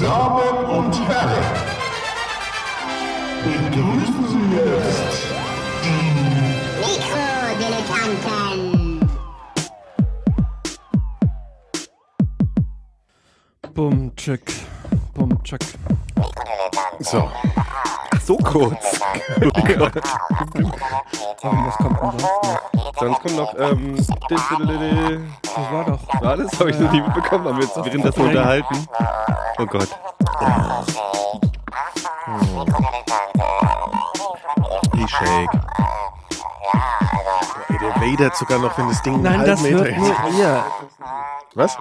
Damen und Herren, begrüßen Sie jetzt die Mikrodilettanten. Bum, tschick. Bum, tschick. So. So kurz. Oh, was kommt denn sonst noch? Sonst kommt noch, ähm. Das war doch. war das? Habe ich noch nie mitbekommen. Haben wir jetzt während das unterhalten? Oh Gott. Die Shake. Ey, der Vader sogar noch, wenn das Ding einen Nein, halben das Meter hört ist. nur ihr. Was?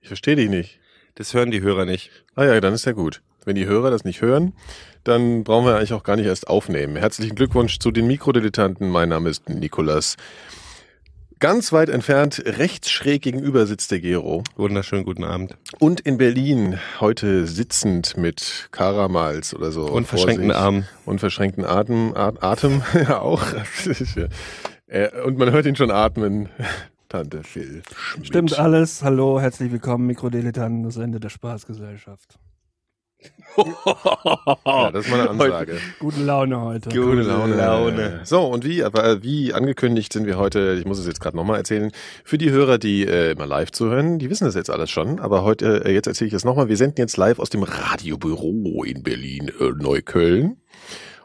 Ich verstehe dich nicht. Das hören die Hörer nicht. Ah ja, dann ist ja gut. Wenn die Hörer das nicht hören, dann brauchen wir eigentlich auch gar nicht erst aufnehmen. Herzlichen Glückwunsch zu den Mikrodilettanten. Mein Name ist Nikolas. Ganz weit entfernt, rechts schräg gegenüber sitzt der Gero. Wunderschönen guten Abend. Und in Berlin heute sitzend mit Karamals oder so. Und verschränkten. Armen. Und verschränkten Atem, At- Atem, ja auch. Äh, Und man hört ihn schon atmen. Tante Phil. Schmidt. Stimmt alles. Hallo, herzlich willkommen, Mikrodilettanten, das Ende der Spaßgesellschaft. Ja, das ist mal eine Ansage. Gute Laune heute. Gute Laune. Laune. So, und wie, aber wie angekündigt sind wir heute, ich muss es jetzt gerade nochmal erzählen, für die Hörer, die äh, immer live zuhören, die wissen das jetzt alles schon, aber heute, äh, jetzt erzähle ich es nochmal, wir senden jetzt live aus dem Radiobüro in Berlin, äh, Neukölln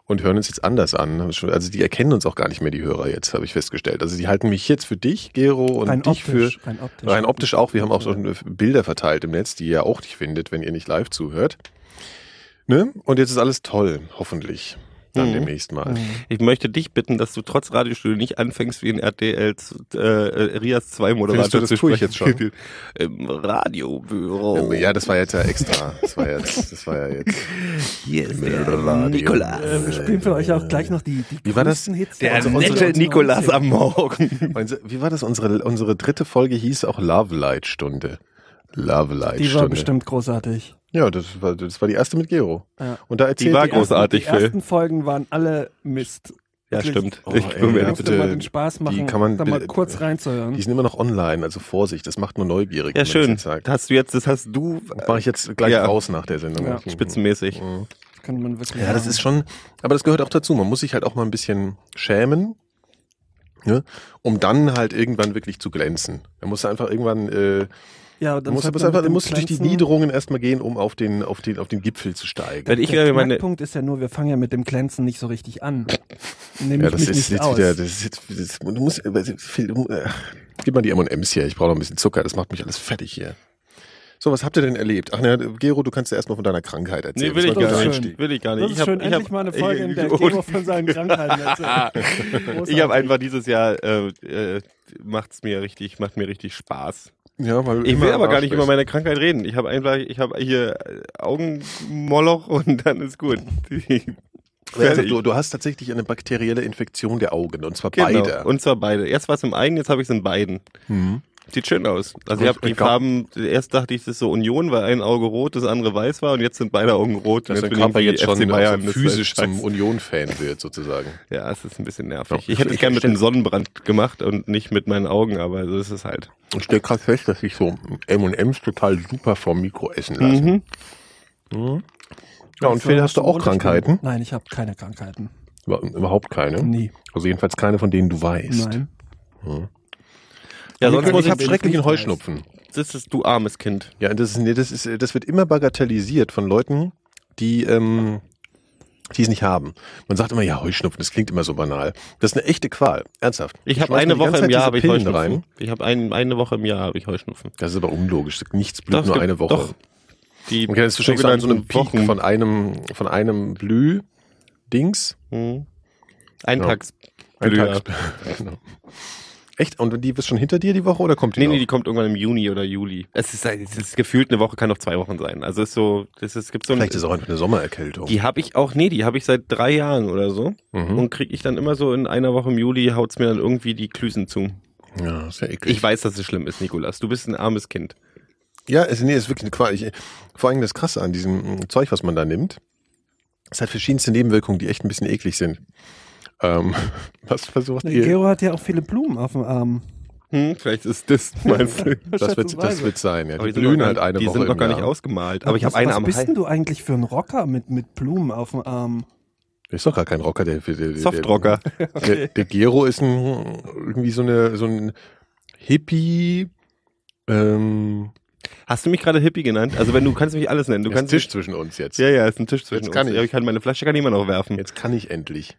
und hören uns jetzt anders an. Also die erkennen uns auch gar nicht mehr, die Hörer jetzt, habe ich festgestellt. Also die halten mich jetzt für dich, Gero, und Rein dich optisch, für... rein optisch. Rein optisch auch. Wir haben auch schon Bilder verteilt im Netz, die ihr auch nicht findet, wenn ihr nicht live zuhört. Ne? Und jetzt ist alles toll, hoffentlich. Dann Mhm. demnächst mal. Ich möchte dich bitten, dass du trotz Radiostudio nicht anfängst, wie ein RTL äh, äh, Rias 2 Moderator Findest du, das zu tue ich sprechen. jetzt Im Radiobüro. Ja, das war jetzt ja extra. Das war jetzt, das war ja jetzt. Hier ist Radio. Nikolas. Äh, wir spielen für euch auch gleich noch die, die Wie war das? Hits. Der unserer- nette Nikolas am Morgen. Meinst du, Wie war das? Unsere, unsere dritte Folge hieß auch Love Light Stunde. Love Light Die Stunde. war bestimmt großartig. Ja, das war, das war die erste mit Gero. Ja. Und da erzählt Die war die groß. großartig, Die ersten. Folgen waren alle Mist. Ja, Wirklich. stimmt. Oh, ich ey, bin mir ja, bitte, mal den Spaß machen, die kann man da mal kurz reinzuhören. Die sind immer noch online, also Vorsicht, das macht nur neugierig. ja, das schön. Das hast du jetzt, das hast du Das mache ich jetzt gleich Ja. raus nach der Sendung. Ja. spitzenmäßig. Mhm. Das kann man wirklich Ja, das machen. ist schon, aber das gehört auch dazu. Man muss sich halt auch mal ein bisschen schämen, ne? um dann halt irgendwann wirklich zu glänzen. Man muss einfach irgendwann, äh, Ja, dann muss, fällt muss man einfach, mit dem muss durch die Niederungen erstmal gehen, um auf den, auf den, auf den Gipfel zu steigen. Wenn ich Der meine, Knackpunkt ist ja nur, wir fangen ja mit dem Glänzen nicht so richtig an. Nehme Ja, ich das ist nicht jetzt aus. wieder, das ist jetzt, das, du musst, äh, du, gib mal die M&M's hier, ich brauche noch ein bisschen Zucker, das macht mich alles fertig hier. So, was habt ihr denn erlebt? Ach ne, Gero, du kannst ja erstmal von deiner Krankheit erzählen. Nee, will ich gar nicht. Will ich gar nicht. Das ich ist hab, schön, ich endlich hab, mal eine Folge, in der ich- Gero von seinen Krankheiten erzählt. Ich habe einfach dieses Jahr äh, äh, macht's mir richtig, macht mir richtig Spaß. Ja, weil Ich will aber gar nicht über meine Krankheit reden. Ich habe einfach, ich habe hier Augenmoloch und dann ist gut. Also, du, du hast tatsächlich eine bakterielle Infektion der Augen und zwar Genau. beide. Und zwar beide. Erst war es im einen, jetzt habe ich es in beiden. Mhm. Sieht schön aus. Also ich habe die Farben, erst dachte ich, das ist so Union, weil ein Auge rot, das andere weiß war und jetzt sind beide Augen rot. Dass bin Körper ich jetzt schon FC Bayern. also Das ist physisch halt zum. Union-Fan wird, sozusagen. Ja, es ist ein bisschen nervig. Ich hätte es ich- gerne mit ich- einem Sonnenbrand gemacht und nicht mit meinen Augen, aber so ist es halt. Und stell gerade fest, dass ich so M&M's total super vom Mikro essen lasse. Mhm. Mhm. Ja, und Phil, hast du auch? Krankheiten? Nein, ich habe keine Krankheiten. Über- Überhaupt keine. Nie. Also jedenfalls keine, von denen du weißt. Nein. Ja, sonst ich muss ich, habe ich schrecklichen Heuschnupfen. das ist du armes Kind. Ja, das ist, nee, das ist, das wird immer bagatellisiert von Leuten, die, ähm, die es nicht haben. Man sagt immer, ja, Heuschnupfen, das klingt immer so banal. Das ist eine echte Qual. Ernsthaft. Ich habe eine Woche im Jahr habe ich Pillen Heuschnupfen. rein. Ich habe ein, eine Woche im Jahr habe ich Heuschnupfen. Das ist aber unlogisch. Nichts blüht Doch, nur eine Woche. Doch. Die Okay, das ist wahrscheinlich so an so einem Peak von einem, von einem Blüh-Dings. Mhm. Eintags. Ein Blüher. Tag. genau. Echt? Und die ist schon hinter dir die Woche oder kommt die Nee, noch? nee, die kommt irgendwann im Juni oder Juli. Es ist, es ist gefühlt eine Woche, kann auch zwei Wochen sein. Also es ist so, das ist, es gibt so Vielleicht ist es auch einfach eine Sommererkältung. die habe ich auch, nee, die habe ich seit drei Jahren oder so. Mhm. Und kriege ich dann immer so in einer Woche im Juli, haut's mir dann irgendwie die Klüsen zu. Ja, ist ja eklig. Ich weiß, dass es schlimm ist, Nikolas. Du bist ein armes Kind. Ja, es, nee, es ist wirklich eine Qual. Ich, vor allem das Krasse an diesem mm, Zeug, was man da nimmt, es hat verschiedenste Nebenwirkungen, die echt ein bisschen eklig sind. Ähm, was versucht Der ihr? Gero hat ja auch viele Blumen auf dem Arm. Hm, vielleicht ist das, meinst du? Das wird, das wird sein, ja. Aber Die blühen halt eine Die Woche sind noch gar nicht Jahr. ausgemalt. Aber ich was, habe eine was am bist Hals. denn du eigentlich für ein Rocker mit, mit Blumen auf dem Arm? Ist doch gar kein Rocker, der, der, der Softrocker. Der, der Gero ist ein, irgendwie so eine, so ein Hippie, ähm, Hast du mich gerade Hippie genannt? Also wenn du kannst mich alles nennen. Du ist ein kannst Tisch zwischen uns jetzt. Ja, ja, ist ein Tisch zwischen Jetzt uns. kann ich. Ja, ich kann meine Flasche kann ich immer noch werfen. Jetzt kann ich endlich.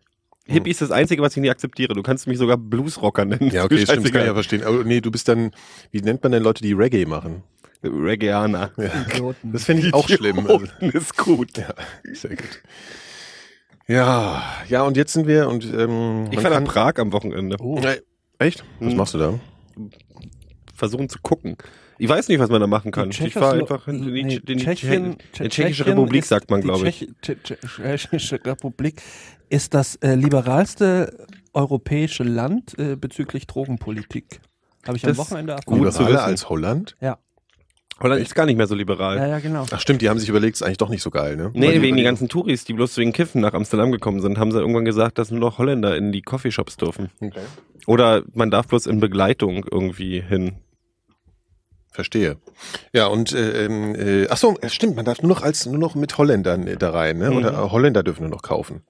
Hippie ist das Einzige, was ich nie akzeptiere. Du kannst mich sogar Bluesrocker nennen. Ja, okay, stimmt, das kann ich ja verstehen. Aber nee, du bist dann, wie nennt man denn Leute, die Reggae machen? Reggaeaner. Idioten. Das finde ich auch schlimm. Idioten ist gut. ja, sehr gut. Ja, ja, und jetzt sind wir und ähm, Ich war nach kann, Prag am Wochenende. Oh, Echt? Was Hm. machst du da? Versuchen zu gucken. Ich weiß nicht, was man da machen kann. Ich war Tschechoslo- einfach in die, nee, in die, Tschechien, in Tschechische Tschechien Republik, sagt man, glaube ich. Tschech- Tsch- Tsch- Tschechische Republik ist das äh, liberalste europäische Land äh, bezüglich Drogenpolitik. Habe ich am Das- Wochenende erfahren. Liberaler als Holland? Holland ist gar nicht mehr so liberal. Ja, ja, genau. Ach stimmt, die haben sich überlegt, ist eigentlich doch nicht so geil, ne? Weil Nee, wegen die überlegen- ganzen Touris, die bloß wegen Kiffen nach Amsterdam gekommen sind, haben sie irgendwann gesagt, dass nur noch Holländer in die Coffeeshops dürfen. Okay. Oder man darf bloß in Begleitung irgendwie hin. Verstehe. Ja, und äh, ähm, äh, ach so, stimmt, man darf nur noch als nur noch mit Holländern äh, da rein, ne? Mhm. Oder äh, Holländer dürfen nur noch kaufen.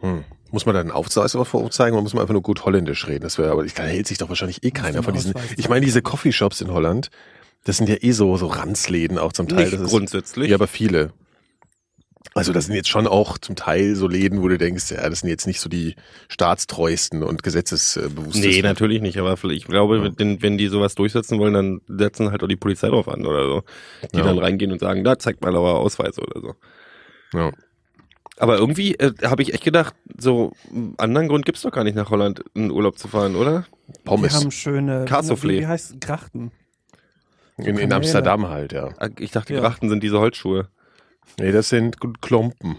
Hm. Muss man da einen Aufsatz vorzeigen oder muss man einfach nur gut Holländisch reden? Das wäre, aber ich, da hält sich doch wahrscheinlich eh keiner von diesen. Ich meine, diese Coffeeshops in Holland, das sind ja eh so so Ranzläden auch zum Teil. Nicht das ist, grundsätzlich. ja, aber viele. Also das sind jetzt schon auch zum Teil so Läden, wo du denkst, ja, das sind jetzt nicht so die staatstreuesten und gesetzesbewusstesten. Nee, natürlich nicht, aber vielleicht- ich glaube, wenn, wenn die sowas durchsetzen wollen, dann setzen halt auch die Polizei drauf an oder so. Die Ja. dann reingehen und sagen, da zeigt mal euer Ausweis oder so. Ja. Aber irgendwie äh, habe ich echt gedacht, so einen anderen Grund gibt's doch gar nicht nach Holland in Urlaub zu fahren, oder? Wir Pommes. haben schöne, Cassoufflé. wie, wie heißt es? Grachten. In, in. Amsterdam halt, ja. Ah, Ich dachte, Ja. Grachten sind diese Holzschuhe. Nee, das sind Klompen.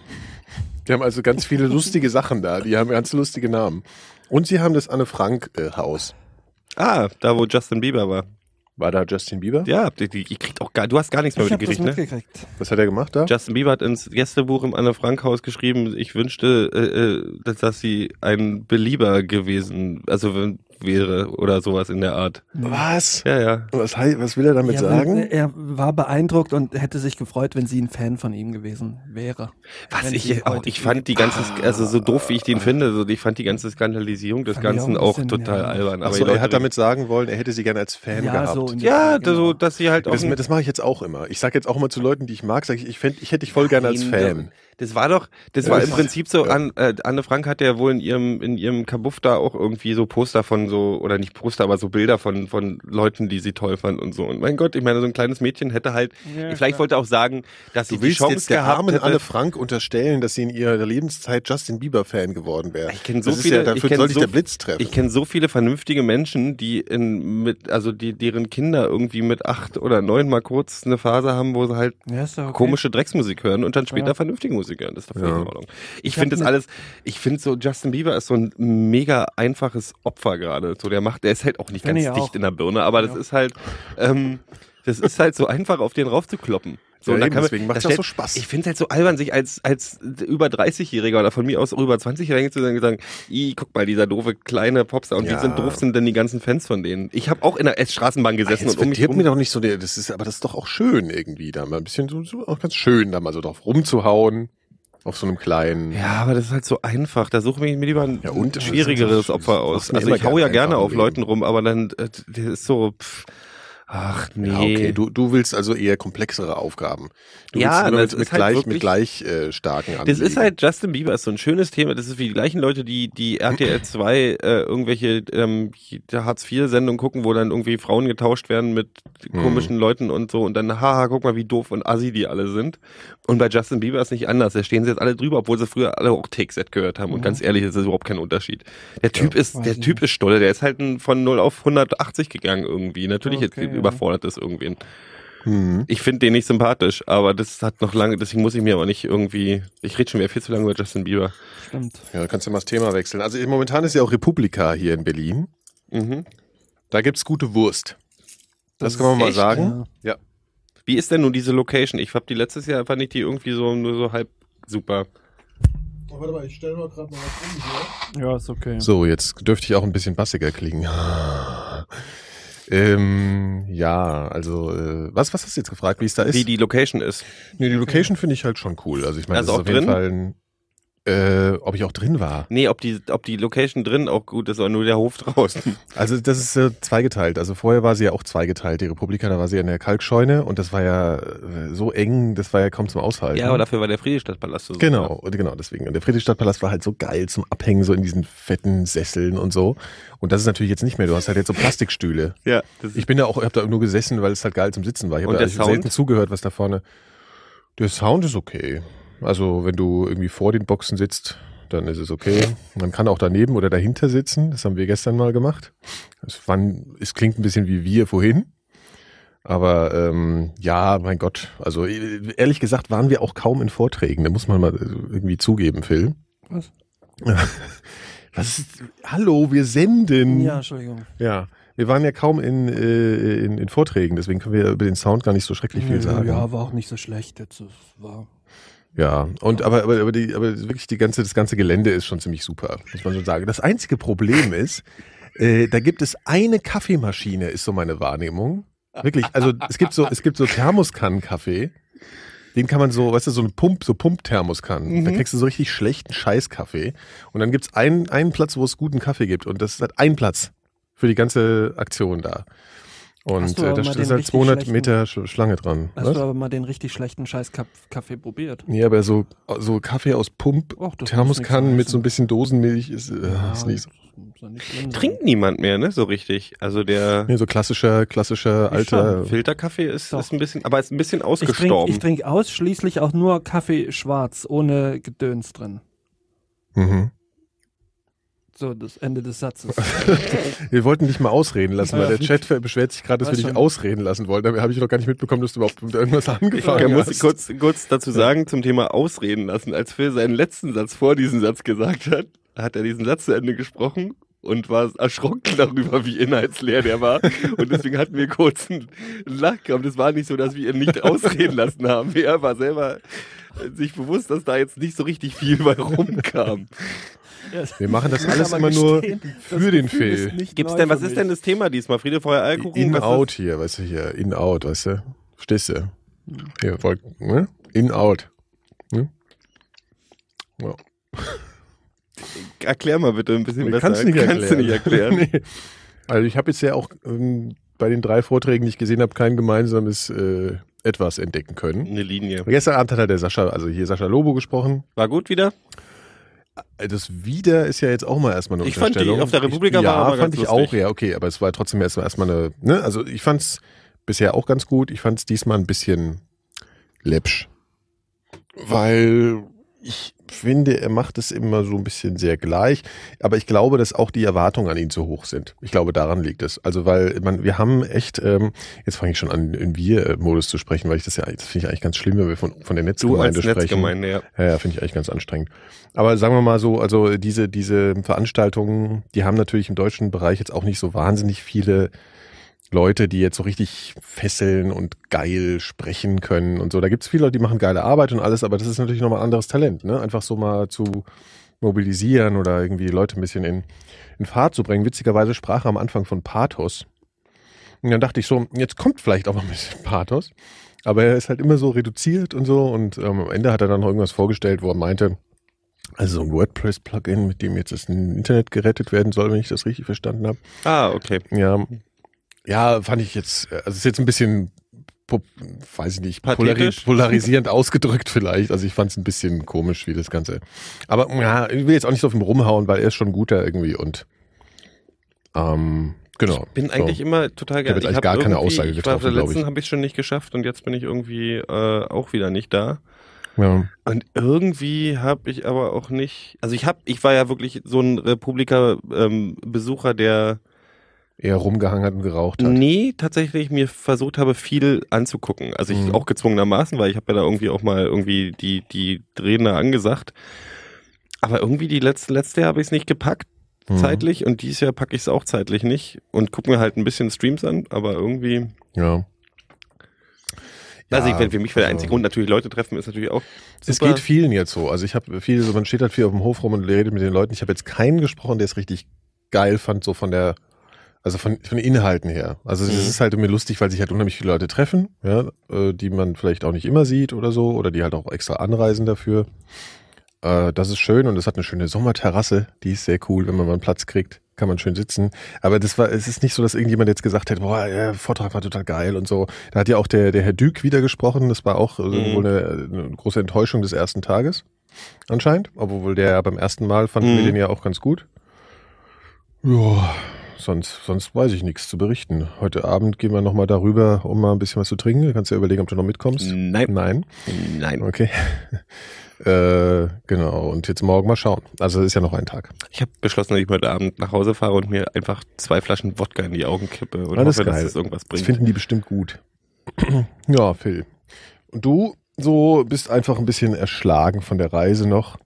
Die haben also ganz viele lustige Sachen da. Die haben ganz lustige Namen. Und sie haben das Anne Frank äh, Haus. Ah, da wo Justin Bieber war. War da Justin Bieber? Ja, die, die, ihr kriegt auch gar, du hast gar nichts mehr Ich habe das mitgekriegt, ne? mitgekriegt. Was hat er gemacht da? Justin Bieber hat ins Gästebuch im Anne Frank Haus geschrieben, ich wünschte, äh, äh, dass, dass sie ein Belieber gewesen, also wenn- wäre oder sowas in der Art. Was? Ja, ja. Was, was will er damit Ja, sagen? Er war beeindruckt und hätte sich gefreut, wenn sie ein Fan von ihm gewesen wäre. Was ich auch, ich fand die ganze, also so doof wie ich den finde, so ich fand die ganze Skandalisierung des auch Ganzen auch bisschen, total ja. albern. Aber so, er hat damit sagen wollen, er hätte sie gerne als Fan ja, gehabt. so ja, Richtung, so, genau. dass sie halt auch das, das mache ich jetzt auch immer. Ich sage jetzt auch immer zu Leuten, die ich mag, sage ich, ich, fänd, ich hätte dich voll gerne als Fan. Das war doch, das war im Prinzip so, an, äh, Anne Frank hat ja wohl in ihrem, in ihrem Kabuff da auch irgendwie so Poster von so, oder nicht Poster, aber so Bilder von, von Leuten, die sie toll fand und so. Und mein Gott, ich meine, so ein kleines Mädchen hätte halt, Ja, vielleicht wollte auch sagen, dass sie Du die willst Chance jetzt der gehabt armen hätte. Anne Frank unterstellen, dass sie in ihrer Lebenszeit Justin Bieber Fan geworden wäre. Ich kenn so das viele- ja, dafür ich soll so- der Blitz treffen. Ich kenne so viele vernünftige Menschen, die in mit, also die deren Kinder irgendwie mit acht oder neun mal kurz eine Phase haben, wo sie halt Ja, okay. komische Drecksmusik hören und dann später vernünftige Musik hören. Das ist doch Ja. in Ordnung. Ich finde das ne- alles, ich finde so, Justin Bieber ist so ein mega einfaches Opfer gerade. So, der macht, der ist halt auch nicht ganz ich dicht auch. in der Birne, aber das ist halt, ähm, das ist halt so einfach, auf den raufzukloppen. So, Ja, und eben, kann man- deswegen macht's da auch so Spaß. Ich finde es halt so albern, sich als, als über 30-Jähriger oder von mir aus auch über 20-Jähriger zu sagen, sagen, "Ih, guck mal, dieser doofe kleine Popstar und Ja. wie sind doof sind denn die ganzen Fans von denen? Ich habe auch in der S-Straßenbahn Ach, gesessen jetzt und um mich verdirb rum mir doch nicht so, der- das ist, aber das ist doch auch schön irgendwie, da mal ein bisschen so, so auch ganz schön, da mal so drauf rumzuhauen, auf so einem kleinen. Ja, aber das ist halt so einfach. Da suche ich mir lieber ein Ja, und? schwierigeres Opfer aus. Also ich hau ja gerne auf Leben. Leuten rum, aber dann, äh, das ist so, pff, ach nee. Ja, okay, du, du willst also eher komplexere Aufgaben. Du Ja, willst das mit, mit ist halt gleich, wirklich- mit gleich äh, starken Das Anliegen. ist halt, Justin Bieber ist so ein schönes Thema. Das ist wie die gleichen Leute, die die RTL 2 äh, irgendwelche ähm, Hartz-IV-Sendungen gucken, wo dann irgendwie Frauen getauscht werden mit Mhm. komischen Leuten und so und dann, haha, guck mal, wie doof und assi die alle sind. Und bei Justin Bieber ist nicht anders. Da stehen sie jetzt alle drüber, obwohl sie früher alle auch Take-Set gehört haben. Und Mhm. ganz ehrlich, das ist überhaupt kein Unterschied. Der Typ ist, weiß der Typ nicht. ist stolle. Der ist halt ein, von 0 auf 180 gegangen irgendwie. Natürlich Okay, jetzt ja. Überfordert ist irgendwen. Mhm. Ich finde den nicht sympathisch, aber das hat noch lange, deswegen muss ich mir aber nicht irgendwie, ich rede schon wieder viel zu lange über Justin Bieber. Stimmt. Ja, kannst du mal das Thema wechseln. Also momentan ist ja auch Republika hier in Berlin. Mhm. Da gibt's gute Wurst. Das, Das kann man mal echt, sagen. Ja. Wie ist denn nun diese Location? Ich hab die letztes Jahr, fand ich die irgendwie so, nur so halb super. Oh, warte mal, ich stelle mal gerade mal was um hier. Ja, ist okay. So, jetzt dürfte ich auch ein bisschen bassiger klingen. Ähm, ja, also äh, was, was hast du jetzt gefragt, wie es da ist? Wie die Location ist. nee, die Location finde ich halt schon cool. Also ich meine, Also das ist auf jeden drin? Fall ein, äh, ob ich auch drin war. Nee, ob die, ob die Location drin auch gut ist oder nur der Hof draußen. Also das ist äh, zweigeteilt. Also vorher war sie ja auch zweigeteilt. Die Republika, da war sie ja in der Kalkscheune und das war ja äh, so eng, das war ja kaum zum Aushalten. Ja, aber dafür war der Friedrichstadtpalast so. Genau, und genau deswegen. Und der Friedrichstadtpalast war halt so geil zum Abhängen, so in diesen fetten Sesseln und so. Und das ist natürlich jetzt nicht mehr. Du hast halt jetzt so Plastikstühle. Ja, Ich bin da auch, ich habe da nur gesessen, weil es halt geil zum Sitzen war. Ich habe da selten zugehört, was da vorne. Der Sound ist okay. Also wenn du irgendwie vor den Boxen sitzt, dann ist es okay. Man kann auch daneben oder dahinter sitzen. Das haben wir gestern mal gemacht. Es, waren, es klingt ein bisschen wie wir vorhin. Aber ähm, ja, mein Gott. Also äh, ehrlich gesagt waren wir auch kaum in Vorträgen. Da muss man mal äh, irgendwie zugeben, Phil. Was? Was ist, hallo, wir senden. Ja, Entschuldigung. Ja, wir waren ja kaum in, äh, in, in Vorträgen, deswegen können wir über den Sound gar nicht so schrecklich viel sagen. Ja, war auch nicht so schlecht jetzt. War Ja, und aber, aber, aber, die, aber wirklich die ganze, das ganze Gelände ist schon ziemlich super, muss man schon sagen. Das einzige Problem ist, äh, da gibt es eine Kaffeemaschine, ist so meine Wahrnehmung. Wirklich, also es gibt so, es gibt so Thermoskannen-Kaffee. Den kann man so, weißt du, so eine Pump, so Pump-Thermoskannen. Da kriegst du so richtig schlechten Scheißkaffee. Und dann gibt's einen, einen Platz, wo es guten Kaffee gibt. Und das ist halt ein Platz für die ganze Aktion da. Hast Und du äh, aber da mal ist den halt richtig 200 schlechten- Meter Sch Schlange dran. Hast Was? du aber mal den richtig schlechten Scheiß-Kaffee probiert? Nee, aber so, so Kaffee aus Pump, Och, Thermoskannen mit so ein bisschen Dosenmilch ist, äh, ist nicht so. ja nicht trinkt niemand mehr, ne, so richtig. Also der Nee, so klassischer, klassischer alter. Filterkaffee ist, Doch. ist ein bisschen, aber ist ein bisschen Ich trinke ausgestorben. ich trink ausschließlich auch nur Kaffee schwarz, ohne Gedöns drin. Mhm. So, das Ende des Satzes. Wir wollten dich mal ausreden lassen, weil Ja. der Chat beschwert sich gerade, dass wir dich schon. ausreden lassen wollen. Da habe ich noch gar nicht mitbekommen, dass du überhaupt mit irgendwas angefangen muss ich hast. kurz, kurz dazu sagen zum Thema ausreden lassen. Als Phil seinen letzten Satz vor diesem Satz gesagt hat, hat er diesen Satz zu Ende gesprochen und war erschrocken darüber, wie inhaltsleer der war. Und deswegen hatten wir kurz einen Lachkampf. Das war nicht so, dass wir ihn nicht ausreden lassen haben. Er war selber sich bewusst, dass da jetzt nicht so richtig viel bei rumkam. Wir machen das alles immer nur für den Phil. Gibt's denn, was ist denn das Thema diesmal? Friede, Feuer, Eierkuchen? In Was ist- out hier, weißt du hier, in out, weißt du? Verstehst du? Hier, ne? In out. Ne? Ja. Erklär mal bitte ein bisschen besser. Kannst du nicht erklären. Kannst du nicht erklären. nee. Also ich habe jetzt ja auch ähm, bei den drei Vorträgen, die ich gesehen habe, kein gemeinsames äh, etwas entdecken können. Eine Linie. Gestern Abend hat halt der Sascha, also hier Sascha Lobo gesprochen. War gut wieder? Das Wieder ist ja jetzt auch mal erstmal eine Ich fand die Unterstellung. auf der Republika ich, war ja, aber fand ich lustig. auch, ja, okay, aber es war trotzdem erstmal erstmal eine, ne, also ich fand's bisher auch ganz gut. Ich fand's diesmal ein bisschen läppsch. Weil ich finde, er macht es immer so ein bisschen sehr gleich, aber ich glaube, dass auch die Erwartungen an ihn zu hoch sind. Ich glaube, daran liegt es. Also, weil man, wir haben echt, ähm, jetzt fange ich schon an, in Wir-Modus zu sprechen, weil ich das ja, das finde ich eigentlich ganz schlimm, wenn wir von, von der Du als Netzgemeinde sprechen. Netzgemeinde, ja. Ja, ja finde ich eigentlich ganz anstrengend. Aber sagen wir mal so, also diese, diese Veranstaltungen, die haben natürlich im deutschen Bereich jetzt auch nicht so wahnsinnig viele Leute, die jetzt so richtig fesseln und geil sprechen können und so. Da gibt es viele Leute, die machen geile Arbeit und alles, aber das ist natürlich nochmal ein anderes Talent, ne? Einfach so mal zu mobilisieren oder irgendwie Leute ein bisschen in, in Fahrt zu bringen. Witzigerweise sprach er am Anfang von Pathos. Und dann dachte ich so, jetzt kommt vielleicht auch mal ein bisschen Pathos. Aber er ist halt immer so reduziert und so. Und ähm, am Ende hat er dann noch irgendwas vorgestellt, wo er meinte, also so ein WordPress-Plugin, mit dem jetzt das Internet gerettet werden soll, wenn ich das richtig verstanden habe. Ah, okay. Ja, ja, fand ich jetzt, also es ist jetzt ein bisschen, weiß ich nicht, Pathetisch? polarisierend ausgedrückt vielleicht. Also ich fand es ein bisschen komisch, wie das Ganze. Aber ja, ich will jetzt auch nicht so auf ihn rumhauen, weil er ist schon guter irgendwie und ähm, genau. Bin so. eigentlich immer total Ich gerne. jetzt eigentlich gar keine Aussage ich getroffen, War bei der letzten ich. habe ich schon nicht geschafft und jetzt bin ich irgendwie äh, auch wieder nicht da. Ja. Und irgendwie habe ich aber auch nicht. Also ich habe, ich war ja wirklich so ein Republika-Besucher, der Eher rumgehangen hat und geraucht hat. nee tatsächlich mir versucht habe, viel anzugucken. Also ich Mhm. auch gezwungenermaßen, weil ich habe ja da irgendwie auch mal irgendwie die die Redner angesagt. Aber irgendwie die letzte letzte Jahr habe ich es nicht gepackt Mhm. zeitlich und dieses Jahr packe ich es auch zeitlich nicht und gucke mir halt ein bisschen Streams an, aber irgendwie Ja. Also Ja, ich, für mich wäre der also- einzige Grund natürlich Leute treffen ist natürlich auch Es super. geht vielen jetzt so. Also ich habe viele, so man steht halt viel auf dem Hof rum und redet mit den Leuten. Ich habe jetzt keinen gesprochen, der es richtig geil fand, so von der Also von, von Inhalten her. Also es Mhm. ist halt irgendwie lustig, weil sich halt unheimlich viele Leute treffen, ja, äh, die man vielleicht auch nicht immer sieht oder so, oder die halt auch extra anreisen dafür. Äh, das ist schön und es hat eine schöne Sommerterrasse, die ist sehr cool, wenn man mal einen Platz kriegt, kann man schön sitzen. Aber das war, es ist nicht so, dass irgendjemand jetzt gesagt hätte, boah, der Vortrag war total geil und so. Da hat ja auch der, der Herr Dück wieder gesprochen, das war auch äh, Mhm. wohl eine, eine große Enttäuschung des ersten Tages, anscheinend. Obwohl der ja beim ersten Mal fanden wir Mhm. den ja auch ganz gut. Ja, sonst, sonst weiß ich nichts zu berichten. Heute Abend gehen wir nochmal darüber, um mal ein bisschen was zu trinken. Du kannst ja überlegen, ob du noch mitkommst. Nein. Nein. Nein. Okay. äh, genau. Und jetzt morgen mal schauen. Also es ist ja noch ein Tag. Ich habe beschlossen, dass ich heute Abend nach Hause fahre und mir einfach zwei Flaschen Wodka in die Augen kippe und Alles hoffe, dass geil. das irgendwas Das bringt. finden die bestimmt gut. ja, Phil. Und du so bist einfach ein bisschen erschlagen von der Reise noch.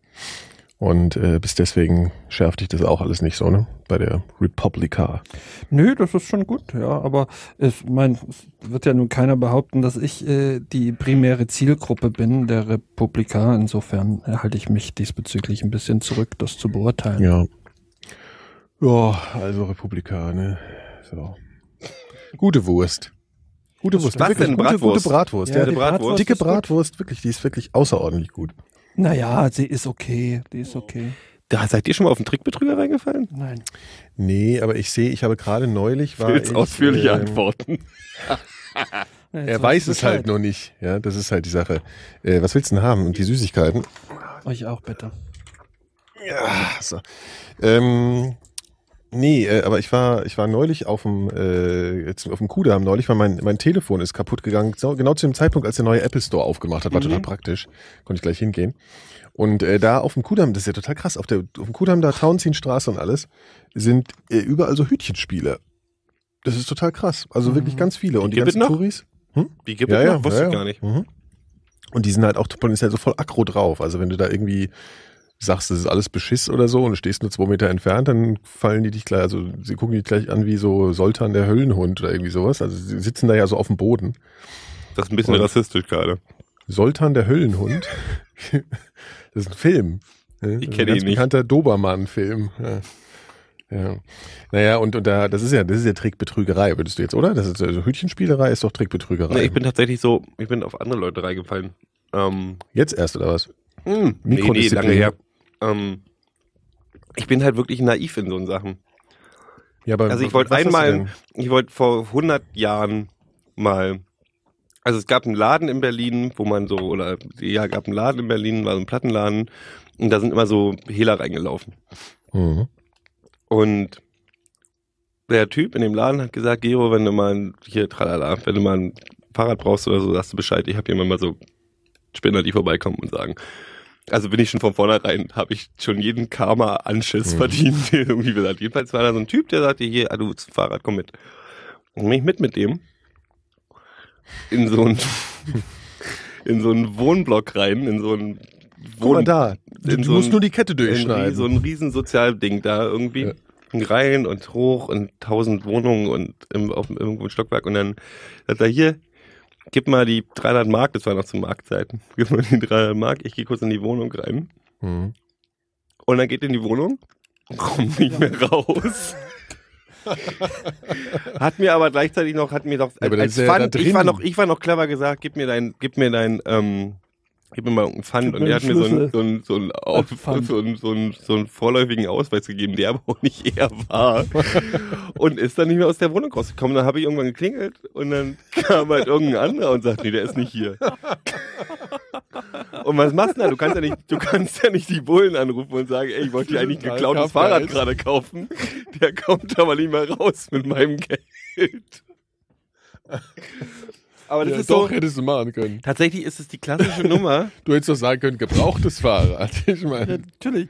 Und äh, bist deswegen schärft dich das auch alles nicht so, ne? Bei der Republica. Nö, das ist schon gut, ja, aber ich mein, es wird ja nun keiner behaupten, dass ich äh, die primäre Zielgruppe bin der Republika. Insofern halte ich mich diesbezüglich ein bisschen zurück, das zu beurteilen. Ja. Ja, also Republika, ne? So. Gute Wurst. Gute Wurst. Was wirklich denn? Gute, Bratwurst? gute Bratwurst. Ja, Ja, Bratwurst dicke. Bratwurst, wirklich, die ist wirklich außerordentlich gut. Naja, sie ist okay, die ist okay. Da seid ihr schon mal auf einen Trickbetrüger reingefallen? Nein. Nee, aber ich sehe, ich habe gerade neulich war Willst ich, ausführliche ähm, Antworten. Jetzt Er weiß es halt nur nicht. Ja, das ist halt die Sache. Äh, was willst du denn haben? Und die Süßigkeiten? Euch auch bitte. Ja, so. Ähm, nee, äh, aber ich war, ich war neulich auf dem, äh, auf dem Kudamm neulich, weil mein, mein Telefon ist kaputt gegangen. Genau zu dem Zeitpunkt, als der neue Apple Store aufgemacht hat, war Mhm. total praktisch. Konnte ich gleich hingehen. Und äh, da auf dem Kudamm, das ist ja total krass, auf, der, auf dem Kudamm da, Tauentzienstraße und alles, sind äh, überall so Hütchenspiele. Das ist total krass. Also Mhm. wirklich ganz viele. Und die Gibt es ganzen noch? Touris. Die gibt es noch? Wusste ich gar nicht. Mhm. Und die sind halt auch, ist halt so voll aggro drauf. Also wenn du da irgendwie sagst, das ist alles Beschiss oder so und du stehst nur zwei Meter entfernt, dann fallen die dich gleich, also sie gucken dich gleich an wie so Soltan der Höllenhund oder irgendwie sowas. Also sie sitzen da ja so auf dem Boden. Das ist ein bisschen Und- rassistisch gerade. Soltan der Höllenhund. das ist ein Film. Ja, Ich kenne ihn nicht. bekannter Dobermann-Film. Ja. Ja. Naja, und, und da, das ist ja, das ist ja Trickbetrügerei, würdest du jetzt, oder? Das ist also Hütchenspielerei ist doch Trickbetrügerei. Nee, ich bin tatsächlich so, ich bin auf andere Leute reingefallen. Ähm, jetzt erst, oder was? mh, nee, nee, Mikrodisziplin. lange her. Ähm, ich bin halt wirklich naiv in so Sachen. Ja, aber Also ich wollte einmal, ich wollte vor 100 Jahren mal, also es gab einen Laden in Berlin, wo man so, oder ja, gab einen Laden in Berlin, war so ein Plattenladen und da sind immer so Hehler reingelaufen. Mhm. Und der Typ in dem Laden hat gesagt, Gero, wenn du mal hier, tralala, wenn du mal ein Fahrrad brauchst oder so, sagst du Bescheid. Ich habe hier mal so Spinner, die vorbeikommen und sagen. Also bin ich schon von vornherein, habe ich schon jeden Karma-Anschiss Mhm. verdient, der irgendwie gesagt. Jedenfalls war da so ein Typ, der sagte, hier, ah, du ein Fahrrad, komm mit. Und bin ich mit mit dem in so ein in so einen Wohnblock rein, in so einen Guck mal da. Du, so musst ein- nur die Kette durchschneiden. so ein riesen Sozialding da irgendwie. Ja. Rein und hoch und tausend Wohnungen und im, auf irgendwo im Stockwerk und dann sagt er hier, gib mal die 300 Mark, das war noch zu Marktzeiten, gib mal die 300 Mark, ich gehe kurz in die Wohnung rein mhm. und dann geht er in die Wohnung und kommt nicht mehr raus. hat mir aber gleichzeitig noch, hat mir doch, als, ist ja ich war noch, ich war noch clever gesagt, gib mir dein, gib mir dein, ähm, gib mir mal irgendeinen Pfand und er hat mir so einen, so einen, so einen, Auf, so einen, so einen, so einen vorläufigen Ausweis gegeben, der aber auch nicht er war. und ist dann nicht mehr aus der Wohnung rausgekommen. Dann habe ich irgendwann geklingelt und dann kam halt irgendein anderer und sagt, nee, der ist nicht hier. Und was machst du da? Du kannst ja nicht, du kannst ja nicht die Bullen anrufen und sagen, ey, ich wollte dir eigentlich ein geklautes Fahrrad gerade kaufen. Der kommt aber nicht mehr raus mit meinem Geld. Aber das Ja, ist doch, so. hättest du machen können. Tatsächlich ist es die klassische Nummer. Du hättest doch sagen können, gebrauchtes Fahrrad. Ich Ja, meine, natürlich.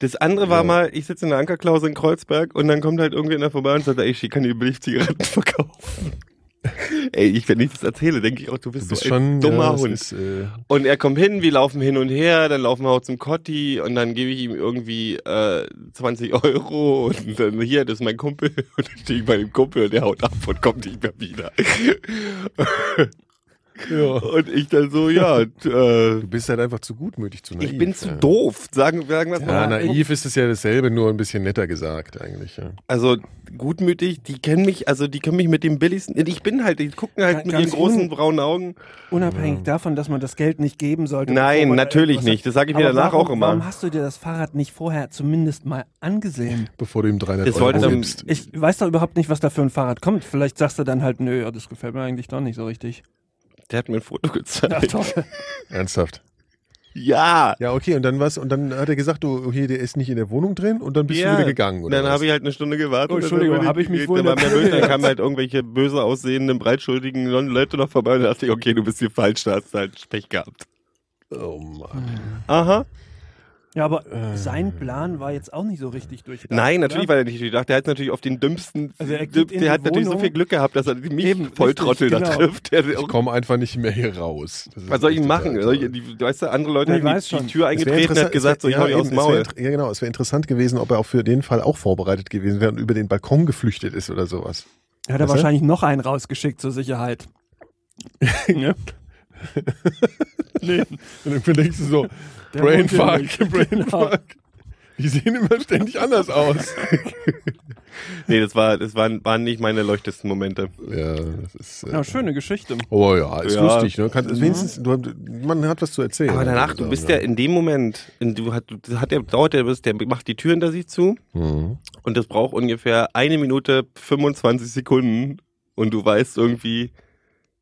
Das andere war Ja. mal, ich sitze in der Ankerklause in Kreuzberg und dann kommt halt irgendwer vorbei und sagt, ey, ich kann dir billig Zigaretten verkaufen. ey, ich, wenn ich das erzähle, denke ich auch, du bist, du bist so ein schon dummer ja, Hund. Ist, äh, Und er kommt hin, wir laufen hin und her, dann laufen wir auch zum Kotti und dann gebe ich ihm irgendwie äh, 20 Euro und dann hier, das ist mein Kumpel und dann stehe ich bei dem Kumpel und der haut ab und kommt nicht mehr wieder. Ja. Und ich dann so, ja, äh, Du bist halt einfach zu gutmütig, zu naiv. ich bin zu ja. doof. Sagen, sagen wir es Ja, mal. naiv ist es ja dasselbe, nur ein bisschen netter gesagt eigentlich. Ja. Also gutmütig, die kennen mich, also die können mich mit dem billigsten. Ich bin halt, die gucken halt Ganz mit ihren großen braunen Augen. Unabhängig davon, dass man das Geld nicht geben sollte. Nein, natürlich nicht. Das sage ich mir danach warum, auch immer. Warum hast du dir das Fahrrad nicht vorher zumindest mal angesehen? Bevor du ihm 300 Das Euro gibst. Ich weiß doch überhaupt nicht, was da für ein Fahrrad kommt. Vielleicht sagst du dann halt, nö, ja, das gefällt mir eigentlich doch nicht so richtig. Der hat mir ein Foto gezeigt. toll. Ernsthaft. Ja. Ja, okay, und dann was? Und dann hat er gesagt, du, hier, der ist nicht in der Wohnung drin und dann bist ja. du wieder gegangen, oder? Dann habe ich halt eine Stunde gewartet. Oh, Entschuldigung, habe ich mich wohl Dann, böse, dann kamen halt irgendwelche böse aussehenden, breitschuldigen Leute noch vorbei und da dachte ich, okay, du bist hier falsch, da hast du halt Pech gehabt. Oh Mann. Aha. Ja, aber Äh. sein Plan war jetzt auch nicht so richtig durchdacht. Nein, natürlich oder? war er nicht durchdacht. Der hat natürlich auf den dümmsten, Also er der die hat natürlich so viel Glück gehabt, dass er mich Eben, Volltrottel richtig, da genau. trifft. Der Ich komme einfach nicht mehr hier raus. Was soll ich machen? Soll ich, die, du weißt ja, andere Leute Ich haben die, die Tür eingetreten und hat gesagt, so, ich hau ja, aus dem Maul. Ja, genau, es wäre interessant gewesen, ob er auch für den Fall auch vorbereitet gewesen wäre und über den Balkon geflüchtet ist oder sowas. Er hat er Weißt du? wahrscheinlich noch einen rausgeschickt zur Sicherheit. ne? nee, Und dann denkst du so, der Brainfuck. Brainfuck. Die sehen immer ständig anders aus. Nee, das, war, das waren, waren nicht meine leuchtesten Momente. Ja, das ist. Äh, Ja, schöne Geschichte. Oh ja, ist Ja. lustig. Ne? Kann, wenigstens, du, man hat was zu erzählen. Aber danach, du bist ja in dem Moment, in, du hat, du hat der, dauert der, der macht die Tür hinter sich zu Mhm. und das braucht ungefähr eine Minute 25 Sekunden und du weißt irgendwie,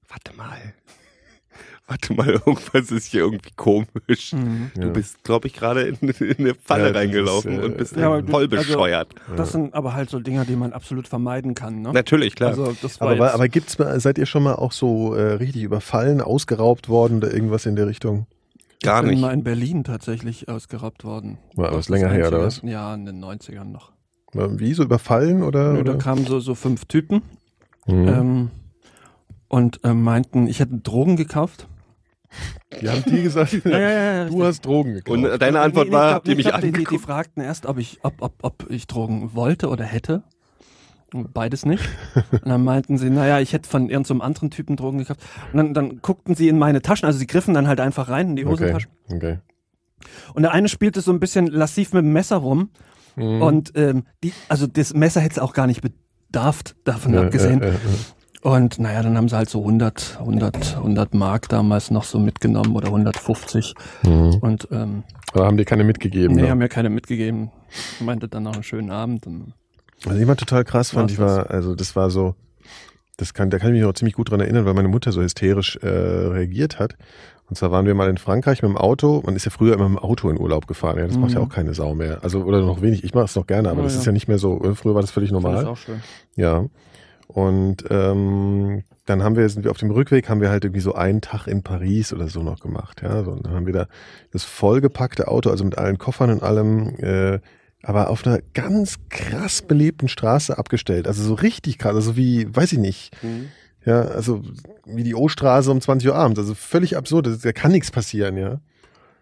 warte mal, warte mal, irgendwas ist hier irgendwie komisch. Mhm. Du Ja. bist, glaube ich, gerade in, in eine Falle Ja, reingelaufen ist, äh, und bist Ja, aber du- voll also- bescheuert. Das sind aber halt so Dinge, die man absolut vermeiden kann. Ne? Natürlich, klar. Also das war Aber, aber gibt's mal, seid ihr schon mal auch so äh, richtig überfallen, ausgeraubt worden oder irgendwas in der Richtung? Gar ich bin nicht. mal in Berlin tatsächlich ausgeraubt worden. War Das was länger her, oder was? Ja, in den 90ern noch. Wie, so überfallen oder? Nö, da oder? kamen so, so fünf Typen Mhm. ähm, und ähm, meinten, ich hätte Drogen gekauft. Die haben die gesagt, Ja, ja, ja, du hast Drogen gekauft. Und deine Antwort Nee, nee, war, ich glaub- ich mich glaub, die, die, die fragten erst, ob ich, ob, ob, ob ich Drogen wollte oder hätte. Beides nicht. Und dann meinten sie, naja, ich hätte von irgendeinem anderen Typen Drogen gekauft. Und dann, dann guckten sie in meine Taschen, also sie griffen dann halt einfach rein in die okay. Hosentaschen. okay. Und der eine spielte so ein bisschen lassiv mit dem Messer rum. Mhm. Und ähm, die, also das Messer hätte es auch gar nicht bedarft, davon Ja, abgesehen. äh, äh, äh. Und naja, dann haben sie halt so 100, 100, 100 Mark damals noch so mitgenommen oder 150. Mhm. Und ähm, Aber haben die keine mitgegeben? nee, ne? haben mir keine mitgegeben. Meinte dann noch einen schönen Abend. Und Also ich war total krass, fand Was ich war, also das war so, das kann, da kann ich mich noch ziemlich gut dran erinnern, weil meine Mutter so hysterisch äh, reagiert hat. Und zwar waren wir mal in Frankreich mit dem Auto. Man ist ja früher immer mit dem Auto in Urlaub gefahren. Ja, das macht ja Mhm. auch keine Sau mehr. Also oder noch wenig. Ich mache es noch gerne, aber Ja, das ja. ist ja nicht mehr so. Früher war das völlig das normal. ist auch schön. Ja. Und ähm, dann haben wir, sind wir auf dem Rückweg, haben wir halt irgendwie so einen Tag in Paris oder so noch gemacht. Ja, so, und dann haben wir da das vollgepackte Auto, also mit allen Koffern und allem, äh, aber auf einer ganz krass belebten Straße abgestellt. Also so richtig krass, also wie, weiß ich nicht. Mhm. Ja, also wie die O-Straße um 20 Uhr abends. Also völlig absurd. Das- Da kann nichts passieren, ja.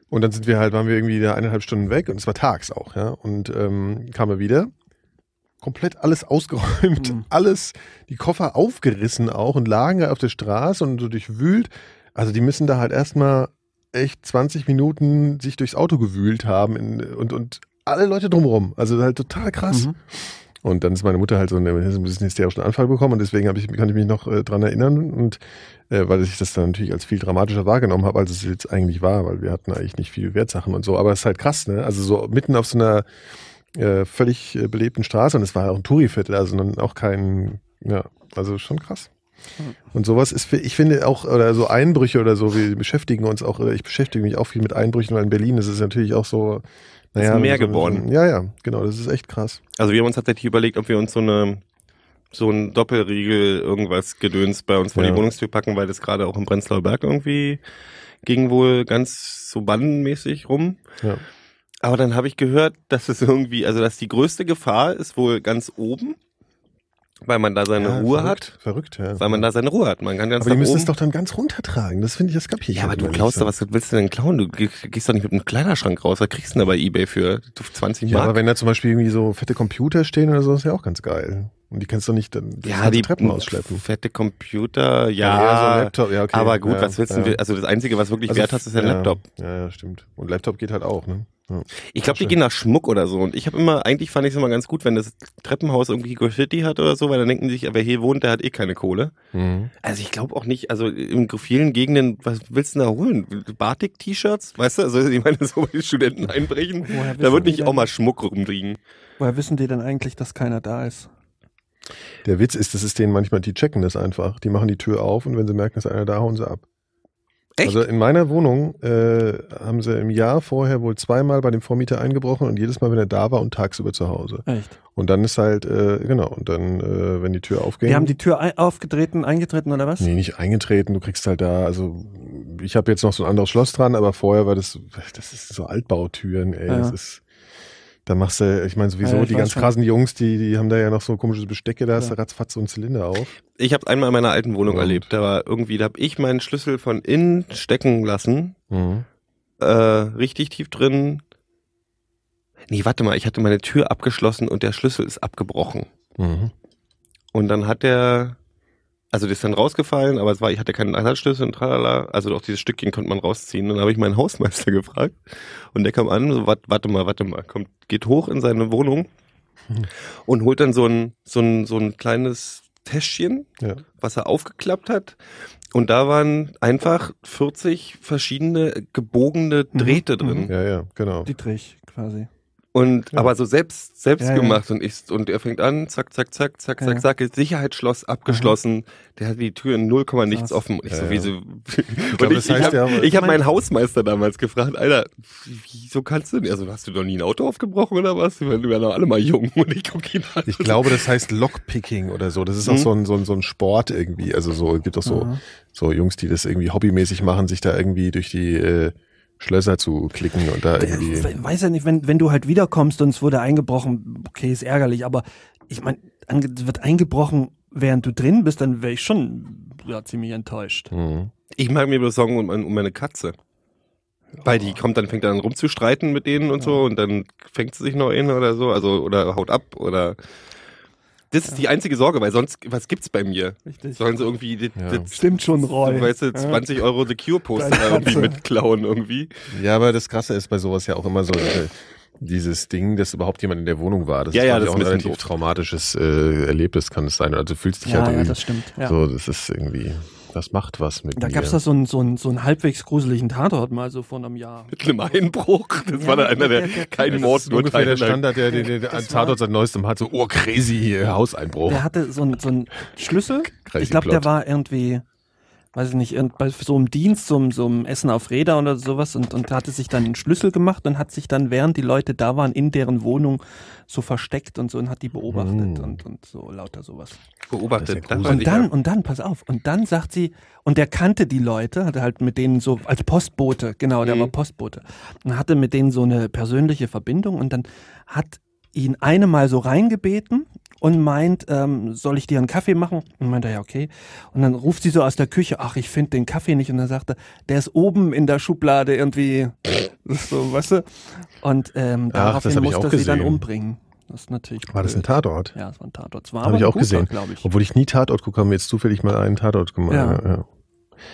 Und dann sind wir halt, waren wir irgendwie da eineinhalb Stunden weg und es war tags auch, ja. Und ähm, kamen wir wieder. Komplett alles ausgeräumt, Mhm. alles, die Koffer aufgerissen auch und lagen da auf der Straße und so durchwühlt. Also die müssen da halt erstmal echt 20 Minuten sich durchs Auto gewühlt haben in, und, und alle Leute drumherum. Also halt total krass. Mhm. Und dann ist meine Mutter halt so eine, ein bisschen hysterischen Anfall bekommen und deswegen ich, kann ich mich noch äh, dran erinnern und äh, weil ich das dann natürlich als viel dramatischer wahrgenommen habe, als es jetzt eigentlich war, weil wir hatten eigentlich nicht viel Wertsachen und so. Aber es ist halt krass, ne? Also so mitten auf so einer äh, völlig äh, belebten Straße und es war auch ein Touri-Viertel, also dann auch kein, ja, also schon krass. Und sowas ist, ich finde auch, oder so Einbrüche oder so, wir beschäftigen uns auch, oder ich beschäftige mich auch viel mit Einbrüchen, weil in Berlin ist es natürlich auch so, naja. Ist mehr so, geworden. Ja, ja, genau, das ist echt krass. Also wir haben uns tatsächlich überlegt, ob wir uns so eine so ein Doppelriegel irgendwas Gedöns bei uns vor Ja. die Wohnungstür packen, weil das gerade auch im Prenzlauer Berg irgendwie ging wohl ganz so bandenmäßig rum. Ja. Aber dann habe ich gehört, dass es irgendwie, also dass die größte Gefahr ist wohl ganz oben weil man da seine Ja, Ruhe verrückt, hat. Verrückt, ja. Weil man da seine Ruhe hat. Man kann ganz aber die müssen oben. es doch dann ganz runtertragen. Das finde ich, das kapier ich ja, aber du klaust so. was willst du denn klauen? Du ge- gehst doch nicht mit einem Kleiderschrank raus. Was kriegst du denn da bei Ebay für 20 Ja, Mark? aber wenn da zum Beispiel irgendwie so fette Computer stehen oder so, ist ja auch ganz geil. Und die kannst du nicht dann ja, die Treppen ausschleppen. fette Computer, ja. eher so ein Laptop, ja, okay. Aber gut, ja, was willst du ja. denn? Also das Einzige, was wirklich Also, Wert hast, ist ein ja, Laptop. Ja, ja, stimmt. Und Laptop geht halt auch, ne? Ja. Ich glaube, die gehen nach Schmuck oder so. Und ich habe immer, eigentlich fand ich es immer ganz gut, wenn das Treppenhaus irgendwie Graffiti hat oder so, weil dann denken die sich, wer hier wohnt, der hat eh keine Kohle. Mhm. Also ich glaube auch nicht, also in vielen Gegenden, was willst du denn da holen? Batik-T-Shirts? Weißt du? Also ich meine, so bei den Studenten einbrechen, da wird die nicht auch mal Schmuck rumliegen. Woher wissen die denn eigentlich, dass keiner da ist? Der Witz ist, das ist denen manchmal, die checken das einfach. Die machen die Tür auf und wenn sie merken, dass einer da, hauen sie ab. Echt? Also in meiner Wohnung äh, haben sie im Jahr vorher wohl zweimal bei dem Vormieter eingebrochen und jedes Mal, wenn er da war und tagsüber zu Hause. Echt? Und dann ist halt, äh, genau, und dann, äh, wenn die Tür aufging. Die haben die Tür ein aufgetreten, eingetreten oder was? Nee, nicht eingetreten, du kriegst halt da, also ich habe jetzt noch so ein anderes Schloss dran, aber vorher war das, das ist so Altbautüren, ey, Ja. das ist, da machst du, ich meine sowieso, Ja, ich die ganz schon. krassen Jungs, die, die haben da ja noch so komisches Bestecke, da hast Ja. du ratzfatz so einen Zylinder auf. Ich habe einmal in meiner alten Wohnung Und? erlebt. Da war irgendwie, da habe ich meinen Schlüssel von innen stecken lassen, äh, richtig tief drin. Nee, warte mal, ich hatte meine Tür abgeschlossen und der Schlüssel ist abgebrochen. Mhm. Und dann hat der, also das ist dann rausgefallen, aber es war, ich hatte keinen Ersatzschlüssel und tralala. Also auch dieses Stückchen konnte man rausziehen. Dann habe ich meinen Hausmeister gefragt. Und der kam an, so, warte mal, warte mal, kommt, geht hoch in seine Wohnung und holt dann so ein, so ein, so ein kleines Täschchen, Ja. was er aufgeklappt hat. Und da waren einfach 40 verschiedene gebogene Mhm, Drähte drin. mhm. Ja, ja, genau. Dietrich quasi. Und Ja. aber so selbst selbst Ja, ja. gemacht und ich und er fängt an, zack zack zack zack Ja. zack zack, Sicherheitsschloss abgeschlossen. Der hat die Tür in 0, nichts offen. Und ich Ja, so ja. wie so glaub, und ich, ich heißt habe ja, ich hab mein- meinen Hausmeister damals gefragt, Alter, wieso kannst du denn? Also hast du doch nie ein Auto aufgebrochen oder was? Wir waren doch alle mal jung und ich guck ihn an. Ich glaube, das heißt Lockpicking oder so. Das ist auch Mhm. so ein, so ein, so ein Sport irgendwie. Also so, es gibt auch so, so Jungs, die das irgendwie hobbymäßig machen, sich da irgendwie durch die äh, Schlösser zu klicken und da irgendwie. Ich weiß ja nicht, wenn, wenn du halt wiederkommst und es wurde eingebrochen, okay, ist ärgerlich, aber ich meine, es wird eingebrochen, während du drin bist, dann wäre ich schon ja, ziemlich enttäuscht. Mhm. Ich mag mir bloß Sorgen um, um meine Katze. Weil die kommt dann, fängt dann rumzustreiten mit denen und so und dann fängt sie sich noch in oder so, also oder haut ab oder das ist die einzige Sorge, weil sonst, was gibt's bei mir? Richtig. Sollen sie irgendwie, das, Ja. das, Stimmt schon, Roy. weißt du, Ja. 20 Euro The Cure Poster Deine irgendwie mitklauen irgendwie? Ja, aber das Krasse ist bei sowas ja auch immer so äh, dieses Ding, dass überhaupt jemand in der Wohnung war. Das Ja, ist, ja, das auch ein ist ein bisschen relativ doof. traumatisches äh, Erlebnis kann es sein. Also du fühlst dich Ja, halt ja, irgendwie das stimmt. Ja. so, das ist irgendwie, das macht was mit Da mir. gab es da so einen, so, einen, so einen halbwegs gruseligen Tatort mal so vor einem Jahr. Mit einem Einbruch. Das Ja, war dann einer, der der- der- keinen Mord, nur ungefähr der. Standard, der, der, der, der Tatort seit neuestem hat, so, oh, crazy äh, Hauseinbruch. Der hatte so einen, so einen Schlüssel. Crazy ich glaube, der war irgendwie, weiß ich nicht, irgend- bei so einem Dienst, so, einem- so einem Essen auf Räder oder sowas und, und hatte sich dann einen Schlüssel gemacht und hat sich dann, während die Leute da waren, in deren Wohnung so versteckt und so und hat die beobachtet Mm. und, und so lauter sowas. beobachtet. Ja Und ich dann, und dann, pass auf, und dann sagt sie, und der kannte die Leute, hatte halt mit denen so, als Postbote, genau, der Mhm. war Postbote, und hatte mit denen so eine persönliche Verbindung und dann hat ihn eine mal so reingebeten und meint, ähm, soll ich dir einen Kaffee machen? Und meint er, ja, okay. Und dann ruft sie so aus der Küche, ach, ich finde den Kaffee nicht. Und dann sagt er, der ist oben in der Schublade irgendwie, so, weißt du? Und ähm, Ach, das daraufhin musste er sie dann umbringen. Das ist natürlich War das ein. Tatort? Ja, es war ein Tatort. Es war Hab aber ich auch gesehen. glaube ich. Obwohl ich nie Tatort gucke, haben wir jetzt zufällig mal einen Tatort gemacht. Ja. Ja.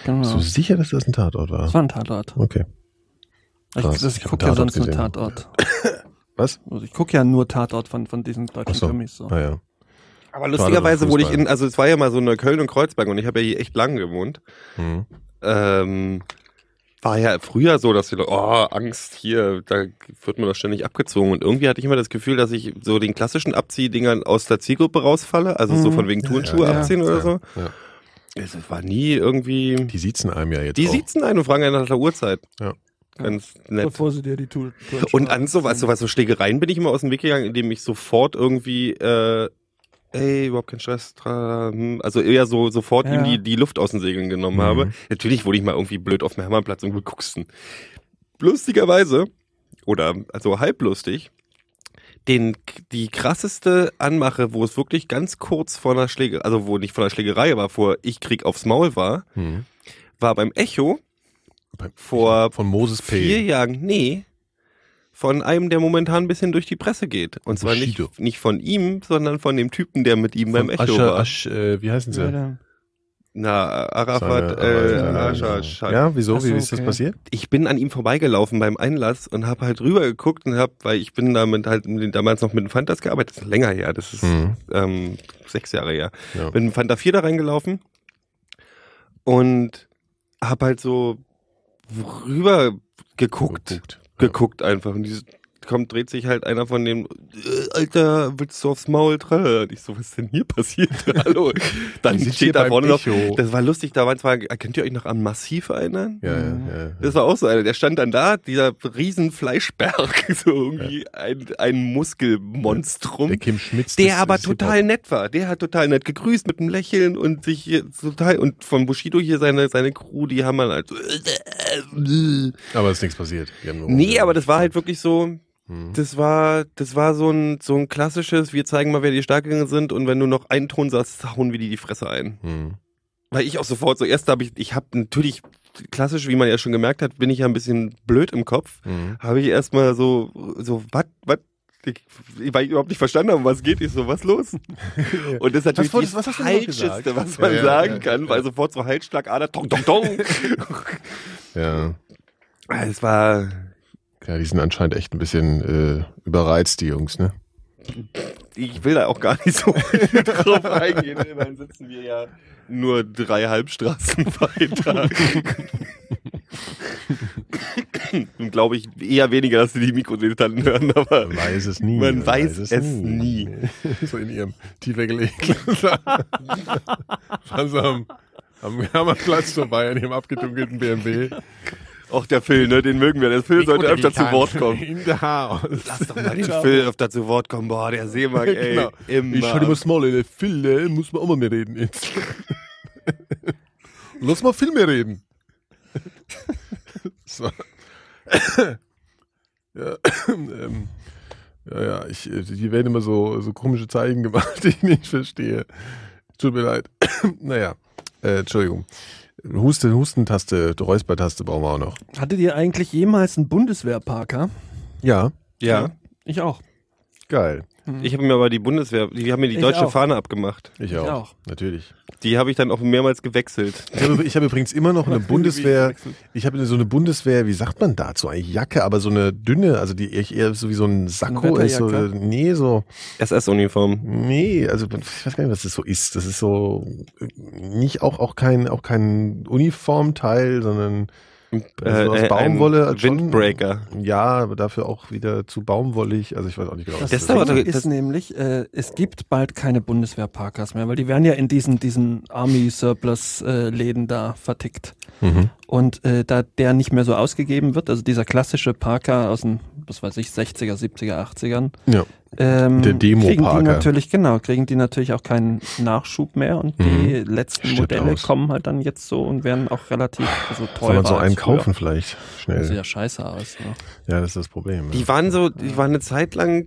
Genau. Bist du sicher, dass das ein Tatort Das war? war ein Tatort. Okay. Ich, Krass, das, ich ich gucke ja sonst nur gesehen. Tatort. Was? Also ich gucke ja nur Tatort von, von diesen deutschen Ach so. Krimis. So. Naja. Aber lustigerweise wurde ich in, also es war ja mal so eine Köln und Kreuzberg und ich habe ja hier echt lang gewohnt. Mhm. Ähm, war ja früher so, dass Leute, oh, Angst hier, da wird man doch ständig abgezogen. Und irgendwie hatte ich immer das Gefühl, dass ich so den klassischen Abziehdingern aus der Zielgruppe rausfalle, also so Mhm. von wegen Turnschuhe ja. abziehen oder Ja, so. ja. Es war nie irgendwie. Die sieht's in einem ja jetzt Die auch. sieht's ein und fragen einen nach der Uhrzeit. Ja. Ganz nett. Bevor sie dir die Tour, Und an sowas, sowas, so Schlägereien bin ich immer aus dem Weg gegangen, indem ich sofort irgendwie, äh, ey, überhaupt kein Stress, hm, also eher so sofort Ja. ihm die, die Luft aus den Segeln genommen Mhm. habe. Natürlich wurde ich mal irgendwie blöd auf dem Hermannplatz und gegucksten. Lustigerweise, oder also halblustig, den, die krasseste Anmache, wo es wirklich ganz kurz vor einer Schlägerei, also wo nicht vor einer Schlägerei, aber vor ich krieg aufs Maul war, Hm. war beim Echo vor Von Moses vier P. Jahren, nee, von einem, der momentan ein bisschen durch die Presse geht. Und zwar nicht, Bushido. nicht von ihm, sondern von dem Typen, der mit ihm beim Von Echo Asche, war. Asch, äh, wie heißen sie? Ja, Na, Arafat, Seine- äh, Ascha, Schach. Ja, wieso? So, wie ist das okay. passiert? ich bin an ihm vorbeigelaufen beim Einlass und habe halt rüber geguckt und hab, weil ich bin damit halt damals noch mit dem Fantas gearbeitet, das ist länger her, das ist Mhm. ähm, sechs Jahre her. Ja. Bin mit dem Fanta 4 da reingelaufen und hab halt so rüber geguckt, Geguckt. geguckt einfach und dieses kommt, dreht sich halt einer von dem, äh, Alter, willst du aufs Maul? Tralala. Und ich so, was ist denn hier passiert? Hallo. Dann steht da vorne noch, das war lustig, da waren zwar, könnt ihr euch noch an Massiv erinnern? Ja, ja, ja. Das war auch so einer, der stand dann da, dieser riesen Fleischberg, so irgendwie ein, ein Muskelmonstrum. Der Kim Schmitz. Der aber total nett war. Der hat total nett gegrüßt mit einem Lächeln und sich total und von Bushido hier seine seine Crew, die haben halt so Aber es ist nichts passiert. Nee, aber das war halt wirklich so Mhm. das war das war so ein so ein klassisches, wir zeigen mal, wer die Stärkeren sind und wenn du noch einen Ton sagst, hauen wir die die Fresse ein. Mhm. Weil ich auch sofort so erst habe ich ich habe natürlich klassisch, wie man ja schon gemerkt hat, bin ich ja ein bisschen blöd im Kopf. Mhm. habe ich erstmal so, so, was, was? Ich, weil ich überhaupt nicht verstanden habe, um was geht. Ich so, was los? Und das ist natürlich das was gesagt? Falscheste, was man Ja, ja, sagen ja, kann, ja. weil sofort so Halsschlagader, tong, tong, tong. Ja. es war, ja, die sind anscheinend echt ein bisschen äh, überreizt, die Jungs, ne? ich will da auch gar nicht so drauf eingehen. Immerhin sitzen wir ja nur drei Halbstraßen weiter. Und glaube ich eher weniger, dass sie die Mikrodilettanten hören, aber Man weiß es nie. Man weiß es nie. so in ihrem tiefer gelegten. also am, am Hammerplatz vorbei an ihrem abgedunkelten BMW. Auch der Phil, ne, den mögen wir. Der Phil sollte öfter zu Wort kommen. In der Haus. Lass doch mal den Phil öfter zu Wort kommen. Boah, der Seemann, ey. Genau. Immer. Ich schau dir mal mal, der Phil, der muss man auch mal mehr reden jetzt. Lass mal viel mehr reden. so. ja, ähm, ja, ja, ich, äh, die werden immer so, so komische Zeichen gemacht, die ich nicht verstehe. Tut mir leid. naja, äh, Entschuldigung. Husten, Hustentaste, Räuspertaste brauchen wir auch noch. Hattet ihr eigentlich jemals einen Bundeswehrparker? Ja, Ja. Ich auch. geil. Ich habe mir aber die Bundeswehr, die haben mir die Ich deutsche auch. Fahne abgemacht. Ich Ich auch. auch. Natürlich. Die habe ich dann auch mehrmals gewechselt. Ich habe, ich habe übrigens immer noch eine Bundeswehr. Ich habe so eine Bundeswehr, wie sagt man dazu eigentlich? Jacke, aber so eine dünne, also die eher so wie so ein Sakko ist. So, nee, so. SS-Uniform. Nee, also ich weiß gar nicht, was das so ist. Das ist so nicht auch, auch kein, auch kein Uniformteil, sondern also aus äh, Baumwolle. ein schon. Windbreaker. Ja, aber dafür auch wieder zu baumwollig. Also ich weiß auch nicht genau. Das, was Das doch- ist das- nämlich, äh, es gibt bald keine Bundeswehr-Parkers mehr, weil die werden ja in diesen, diesen Army-Surplus-Läden da vertickt. Mhm. Und äh, da der nicht mehr so ausgegeben wird, also dieser klassische Parker aus den, was weiß ich, 60er, 70er, 80ern, Ja. Ähm, Der kriegen die Demo-Parker. natürlich, genau, kriegen die natürlich auch keinen Nachschub mehr und die letzten Stimmt Modelle aus. kommen halt dann jetzt so und werden auch relativ also teurer. Soll man so einen als früher. kaufen vielleicht? Schnell. Sieht ja scheiße aus. Ne? Ja, das ist das Problem. Die Ja. waren so, die waren eine Zeit lang,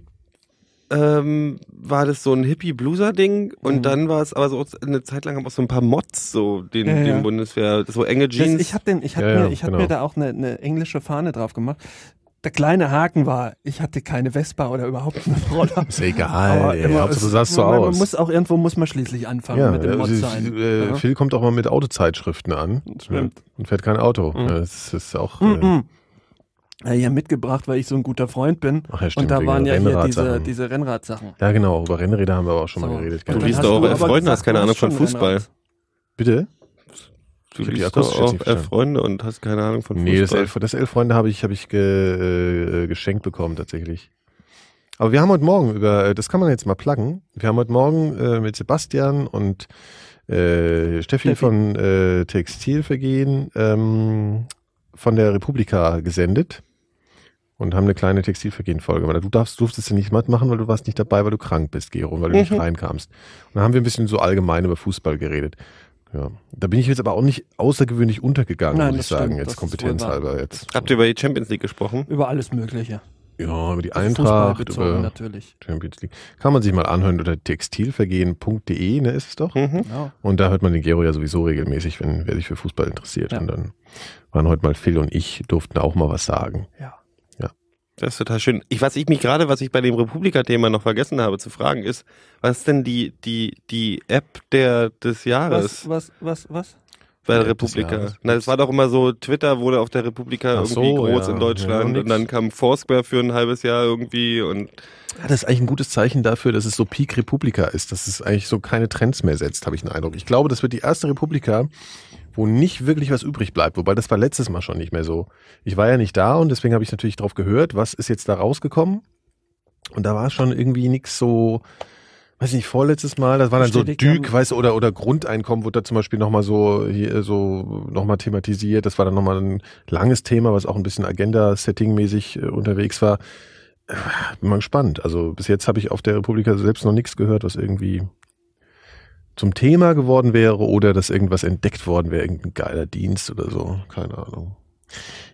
ähm, war das so ein Hippie-Blueser-Ding und Mhm. dann war es aber so eine Zeit lang haben auch so ein paar Mods so den, Ja, ja. den Bundeswehr, so enge Das, Jeans. ich hatte ich hatte Ja, mir, ich hatte genau. mir da auch eine, eine englische Fahne drauf gemacht. Der kleine Haken war, ich hatte keine Vespa oder überhaupt einen Roller. Ist ja egal. ey. immer- Hauptsache, es- sahst so man, aus. Man muss auch irgendwo muss man schließlich anfangen ja, mit dem Mod also, sein. äh, Ja. Phil kommt auch mal mit Autozeitschriften an Stimmt. und fährt kein Auto. Mhm. Ja, Das ist auch. Äh, -mm. Ja, hier mitgebracht, weil ich so ein guter Freund bin. ach ja, stimmt, und da waren ja hier diese, diese Rennradsachen. Ja, genau. Über Rennräder haben wir aber auch schon So. mal geredet. Du liest auch äh, aber Freunde, hast keine Ahnung von Fußball. Rennrad. Bitte? Du Ich liest doch auch verstanden. Freunde und hast keine Ahnung von Fußball. Nee, das Elf, das Elf-Freunde habe ich, hab ich ge, äh, geschenkt bekommen tatsächlich. Aber wir haben heute Morgen über, äh, das kann man jetzt mal pluggen, wir haben heute Morgen äh, mit Sebastian und äh, Steffi, Steffi. von äh, Textilvergehen ähm, von der Republika gesendet und haben eine kleine Textilvergehen-Folge. Weil du darfst, durftest ja nicht mitmachen, weil du warst nicht dabei, weil du krank bist, Gero, weil du nicht Mhm. reinkamst. Und dann haben wir ein bisschen so allgemein über Fußball geredet. Ja. Da bin ich jetzt aber auch nicht außergewöhnlich untergegangen, Nein, muss ich sagen, stimmt, jetzt kompetenzhalber jetzt. Habt ihr über die Champions League gesprochen? Über alles Mögliche. Ja, über die Also Eintracht, fußballbezogen über natürlich. Champions League. Kann man sich mal anhören unter textilvergehen.de, ne, ist es doch? Mhm. Ja. Und da hört man den Gero ja sowieso regelmäßig, wenn wer sich für Fußball interessiert. Ja. Und dann waren heute mal Phil und ich, durften auch mal was sagen. ja. Das ist total schön. Ich, was ich mich gerade, was ich bei dem Republika-Thema noch vergessen habe zu fragen, ist, was ist denn die, die, die App der, des Jahres Was, was, was, was? bei der Republika? Na, das war doch immer so, Twitter wurde auf der Republika Ach irgendwie so, groß ja. in Ja, Deutschland nix. und dann kam Foursquare für ein halbes Jahr irgendwie und Ja, das ist eigentlich ein gutes Zeichen dafür, dass es so Peak Republika ist, dass es eigentlich so keine Trends mehr setzt, habe ich den Eindruck. Ich glaube, das wird die erste Republika, wo nicht wirklich was übrig bleibt. Wobei das war letztes Mal schon nicht mehr so. Ich war ja nicht da und deswegen habe ich natürlich drauf gehört, was ist jetzt da rausgekommen. Und da war schon irgendwie nichts so, weiß nicht, vorletztes Mal, das war dann so Bestätigt, Dück, ja. weißt du, oder, oder Grundeinkommen wurde da zum Beispiel nochmal so, hier, so, nochmal thematisiert. Das war dann nochmal ein langes Thema, was auch ein bisschen Agenda-Setting-mäßig äh, unterwegs war. Äh, Bin mal gespannt. Also bis jetzt habe ich auf der Republika selbst noch nichts gehört, was irgendwie zum Thema geworden wäre oder dass irgendwas entdeckt worden wäre, irgendein geiler Dienst oder so. Keine Ahnung.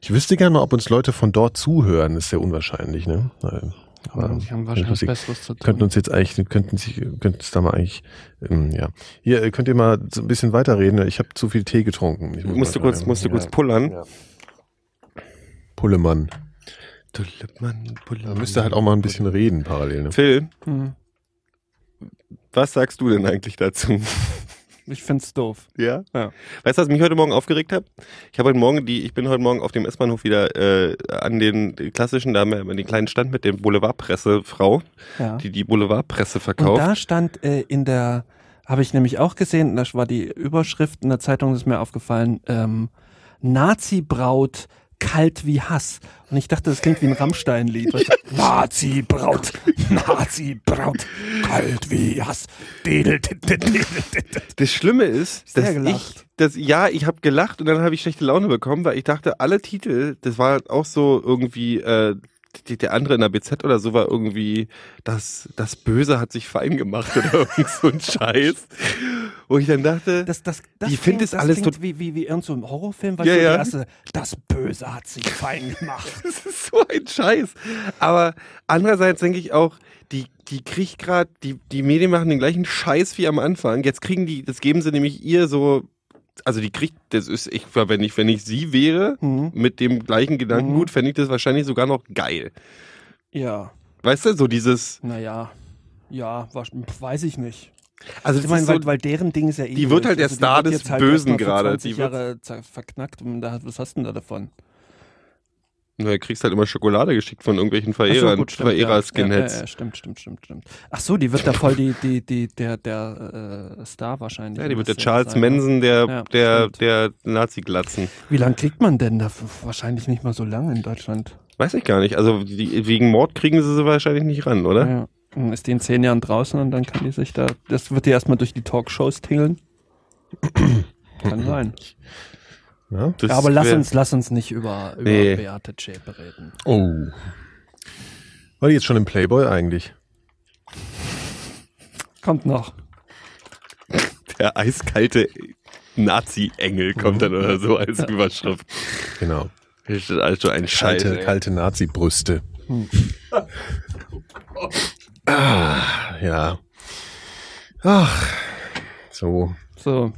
Ich wüsste gerne mal, ob uns Leute von dort zuhören. ist sehr unwahrscheinlich, ne? Nein. Aber die haben wahrscheinlich Sie Besseres zu tun. könnten uns jetzt eigentlich, könnten sich, könnten es da mal eigentlich, ähm, ja. Hier, äh, könnt ihr mal so ein bisschen weiterreden? Ich habe zu viel Tee getrunken. Ich muss musst du kurz, musst du ja. kurz pullern. Ja. Pullemann. Pullemann. Da müsst ihr halt auch mal ein bisschen reden parallel. Ne? Phil, Hm. Was sagst du denn eigentlich dazu? Ich find's doof. Ja? Ja. Weißt du, was mich heute Morgen aufgeregt hat? Ich habe heute Morgen die, ich bin heute Morgen auf dem S-Bahnhof wieder äh, an den klassischen, da haben wir den kleinen Stand mit der Boulevardpressefrau, Ja. die die Boulevardpresse Und verkauft. da stand äh, in der, habe ich nämlich auch gesehen, das war die Überschrift in der Zeitung, ist mir aufgefallen, ähm, Nazi-Braut kalt wie Hass. Und ich dachte, das klingt wie ein Rammstein-Lied. Nazi-Braut, Nazi-Braut, kalt wie Hass. Das Schlimme ist, dass ich, dass, ja, ich habe gelacht und dann habe ich schlechte Laune bekommen, weil ich dachte, alle Titel, das war auch so irgendwie, äh, die, der andere in der BZ oder so war irgendwie, das, das Böse hat sich fein gemacht oder irgend so ein Scheiß. Wo ich dann dachte, Das, das, das Die findet es alles klingt wie, wie, wie irgend so ein Horrorfilm, weil Ja, ja. erste, das Böse hat sich fein gemacht. Das ist so ein Scheiß. Aber andererseits denke ich auch, die, die kriegt gerade, die, die Medien machen den gleichen Scheiß wie am Anfang. Jetzt kriegen die, das geben sie nämlich ihr so, also die kriegt, das ist, ich, wenn ich, wenn ich sie wäre, Mhm. mit dem gleichen Gedankengut, Mhm. fände ich das wahrscheinlich sogar noch geil. Ja, Weißt du, so dieses, naja. Ja, weiß ich nicht. Also Ich das meine, so, weil, weil deren Ding ist ja eh die wird halt der Also Star des jetzt halt Bösen gerade. 20 Die wird- Jahre verknackt und da, was hast du denn da davon? na, du kriegst halt immer Schokolade geschickt von irgendwelchen so, Verehrern, gut, stimmt, Verehrer-Skinheads. Ja, ja, ja, stimmt, stimmt, stimmt, stimmt. Ach so, die wird da voll die, die, die, der, der äh, Star wahrscheinlich. Ja, die wird der Charles sein, ne? Manson der, Ja, der, stimmt. der Nazi-Glatzen. Wie lange kriegt man denn dafür? Wahrscheinlich nicht mal so lange in Deutschland. Weiß ich gar nicht. Also die, wegen Mord kriegen sie sie wahrscheinlich nicht ran, oder? Ja. Ist die in zehn Jahren draußen und dann kann die sich da, das wird die erstmal durch die Talkshows tingeln. kann sein. Ja? Das Ja, aber lass uns, lass uns nicht über, über Nee. Beate Zschäpe reden. Oh. War die jetzt schon im Playboy eigentlich? Kommt noch. Der eiskalte Nazi-Engel kommt dann oder so als Überschrift. Genau. Hier steht also ein Scheiß. Kalte, kalte Nazi-Brüste. Hm. ah, ja. Ach, so. So.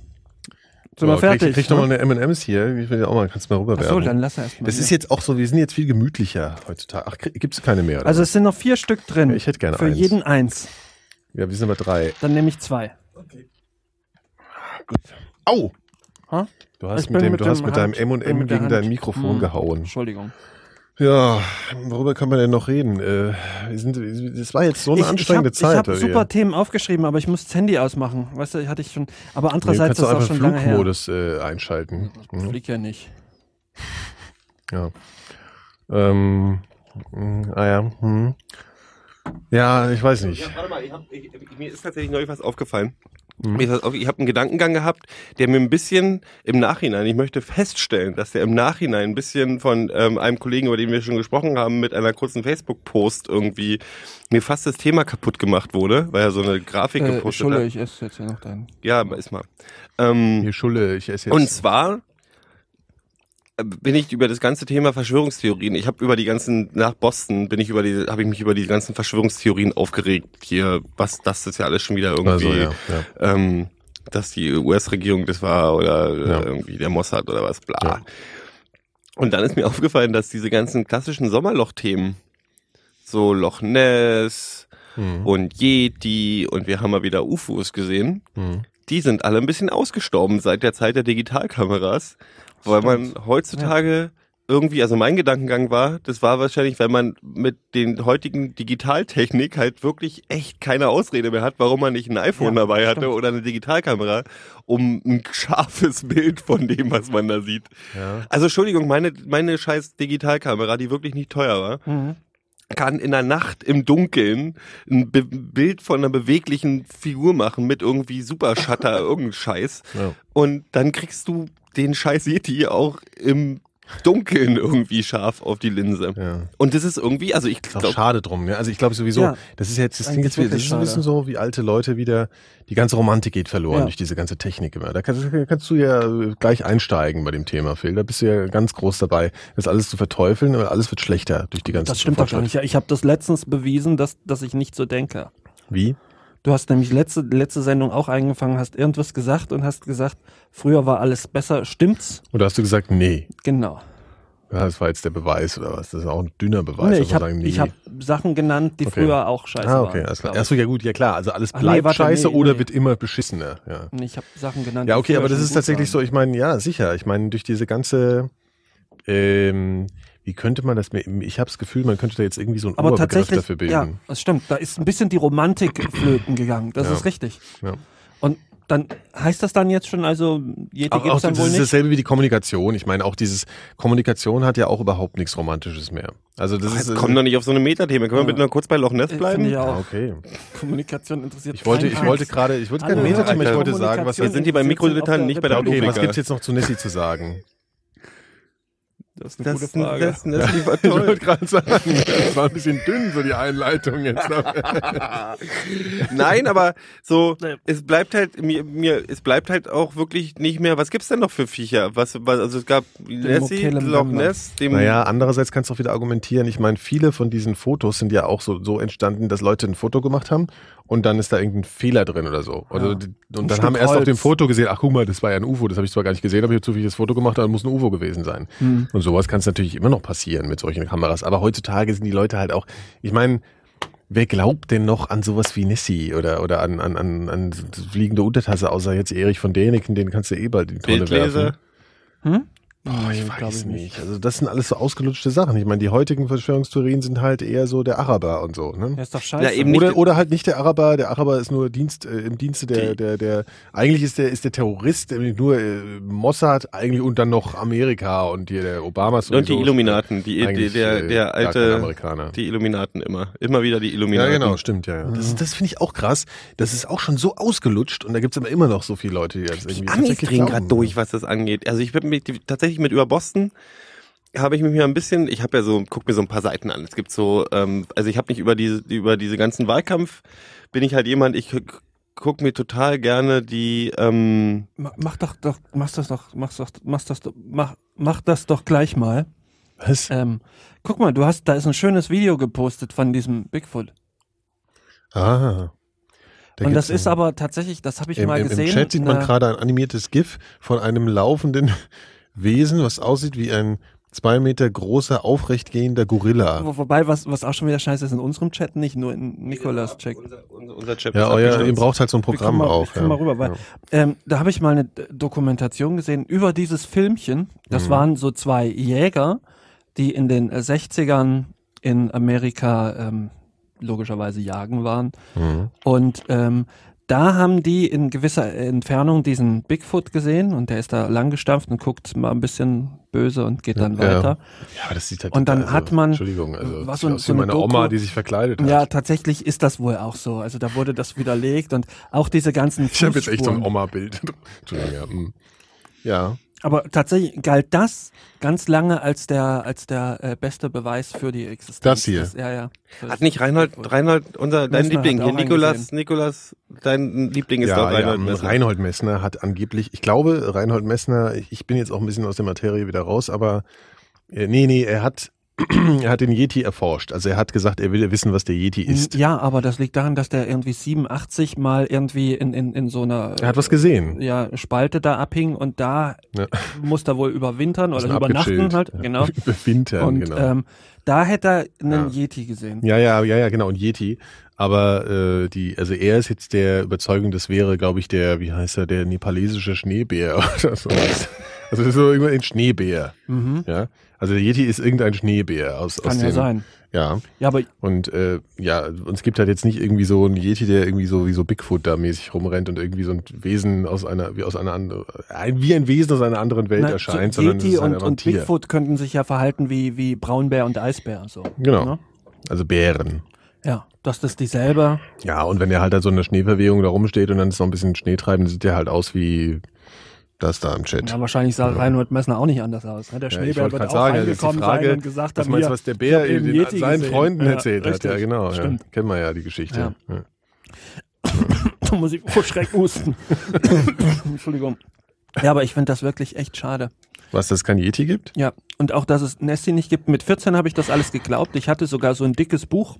Sind So, wir fertig? Krieg, krieg noch mal eine M&M's hier. Ich will ja auch mal, kannst du mal Ach so, rüberwerfen. dann lass er erstmal. das ist jetzt auch so, wir sind jetzt viel gemütlicher heutzutage. Ach, gibt's keine mehr? Oder? Also es sind noch vier Stück drin. ich hätte gerne Für eins. jeden eins. Ja, wir sind aber drei. Dann nehme ich zwei. Au! Ha? Du hast Ich mit dem, mit du hast mit deinem Hand- M und M mit der gegen dein. Mikrofon Hm. gehauen. Entschuldigung. Ja, worüber kann man denn noch reden? Äh, wir sind, das war jetzt so eine ich, anstrengende ich hab, Zeit. Ich habe super? Themen aufgeschrieben, aber ich muss das Handy ausmachen. Weißt du, hatte ich schon. Aber Nee, andererseits kannst ist du das auch einfach schon lange her. Flugmodus äh, einschalten. Ich Mhm. flieg ja nicht. Ja. Ähm, mh, ah ja. Hm. Ja, ich weiß nicht. Ja, warte mal, ich hab, ich, mir ist tatsächlich neu was aufgefallen. Mhm. Ich habe einen Gedankengang gehabt, der mir ein bisschen im Nachhinein, ich möchte feststellen, dass der im Nachhinein ein bisschen von ähm, einem Kollegen, über den wir schon gesprochen haben, mit einer kurzen Facebook-Post irgendwie mir fast das Thema kaputt gemacht wurde, weil er so eine Grafik Äh, gepostet Schulle, hat. ich esse jetzt hier noch deinen. Ja, aber ist mal. Ähm, Hier Schulle, ich esse jetzt. und zwar bin ich über das ganze Thema Verschwörungstheorien. Ich habe über die ganzen nach Boston bin ich über die habe ich mich über die ganzen Verschwörungstheorien aufgeregt. Hier was das ist ja alles schon wieder irgendwie Also, ja, ja. ähm, dass die US-Regierung das war oder äh, Ja. irgendwie der Mossad oder was bla. Und dann ist mir aufgefallen, dass diese ganzen klassischen Sommerloch-Themen so Loch Ness Mhm. und Yeti und wir haben mal wieder UFOs gesehen Mhm. die sind alle ein bisschen ausgestorben seit der Zeit der Digitalkameras, weil man heutzutage irgendwie, also mein Gedankengang war, das war wahrscheinlich, wenn man mit den heutigen Digitaltechnik halt wirklich echt keine Ausrede mehr hat, warum man nicht ein iPhone Ja, dabei hatte stimmt. oder eine Digitalkamera, um ein scharfes Bild von dem, was man da sieht. Ja. Also Entschuldigung, meine, meine scheiß Digitalkamera, die wirklich nicht teuer war, Mhm. kann in der Nacht im Dunkeln ein Be Bild von einer beweglichen Figur machen mit irgendwie Supershutter, irgendein Scheiß. Ja. Und dann kriegst du den Scheiß Yeti auch im Dunkeln irgendwie scharf auf die Linse. Ja. Und das ist irgendwie, also ich glaube, schade drum, ne? Also ich glaube sowieso, Ja. das ist jetzt, das klingt jetzt, das ist ein bisschen so, wie alte Leute wieder, die ganze Romantik geht verloren Ja. durch diese ganze Technik immer. Da kannst, kannst du ja gleich einsteigen bei dem Thema, Phil. Da bist du ja ganz groß dabei, das alles zu verteufeln, aber alles wird schlechter durch die ganze Das stimmt doch gar nicht. Ich habe das letztens bewiesen, dass, dass ich nicht so denke. Wie? Du hast nämlich letzte, letzte Sendung auch eingefangen, hast irgendwas gesagt und hast gesagt, früher war alles besser. Stimmt's? Oder hast du gesagt, nee? Genau. Ja, das war jetzt der Beweis oder was? Das ist auch ein dünner Beweis. Nee, ich habe nee. hab Sachen genannt, die Okay. früher auch scheiße Ah, waren. okay, alles klar. Achso, ja gut, ja klar. Also alles Ach nee, bleibt warte, scheiße nee, oder wird immer beschissener. Ja. ich. Ich habe Sachen genannt. Ja, okay, aber das ist tatsächlich so, waren. ich meine, ja, sicher. Ich meine, durch diese ganze, ähm, wie könnte man das, mir- ich habe das Gefühl, man könnte da jetzt irgendwie so einen Aber Oberbegriff tatsächlich, dafür bilden. ja, das stimmt. Da ist ein bisschen die Romantik flöten gegangen. Das Ja. ist richtig. Ja. Und dann heißt das dann jetzt schon, also Yeti Auch, auch gibt's dann das wohl ist nicht? dasselbe wie die Kommunikation. Ich meine, auch dieses Kommunikation hat ja auch überhaupt nichts Romantisches mehr. Also das ist. jetzt kommen doch nicht auf so eine Metathema. Können wir Ja. bitte noch kurz bei Loch Ness Äh, bleiben? ich auch. okay. Kommunikation interessiert Ich wollte, ich wollte gerade, ich wollte kein Metathema, ich wollte sagen, was Wir sind hier beim Mikrodilettanten, nicht bei der Okay, was Republika. gibt's jetzt noch zu Nessie zu sagen? Das ist eine Das, gute Frage. das, das lieber Ich wollte toll. gerade sagen, das war ein bisschen dünn, so die Einleitung jetzt. Nein, aber so, Nee. es bleibt halt, mir, mir, es bleibt halt auch wirklich nicht mehr, was gibt's denn noch für Viecher? Was, was also es gab Nessie, Loch. Ness, dem, Naja, andererseits kannst du auch wieder argumentieren. Ich meine, viele von diesen Fotos sind ja auch so, so entstanden, dass Leute ein Foto gemacht haben und dann ist da irgendein Fehler drin oder so. Oder, Ja. und dann Stück haben erst auf dem Foto gesehen, ach guck mal, das war ja ein UFO, das habe ich zwar gar nicht gesehen, aber ich habe zufällig das Foto gemacht, aber muss ein UFO gewesen sein. Hm. Und sowas kann es natürlich immer noch passieren mit solchen Kameras. Aber heutzutage sind die Leute halt auch, ich meine, wer glaubt denn noch an sowas wie Nessie oder, oder an, an, an, an fliegende Untertasse, außer jetzt Erich von Däniken, den kannst du eh bald in die Tonne Bildleser. werfen. Hm? Boah, ich weiß ich nicht. Also das sind alles so ausgelutschte Sachen. Ich meine, die heutigen Verschwörungstheorien sind halt eher so der Araber und so. Ne? Ja, ist doch scheiße. Ja, eben nicht- Oder, oder halt nicht der Araber. Der Araber ist nur Dienst äh, im Dienste der, Die- der, der. Eigentlich ist der ist der Terrorist nur äh, Mossad eigentlich und dann noch Amerika und hier der Obama ist und die sowieso Illuminaten, die, die, der, äh, der alte, Amerikaner. die Illuminaten immer. Immer wieder die Ja, Illuminaten. genau, stimmt, ja. ja. Das, das finde ich auch krass. Das ist auch schon so ausgelutscht und da gibt's aber immer noch so viele Leute, die das irgendwie Die Amis drehen gerade durch, was das angeht. Also ich bin mit, tatsächlich mit über Boston habe ich mich mal ein bisschen, ich habe ja so, guck mir so ein paar Seiten an. Es gibt so, ähm, also ich habe mich über diese, über diese ganzen Wahlkampf, bin ich halt jemand, ich gu- guck mir total gerne die, ähm, Ma- Mach doch, doch, mach das doch, mach das, mach das, doch- mach, mach das doch gleich mal. Was? Ähm, guck mal, du hast, da ist ein schönes Video gepostet von diesem Bigfoot. Ah. Da Und das ist aber tatsächlich, das habe ich Im, mal gesehen. Im Chat sieht man na- gerade ein animiertes GIF von einem laufenden Wesen, was aussieht wie ein zwei Meter großer, aufrechtgehender Gorilla. Wo, wobei, was, was auch schon wieder scheiße ist in unserem Chat, nicht nur in Nikolas Chat. unser, unser, unser Chat Ja, ist euer, ihr braucht halt so ein Programm mal, auch. Ich ja. mal rüber, weil, ähm, da habe ich mal eine Dokumentation gesehen über dieses Filmchen. Das Mhm. waren so zwei Jäger, die in den äh, 60ern in Amerika ähm, logischerweise jagen waren. Mhm. Und ähm, da haben die in gewisser Entfernung diesen Bigfoot gesehen und der ist da langgestampft und guckt mal ein bisschen böse und geht dann Ja. weiter. Ja, aber das sieht halt Und dann also, hat man- Entschuldigung, also was sieht so- eine meine Oma, Doku- die sich verkleidet hat. Ja, tatsächlich ist das wohl auch so. Also da wurde das widerlegt und auch diese ganzen ich habe jetzt echt so ein Fußspuren. Oma-Bild. Entschuldigung, ja. Ja. Aber tatsächlich galt das ganz lange als der als der äh, beste Beweis für die Existenz. Das hier? des- ja, ja. Hat nicht Reinhold, Reinhold, unser, dein Messner Liebling hier, Nikolas. Nikolas, dein Liebling ist doch ja, Reinhold ja, Messner. Reinhold Messner hat angeblich, ich glaube, Reinhold Messner, ich bin jetzt auch ein bisschen aus der Materie wieder raus, aber äh, nee, nee, er hat, er hat den Yeti erforscht. Also er hat gesagt, er will wissen, was der Yeti ist. Ja, aber das liegt daran, dass der irgendwie 87 mal irgendwie in, in, in so einer Er hat was gesehen. ja, Spalte da abhing und da Ja. muss er wohl überwintern oder übernachten halt, Ja. genau. Überwintern, Und genau. ähm, da hätte er einen Ja. Yeti gesehen. Ja, ja, ja, ja, genau, ein Yeti. Aber äh, die, also er ist jetzt der Überzeugung, das wäre, glaube ich, der, wie heißt er, der nepalesische Schneebär oder so. Also das ist so irgendwann ein Schneebär. Mhm. Ja. Also der Yeti ist irgendein Schneebär aus, aus Kann ja dem, sein. Ja. Ja, aber Und äh, ja, und es gibt halt jetzt nicht irgendwie so einen Yeti, der irgendwie so wie so Bigfoot da mäßig rumrennt und irgendwie so ein Wesen aus einer, wie aus einer anderen, ein, wie ein Wesen aus einer anderen Welt na, erscheint, so sondern Yeti halt und, und. Bigfoot könnten sich ja verhalten wie, wie Braunbär und Eisbär. So. Genau. Ne? Also Bären. Ja, dass das dieselbe. Ja, und wenn er halt da so eine Schneeverwehung da rumsteht und dann ist noch ein bisschen Schnee treiben, dann sieht der halt aus wie das da im Chat. Ja, wahrscheinlich sah Reinhold Messner auch nicht anders aus. Ne? Der Ja, Schneebär wollte wird auch sagen, die reingekommen Frage, sein und gesagt haben, meinst was der Bär den, seinen gesehen. Freunden Ja, erzählt hat. Ja, genau. Ja. Stimmt. Kennen wir ja die Geschichte. Ja. Ja. Da muss ich vor Schreck husten. Entschuldigung. Ja, aber ich finde das wirklich echt schade. Was, dass es kein Yeti gibt? Ja, und auch, dass es Nessie nicht gibt. Mit 14 habe ich das alles geglaubt. Ich hatte sogar so ein dickes Buch.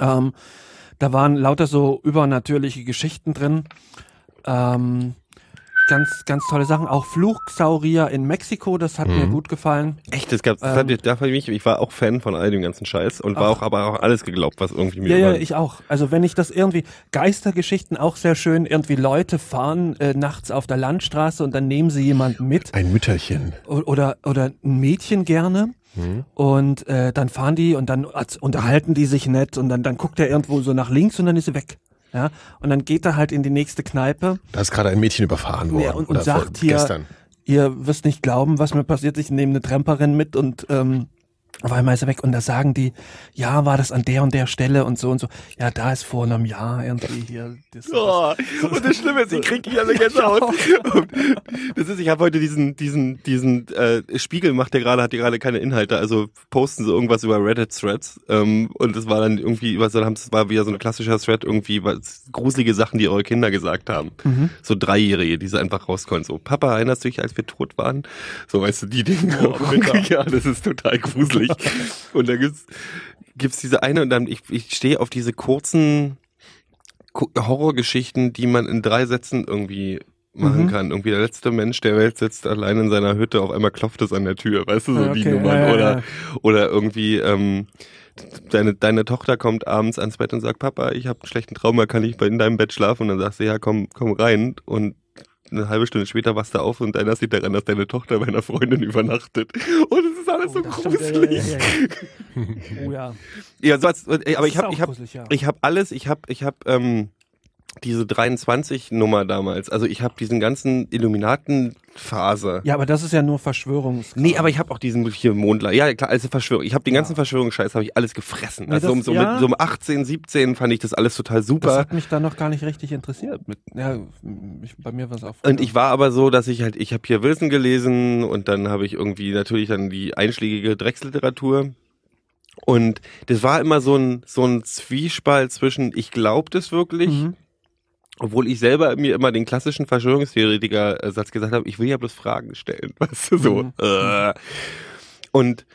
Ähm, da waren lauter so übernatürliche Geschichten drin. Ähm, ganz, ganz tolle Sachen. Auch Flugsaurier in Mexiko, das hat mir Mhm. gut gefallen. Echt, das gab's, das Ähm, hat, ich- da fand ich mich, ich war auch Fan von all dem ganzen Scheiß und war Ach. auch, aber auch alles geglaubt, was irgendwie mir Ja, ja, ich auch. Also wenn ich das irgendwie, Geistergeschichten auch sehr schön, irgendwie Leute fahren äh, nachts auf der Landstraße und dann nehmen sie jemanden mit Ein Mütterchen. Oder, oder ein Mädchen gerne. Mhm. Und äh, dann fahren die und dann unterhalten die sich nett und dann, dann guckt er irgendwo so nach links und dann ist sie weg. Ja, und dann geht er halt in die nächste Kneipe. Da ist gerade ein Mädchen überfahren worden. Ja, und- und sagt hier- Gestern. Ihr wirst nicht glauben, was mir passiert. Ich nehme eine Tramperin mit und ähm, auf einmal ist er weg. Und da sagen die, ja, war das an der und der Stelle und so und so. Ja, da ist vor einem Jahr irgendwie hier. Das, Oh, und das Schlimme ist, ich krieg hier alle Gänsehaut. Und Das ist, ich habe heute diesen, diesen, diesen äh, Spiegel macht der gerade, hat ja gerade keine Inhalte, also posten so irgendwas über Reddit-Threads. Ähm, und das war dann irgendwie, was dann haben, es war wieder so ein klassischer Thread, irgendwie was, gruselige Sachen, die eure Kinder gesagt haben. Mhm. So Dreijährige, die sie einfach rauskommen. So, Papa, erinnerst du dich, als wir tot waren? So, weißt du, die Dinge. ja, das ist total gruselig. Und da gibt's, gibt's diese eine und dann, ich, ich stehe auf diese kurzen Ku- Horrorgeschichten, die man in drei Sätzen irgendwie machen Mhm. kann. Irgendwie der letzte Mensch der Welt sitzt allein in seiner Hütte, auf einmal klopft es an der Tür, weißt du, so die okay, Nummern. ja, ja, oder, ja. oder irgendwie, ähm, deine, deine Tochter kommt abends ans Bett und sagt, Papa, ich habe einen schlechten Trauma, kann ich in deinem Bett schlafen? Und dann sagst du, ja, komm, komm rein. Und eine halbe Stunde später wachst du auf und erinnerst dich daran, dass deine Tochter bei einer Freundin übernachtet. Und es ist alles so das stimmt, ja, gruselig. ja, ja. Oh ja. Ja, so als, aber Das ich habe ich hab, gruselig, ich habe alles, ich habe ich habe ähm, diese 23 Nummer damals. Also ich habe diesen ganzen Illuminaten Phase. Ja, aber das ist ja nur Verschwörungs. Nee, aber ich habe auch diesen hier Mondler. Ja, klar, also Verschwörung. Ich habe den ganzen Verschwörungsscheiß habe ich alles gefressen. Nee, also das- um, so, ja. mit, so um 18, 17 fand ich das alles total Das super. hat mich da noch gar nicht richtig interessiert. Mit, ja, ich, bei mir war es auch. Und ich war aber so, dass ich halt, ich habe hier Wilson gelesen und dann habe ich irgendwie natürlich dann die einschlägige Drecksliteratur. Und das war immer so ein, so ein Zwiespalt zwischen, ich glaube das wirklich, Mhm. Obwohl ich selber mir immer den klassischen Verschwörungstheoretiker-Satz gesagt habe, ich will ja bloß Fragen stellen, weißt du, so. Mhm. Äh. Und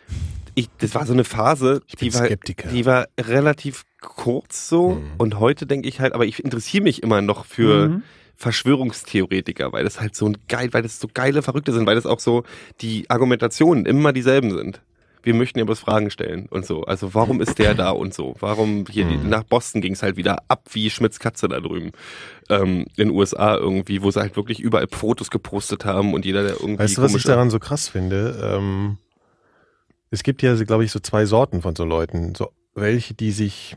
ich, das war so eine Phase, die war, die war relativ kurz so. Mhm. Und heute denke ich halt, aber ich interessiere mich immer noch für Mhm. Verschwörungstheoretiker, weil das halt so ein geil, weil das so geile Verrückte sind, weil das auch so die Argumentationen immer dieselben sind. Wir möchten ja bloß Fragen stellen und so. Also warum ist der da und so? Warum hier die, Mhm. nach Boston ging es halt wieder ab wie Schmitz Katze da drüben ähm, in den USA irgendwie, wo sie halt wirklich überall Fotos gepostet haben und jeder der irgendwie Weißt du, was ich daran so krass finde? Ähm, es gibt ja, glaube ich, so zwei Sorten von so Leuten. So welche, die sich,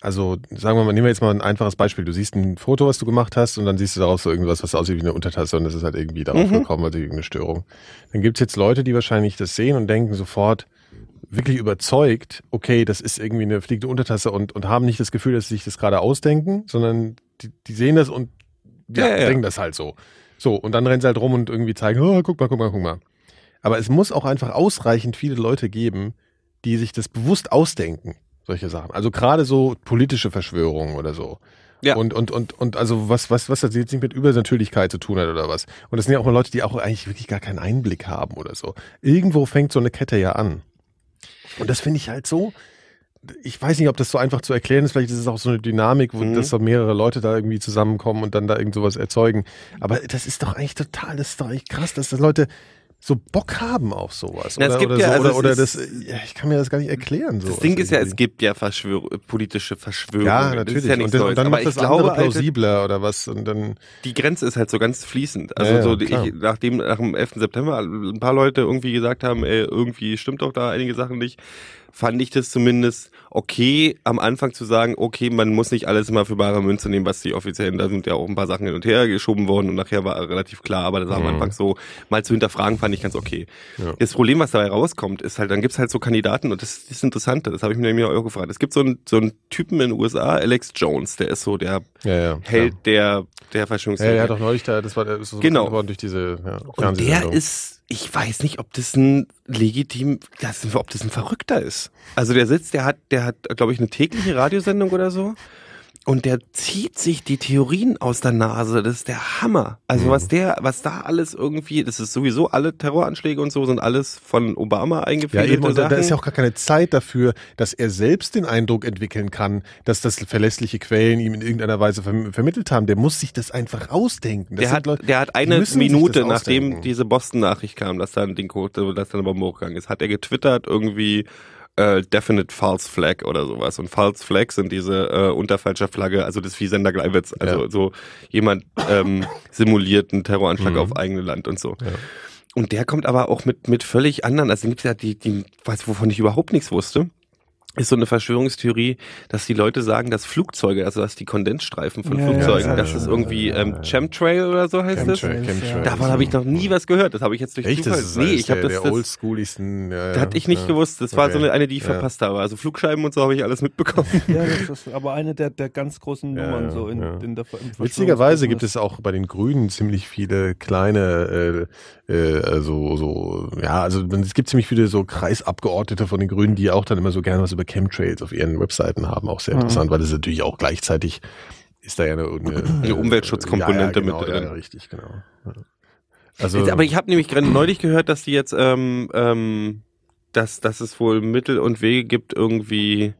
also sagen wir mal, nehmen wir jetzt mal ein einfaches Beispiel. Du siehst ein Foto, was du gemacht hast, und dann siehst du darauf so irgendwas, was aussieht wie eine Untertasse, und das ist halt irgendwie darauf Mhm. gekommen, also irgendeine Störung. Dann gibt's jetzt Leute, die wahrscheinlich das sehen und denken sofort, wirklich überzeugt, okay, das ist irgendwie eine fliegende Untertasse und, und haben nicht das Gefühl, dass sie sich das gerade ausdenken, sondern die, die sehen das und ja, Ja, ja. denken das halt so. So, und dann rennen sie halt rum und irgendwie zeigen, oh, guck mal, guck mal, guck mal. Aber es muss auch einfach ausreichend viele Leute geben, die sich das bewusst ausdenken, solche Sachen. Also gerade so politische Verschwörungen oder so. Ja. Und, und, und, und also was, was, was das jetzt nicht mit Übernatürlichkeit zu tun hat oder was. Und das sind ja auch mal Leute, die auch eigentlich wirklich gar keinen Einblick haben oder so. Irgendwo fängt so eine Kette ja an. Und das finde ich halt so, ich weiß nicht, ob das so einfach zu erklären ist, vielleicht ist es auch so eine Dynamik, wo Mhm. dass so mehrere Leute da irgendwie zusammenkommen und dann da irgend sowas erzeugen. Aber das ist doch eigentlich total, das ist doch eigentlich krass, dass das Leute so Bock haben auf sowas. Na, es oder gibt oder, ja, so, also oder, es ist- das, ja, ich kann mir das gar nicht erklären. Das Ding ist ja, es irgendwie. gibt ja Verschwör politische Verschwörungen. Ja, natürlich. ja und, das, und dann macht das andere glaube, Alter, plausibler oder was. Und dann, die Grenze ist halt so ganz fließend. Also Ja, so, ich, nachdem nach dem 11. September ein paar Leute irgendwie gesagt haben, ey, irgendwie stimmt doch da einige Sachen nicht, fand ich das zumindest okay, am Anfang zu sagen, okay, man muss nicht alles immer für bare Münze nehmen, was die offiziellen, da sind ja auch ein paar Sachen hin und her geschoben worden und nachher war relativ klar, aber das war am Mhm. Anfang so, mal zu hinterfragen, fand ich ganz okay. Ja. Das Problem, was dabei rauskommt, ist halt, dann gibt's halt so Kandidaten und das ist interessant, das habe ich mir nämlich auch gefragt. Es gibt so einen, so einen Typen in den USA, Alex Jones, der ist so der ja, ja. Held der, der Ja, Verschwörungstheorie. er hat doch neulich da, das war der ist so Genau. geworden durch diese ja, Und der ist, ich weiß nicht, ob das ein legitim, das, ob das ein Verrückter ist. Also der sitzt, der hat, der hat, glaube ich, eine tägliche Radiosendung oder so. Und der zieht sich die Theorien aus der Nase. Das ist der Hammer. Also Mhm. was der, was da alles irgendwie, das ist sowieso alle Terroranschläge und so sind alles von Obama Ja, eingefädelte eben, und da, da ist ja auch gar keine Zeit dafür, dass er selbst den Eindruck entwickeln kann, dass das verlässliche Quellen ihm in irgendeiner Weise verm vermittelt haben. Der muss sich das einfach ausdenken. Das der hat, Leute- der hat eine Minute, nachdem diese Boston-Nachricht kam, dass da ein Ding, hoch- dass da eine Bombe hochgegangen ist, hat er getwittert irgendwie äh, Definite False Flag oder sowas. Und False Flag sind diese äh, unter falscher Flagge, also das ist wie Sender Gleiwitz, also Ja. so jemand ähm, simuliert einen Terroranschlag Mhm. auf eigene Land und so. Ja. Und der kommt aber auch mit, mit völlig anderen, also gibt's ja die, die, weiß, wovon ich überhaupt nichts wusste, ist so eine Verschwörungstheorie, dass die Leute sagen, dass Flugzeuge, also dass die Kondensstreifen von Ja, Flugzeugen, ja, das ja, ist irgendwie ja, ähm. Chemtrail oder so heißt es. Chemtrail, Chemtrail. Davon habe ich noch nie was gehört. Das habe ich jetzt durch Echt, Zufall. das ist nee, ich habe der, das, der das, oldschooligsten. Ja, das ja, hatte ich nicht ja. gewusst. Das war so Okay. eine, eine, die ich Ja. verpasst habe. Also Flugscheiben und so habe ich alles mitbekommen. Ja, das ist aber eine der, der ganz großen Nummern ja, so in, ja. in der im Witzigerweise gibt es auch bei den Grünen ziemlich viele kleine, äh, äh, so, so, ja, also es gibt ziemlich viele so Kreisabgeordnete von den Grünen, die auch dann immer so gerne was über Chemtrails auf ihren Webseiten haben. Auch sehr Mhm. interessant, weil das natürlich auch gleichzeitig ist da ja eine, eine, Eine Umweltschutzkomponente ja, ja, genau, mit drin. Ja, richtig, genau. Also, Jetzt, aber ich habe nämlich gerade neulich gehört, dass die jetzt, ähm, ähm, dass, dass es wohl Mittel und Wege gibt, irgendwie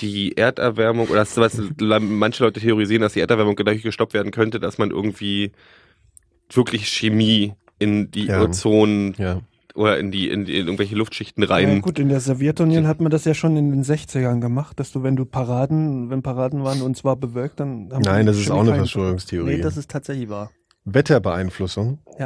die Erderwärmung, oder das, was manche Leute theorisieren, dass die Erderwärmung dadurch gestoppt werden könnte, dass man irgendwie wirklich Chemie in die Ja. Ozon ja. Oder in die, in die in irgendwelche Luftschichten Ja, rein. gut, in der Sowjetunion hat man das ja schon in den 60ern gemacht, dass du, wenn du Paraden, wenn Paraden waren und zwar bewölkt, dann haben Nein, die das ist auch eine Verschwörungstheorie. Nee, das ist tatsächlich wahr. Wetterbeeinflussung. Du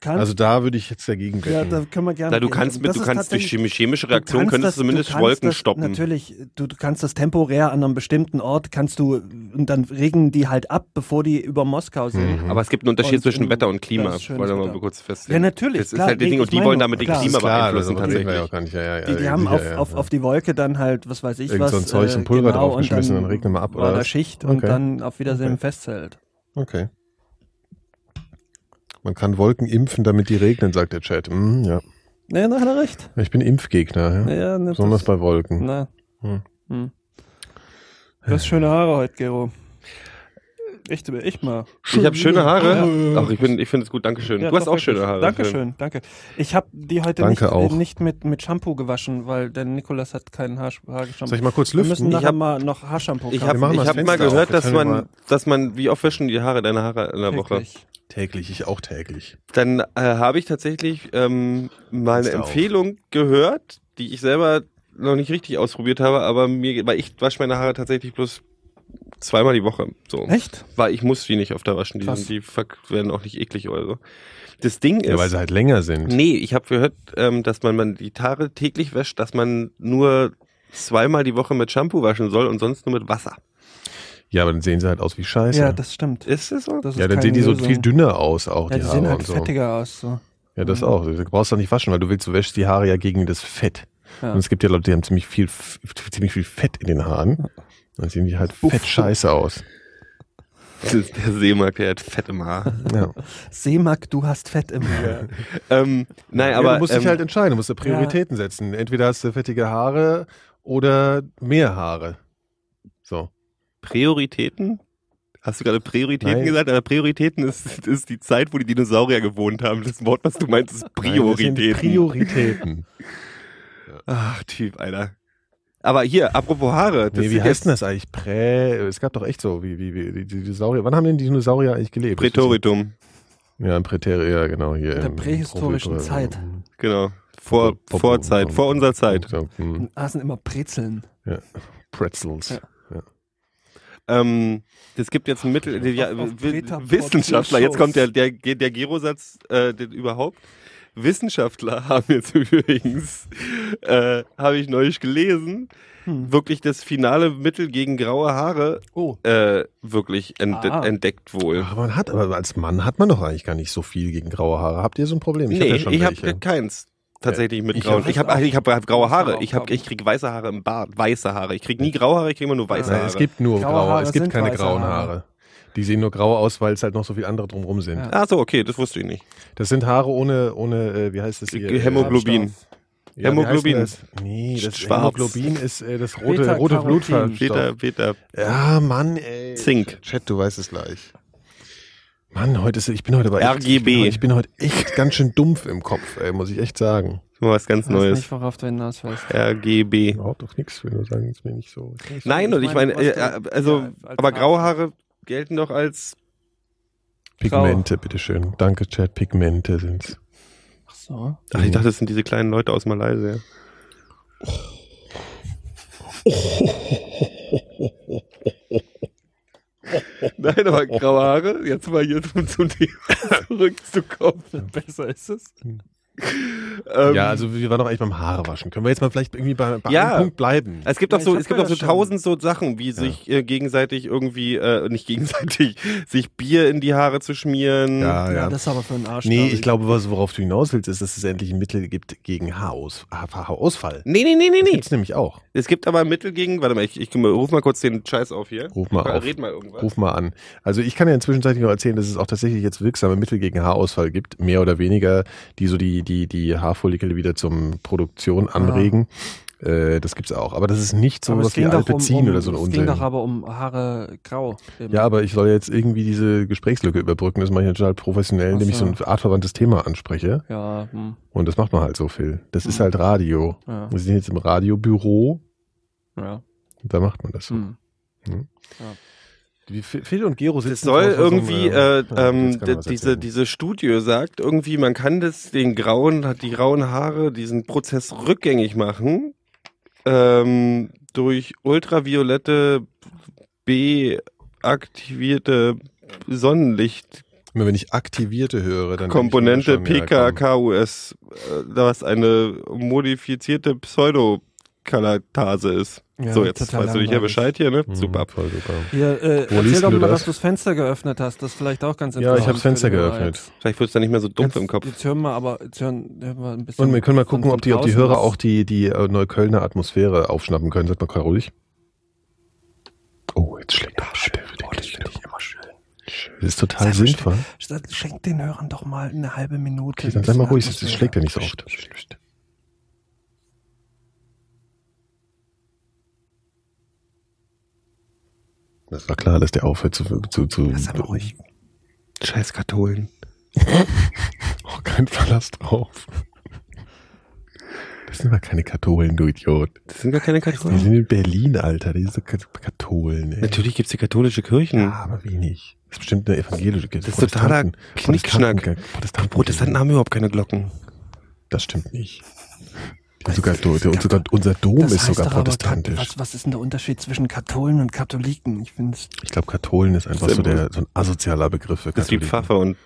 kannst, Also da würde ich jetzt dagegen ja, wetten. da können wir gerne. Da du gehen. kannst mit, du ist kannst durch tatsächlich- chemi- chemische du Reaktionen kannst könntest das- du zumindest du Wolken das, stoppen. Natürlich, du, du kannst das temporär an einem bestimmten Ort, kannst du, und dann regen die halt ab, bevor die über Moskau sind. Mhm. Aber es gibt einen Unterschied Und zwischen in- Wetter und Klima. ist Wollen wir mal kurz Ja, festlegen. natürlich. Das ist klar, halt das Ding, und die wollen damit den klar. Klima ist klar, beeinflussen reden wir ja tatsächlich. auch gar nicht. Ja, ja, Die, ja, die haben ja, auf, ja, auf, ja. auf die Wolke dann halt, was weiß ich Irgend was. so ein Zeug, so ein äh, Pulver genau, und draufgeschmissen, dann regnet mal ab, oder? Schicht und dann auf Wiedersehen Okay. festhält. Okay. Man kann Wolken impfen, damit die regnen, sagt der Chat. Hm, ja. Ja, da hat er recht. Ich bin Impfgegner, ja. Ja, ne, Besonders bei Wolken. na. Hm. Hm. Du hast schöne Haare heute, Gero. Echt, echt mal. Ich habe schöne Haare. Ja. Ach, ich, bin- ich finde es gut, Dankeschön. Ja, du hast auch schöne. Haare. Dankeschön, danke. Ich habe die heute Danke nicht, auch. äh, nicht mit, mit Shampoo gewaschen, weil der Nikolas hat keinen Haar, Haarshampoo. Soll ich mal kurz Wir müssen lüften? nachher hab- mal noch Haarshampoo Ich habe ich hab mal auf. gehört, dass man, mal- dass man, wie oft wäschen die Haare, deine Haare in der Woche? Täglich. Täglich, ich auch täglich. Dann äh, habe ich tatsächlich ähm, mal eine Fenster auf. Empfehlung gehört, die ich selber noch nicht richtig ausprobiert habe, aber mir, weil ich wasche meine Haare tatsächlich bloß zweimal die Woche. So. Echt? Weil ich muss die nicht öfter waschen, die, sind, die werden auch nicht eklig oder so. Das Ding ist. Ja, weil sie halt länger sind. Nee, ich habe gehört, ähm, dass man, man die Haare täglich wäscht, dass man nur zweimal die Woche mit Shampoo waschen soll und sonst nur mit Wasser. Ja, aber dann sehen sie halt aus wie Scheiße. Ja, das stimmt. Ist das so? Das ist ja, dann sehen die so Lösung. viel dünner aus, auch Ja, die die Haare sehen halt und so. fettiger aus. So. Ja, das Mhm. auch. Du brauchst doch nicht waschen, weil du willst, du wäschst die Haare ja gegen das Fett. Ja. Und es gibt ja Leute, die haben ziemlich viel, ziemlich viel Fett in den Haaren. Dann sehen die halt Uff. fett scheiße aus. Das ist der Seemark, der hat fett im Haar. Ja. Seemark, du hast Fett im Haar. ähm, nein, Ja, aber du musst ähm, dich halt entscheiden, du musst dir Prioritäten setzen. Entweder hast du fettige Haare oder mehr Haare. So. Prioritäten? Hast du gerade Prioritäten Nein. gesagt? Aber Prioritäten ist, ist die Zeit, wo die Dinosaurier gewohnt haben. Das Wort, was du meinst, ist Nein, das sind Prioritäten. Prioritäten. Ach, Typ, Alter. Aber hier, apropos Haare. Das Nee, wie heißt denn das eigentlich? Prä. Es gab doch echt so, wie, wie, wie die Dinosaurier. Wann haben denn die Dinosaurier eigentlich gelebt? Prätoritum. Ja, im Präterium, ja, genau. Hier In der prähistorischen Profi- Zeit. Genau. Vor, Popo- vor Zeit, vor unserer Zeit. So, hm, aßen immer Brezeln. Pretzels. Ja. Ähm, es gibt jetzt ein Mittel, ja, Wissenschaftler, jetzt kommt der, der, der Gero-Satz äh, überhaupt. Wissenschaftler haben jetzt übrigens, äh, habe ich neulich gelesen, Hm. wirklich das finale Mittel gegen graue Haare Oh, äh, wirklich ent Ah. entdeckt wohl. Aber man hat, aber als Mann hat man doch eigentlich gar nicht so viel gegen graue Haare. Habt ihr so ein Problem? nee, ja schon ich habe keins. Tatsächlich mit Ich grauen. hab- Ich habe ich hab, hab graue Ich hab Haare. auch Ich, hab, graue. ich krieg weiße Haare im Bart. Weiße Haare. Ich krieg nie graue Haare, ich krieg immer nur weiße Nein, Haare. es gibt nur Graue graue, Haare es gibt keine grauen Haare. Die sehen nur grau aus, weil es halt noch so viele andere drumrum sind. Ja. Ach so, okay, das wusste ich nicht. Das sind Haare ohne, ohne, äh, wie heißt es hier? Hämoglobin. Ja, Hämoglobin. Das? Nee, das Schwarz. Hämoglobin ist äh, das rote, Beta-Carotin. rote Blutfarbstoff. Beta, Beta. Ja, Mann, ey. Zink. Chat, du weißt es gleich. Mann, heute ist, ich bin heute echt, RGB. Ich bin, heute, ich bin heute echt ganz schön dumpf im Kopf, ey, muss ich echt sagen. Mal was ganz Ich weiß Neues. nicht, worauf du hinaus willst. RGB. Überhaupt doch nichts, wenn du sagen, ist mir nicht so. nicht so- Nein, und ich meine, meine, äh, du- also, ja, als aber graue Haare gelten doch als. Pigmente, bitteschön. Danke, Chat, Pigmente sind's. Ach so. Ach, ich dachte, das sind diese kleinen Leute aus Malaysia. Nein, aber graue Haare, jetzt mal hier zum, zum Thema zurückzukommen. Besser ist es. Ähm, ja, also wir waren doch eigentlich beim Haarewaschen. Können wir jetzt mal vielleicht irgendwie bei, bei Ja. einem Punkt bleiben? Es gibt doch Ja, so, ich es gibt doch so ja tausend so Sachen, wie sich äh, gegenseitig irgendwie, äh, nicht gegenseitig, sich Bier in die Haare zu schmieren. Ja, Ja, ja. das ist aber für einen Arsch. Nee, glaub ich glaube, was, worauf du hinaus willst, ist, dass es endlich ein Mittel gibt gegen Haaraus, Haarausfall. Nee, nee, nee, nee, Das nee. gibt's nämlich auch. Es gibt aber Mittel gegen, warte mal, ich, ich ruf mal kurz den Scheiß auf hier. Ruf mal auf. Red mal irgendwas. Ruf mal an. Also ich kann ja inzwischen noch erzählen, dass es auch tatsächlich jetzt wirksame Mittel gegen Haarausfall gibt, mehr oder weniger, die so die, die, die Haarfollikel wieder zum Produktion anregen. Äh, das gibt's auch. Aber das ist nicht so es was wie Alpezin um, um, oder so ein Es Unsinn. ging doch aber um Haare grau. eben. Ja, aber ich soll jetzt irgendwie diese Gesprächslücke überbrücken, dass man hier total professionell, Ach indem ich so ein artverwandtes Thema anspreche. Ja, hm, Und das macht man halt so viel. Das ist Hm. halt Radio. ja, Wir sind jetzt im Radiobüro. ja. Da macht man das so. Hm. Wie Phil und Gero sitzen Das soll draußen irgendwie, äh, ja, ähm, diese, diese Studie sagt irgendwie, man kann das, den grauen, die grauen Haare, diesen Prozess rückgängig machen, ähm, durch ultraviolette B-aktivierte Sonnenlicht wenn ich aktivierte höre, dann Komponente. PKKUS, äh, was eine modifizierte Pseudokalatase ist. Ja, so, jetzt weißt du dich ja langweilig. Bescheid hier, ne? Mhm, Super. Voll super. Hier, äh, Wo erzähl liest doch du mal, das? dass du das Fenster geöffnet hast. Das ist vielleicht auch ganz Ja, interessant. ich habe das Fenster geöffnet. Vielleicht wird es dann nicht mehr so dumpf Jetzt, im Kopf. Jetzt hören wir aber, jetzt hören, hören wir ein bisschen. Und wir können mal gucken, ob die, ob die Hörer auch die, die äh, Neuköllner Atmosphäre aufschnappen können. Seid mal gerade ruhig. Oh, jetzt schlägt er schön. Oh, das finde ich immer schön. Das ist total Sei sinnvoll. Statt- Schenk den Hörern doch mal eine halbe Minute. Okay, dann sei mal ruhig, das schlägt ja nicht so oft. Das war klar, dass der aufhört zu, zu, zu sei mal ruhig. Scheiß Katholen. Oh, kein Verlass drauf. Das sind aber keine Katholen, du Idiot. Das sind gar keine Die Katholen. sind in Berlin, Alter. Die sind Kat- Katholen, ey. Natürlich gibt's die katholische Kirchen. Ja, aber wenig. Das ist bestimmt eine evangelische Kirche. Das ist totaler Knickschnack. Protestanten, Protestanten haben überhaupt keine Glocken. Das stimmt nicht. Sogar, der, sogar unser Dom Das ist heißt sogar protestantisch. Was, was ist denn der Unterschied zwischen Katholen und Katholiken? Ich finde es. Ich glaube, Katholen ist einfach so, der, so ein asozialer Begriff für Das ist wie Katholiken. Pfaffe und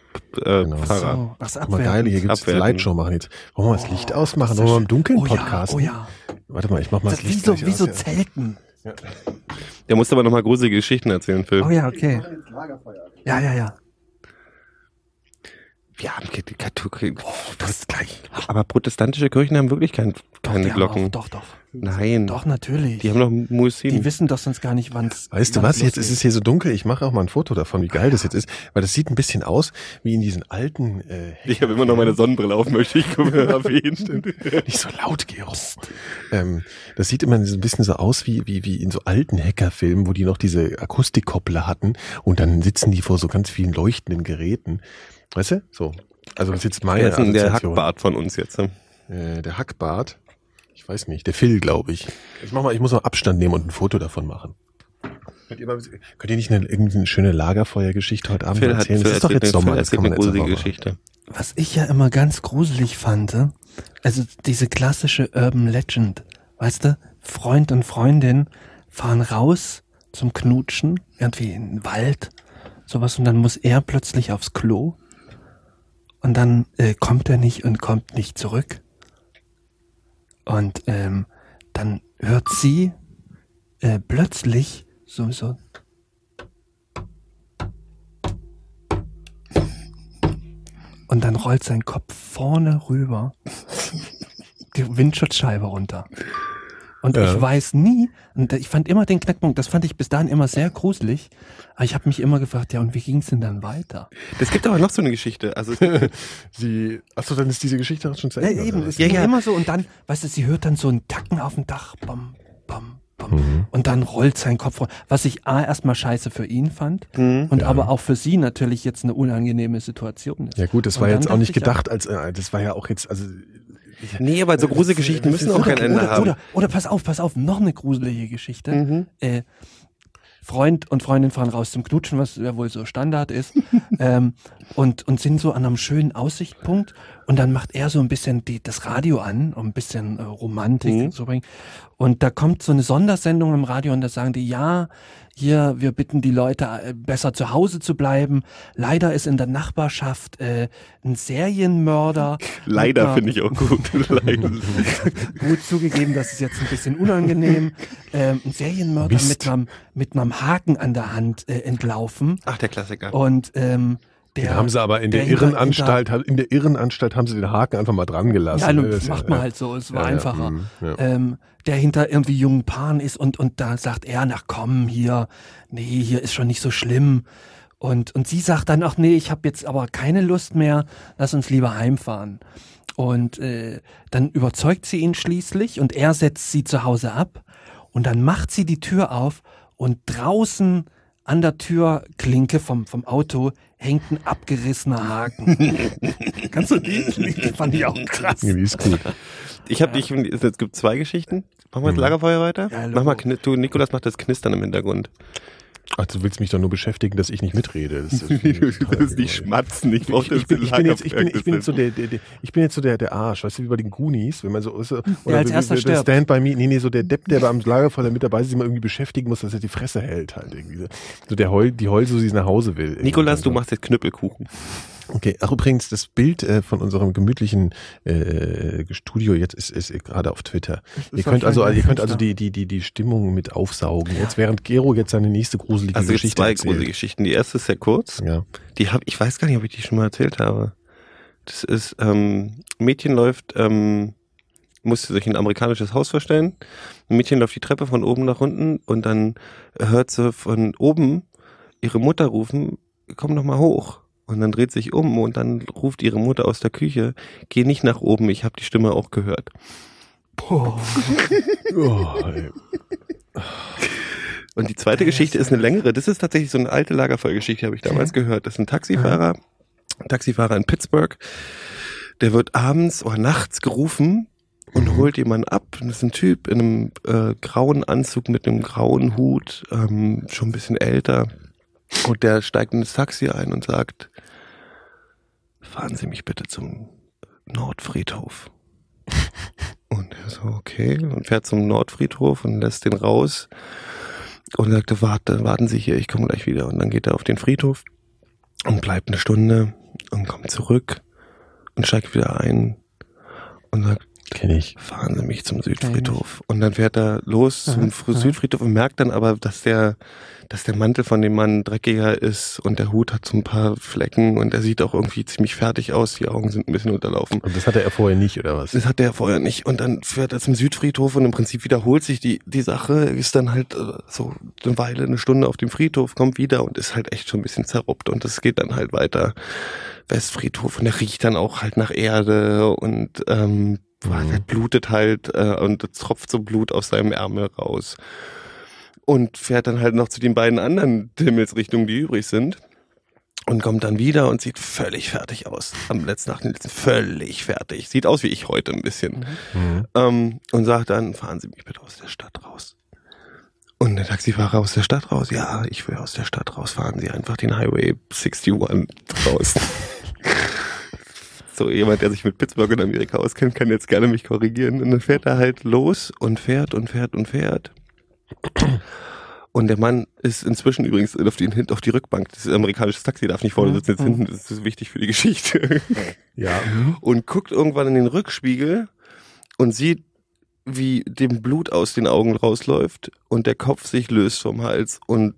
äh, Genau. Pfarrer. So, was Guck mal, geil, hier gibt's Abwerten. Lightshow machen jetzt. Wollen wir mal das Licht ausmachen? das ist Wollen wir mal im Dunkeln oh ja, Podcast? oh ja. Warte mal, ich mach mal das, Das, wie Licht so, gleich wie so aus, ja. Zelten. Der muss aber nochmal gruselige Geschichten erzählen, Phil. Oh ja, okay. Ja, ja, ja. Wir haben die Katholik. das ist gleich. Aber protestantische Kirchen haben wirklich kein, Doch, keine die haben Glocken. Auch, doch, doch. Nein. Doch, natürlich. Die haben doch Die Musin. wissen doch sonst gar nicht, wann's Weißt du was? Jetzt ist es hier so dunkel. Ich mache auch mal ein Foto davon, wie geil das jetzt ist, weil das sieht ein bisschen aus wie in diesen alten. Äh, Ich habe immer noch meine Sonnenbrille auf, möchte ich erwähnen. Nicht so laut, Gero. Ähm, das sieht immer so ein bisschen so aus wie, wie, wie in so alten Hackerfilmen, wo die noch diese Akustikkoppler hatten und dann sitzen die vor so ganz vielen leuchtenden Geräten. Weißt du? So. Also das ist jetzt meine ein- der Assoziation. Hackbart von uns jetzt. ne? Äh, der Hackbart. Ich weiß nicht. Der Phil, glaube ich. Ich mach mal, ich muss mal Abstand nehmen und ein Foto davon machen. Könnt ihr, mal, könnt ihr nicht eine, irgendeine schöne Lagerfeuergeschichte heute Abend Phil hat, erzählen? Phil das ist doch jetzt eine- Sommer, Phil das kann erzählt man eine jetzt gruselige. Geschichte. Was ich ja immer ganz gruselig fand, äh, also diese klassische Urban Legend, weißt du, Freund und Freundin fahren raus zum Knutschen, irgendwie in den Wald, sowas, und dann muss er plötzlich aufs Klo und dann äh, kommt er nicht und kommt nicht zurück. Und ähm, dann hört sie äh, plötzlich so, so und dann rollt sein Kopf vorne rüber die Windschutzscheibe runter. Und Ja. ich weiß nie, und ich fand immer den Knackpunkt, das fand ich bis dahin immer sehr gruselig, aber ich habe mich immer gefragt, ja, und wie ging's denn dann weiter? Es gibt aber noch so eine Geschichte. Also Sie, achso, dann ist diese Geschichte auch schon zu Ja, Ende. eben, oder es? Ja, ging ja. immer so und dann, weißt du, sie hört dann so einen Tacken auf dem Dach, bam, bam, bam, Mhm. und dann rollt sein Kopf runter, was ich A, erstmal scheiße für ihn fand Mhm. und aber auch für sie natürlich jetzt eine unangenehme Situation ist. Ja gut, das Und war jetzt auch nicht ich ja- gedacht als, äh, das war ja auch jetzt, also nee, aber so gruselige Geschichten müssen auch kein Ende oder, haben. Oder, oder pass auf, pass auf, noch eine gruselige Geschichte. Mhm. Äh, Freund und Freundin fahren raus zum Knutschen, was ja wohl so Standard ist, ähm, und, und sind so an einem schönen Aussichtspunkt und dann macht er so ein bisschen die, das Radio an, um ein bisschen äh, Romantik Mhm. zu bringen. Und da kommt so eine Sondersendung im Radio und da sagen die, ja, hier, wir bitten die Leute, äh, besser zu Hause zu bleiben. Leider ist in der Nachbarschaft äh, ein Serienmörder. Leider finde ich auch gut. Gut zugegeben, das ist jetzt ein bisschen unangenehm. Ähm, ein Serienmörder Mist. mit einem, mit einem Haken an der Hand äh, entlaufen. Ach, der Klassiker. Und ähm, den haben sie aber in der, der hinter- Irrenanstalt, in der Irrenanstalt haben sie den Haken einfach mal dran gelassen. Ja, ne? Das macht ja- man halt so, es war ja, ja, einfacher. mm, ja. Ähm, der hinter irgendwie jungen Paaren ist und, und da sagt er, na komm, hier, nee, hier ist schon nicht so schlimm. Und, und sie sagt dann, ach nee, ich habe jetzt aber keine Lust mehr, lass uns lieber heimfahren. Und äh, dann überzeugt sie ihn schließlich und er setzt sie zu Hause ab und dann macht sie die Tür auf und draußen an der Türklinke vom, vom Auto hängt ein abgerissener Haken. Kannst du die? Die fand ich auch krass. Ja, die ist gut. Ich habe dich, es gibt zwei Geschichten. Machen wir das Mhm. Lagerfeuer weiter? Ja, Mach mal, du, Nikolas macht das Knistern im Hintergrund. Ach, du willst mich doch nur beschäftigen, dass ich nicht mitrede. Das ist, du willst nicht schmatzen, ich ich, ich, bin, ich, bin jetzt, ich, bin, ich bin jetzt so der, der, der, ich bin jetzt so der, der Arsch, weißt du, wie bei den Goonies, wenn man so, so oder als wie- erster wie- der stirbt. Stand by Me, nee, nee, so der Depp, der beim Lagerfeuer mit dabei ist, sich mal irgendwie beschäftigen muss, dass er die Fresse hält halt irgendwie. So, so der Heul, die Heul, so sie nach Hause will. Nikolas, du machst jetzt Knüppelkuchen. Okay, ach übrigens, das Bild äh, von unserem gemütlichen äh, Studio jetzt ist, ist gerade auf Twitter. Ihr könnt also, ihr könnt also die, die, die, die Stimmung mit aufsaugen. Jetzt während Gero jetzt seine nächste gruselige Also jetzt Geschichte zwei erzählt. gruselige Geschichten. Die erste ist sehr kurz. Ja. Die hab, ich weiß gar nicht, ob ich die schon mal erzählt habe. Das ist, ähm, ein Mädchen läuft, ähm, musste sich ein amerikanisches Haus vorstellen. Ein Mädchen läuft die Treppe von oben nach unten und dann hört sie von oben ihre Mutter rufen, komm doch mal hoch. Und dann dreht sich um und dann ruft ihre Mutter aus der Küche, geh nicht nach oben, ich habe die Stimme auch gehört. Boah. Oh. Und die zweite Geschichte ist eine längere. Das ist tatsächlich so eine alte Lagerfeuergeschichte, habe ich damals gehört. Das ist ein Taxifahrer, ein Taxifahrer in Pittsburgh. Der wird abends oder nachts gerufen und Mhm. holt jemanden ab. Und das ist ein Typ in einem äh, grauen Anzug mit einem grauen Hut, ähm, schon ein bisschen älter. Und der steigt in das Taxi ein und sagt, fahren Sie mich bitte zum Nordfriedhof. Und er so, okay, und fährt zum Nordfriedhof und lässt den raus und sagte, warte, warten Sie hier, ich komme gleich wieder. Und dann geht er auf den Friedhof und bleibt eine Stunde und kommt zurück und steigt wieder ein und sagt, Kenn ich. fahren Sie mich zum Südfriedhof. Und dann fährt er los zum Fr- Südfriedhof und merkt dann aber, dass der, dass der Mantel von dem Mann dreckiger ist und der Hut hat so ein paar Flecken und er sieht auch irgendwie ziemlich fertig aus. Die Augen sind ein bisschen unterlaufen. Und das hatte er vorher nicht, oder was? Das hat er vorher nicht. Und dann fährt er zum Südfriedhof und im Prinzip wiederholt sich die, die Sache, ist dann halt äh, so eine Weile, eine Stunde auf dem Friedhof, kommt wieder und ist halt echt schon ein bisschen zerruppt. Und es geht dann halt weiter Westfriedhof und der riecht dann auch halt nach Erde und ähm, Mhm. der blutet halt äh, und tropft so Blut aus seinem Ärmel raus. Und fährt dann halt noch zu den beiden anderen Himmelsrichtungen, die übrig sind. Und kommt dann wieder und sieht völlig fertig aus. Am letzten Nacht völlig fertig. Sieht aus wie ich heute ein bisschen. Mhm. Ähm, und sagt dann, fahren Sie mich bitte aus der Stadt raus. Und der Taxifahrer aus der Stadt raus, ja, ich will aus der Stadt raus, fahren Sie einfach den Highway 61 raus. so jemand, der sich mit Pittsburgh in Amerika auskennt, kann jetzt gerne mich korrigieren. Und dann fährt er halt los und fährt und fährt und fährt. Und der Mann ist inzwischen übrigens auf, Hin- auf die Rückbank. Das amerikanische Taxi darf nicht vorne sitzen, jetzt hinten, das ist wichtig für die Geschichte Ja. und guckt irgendwann in den Rückspiegel und sieht, wie dem Blut aus den Augen rausläuft und der Kopf sich löst vom Hals und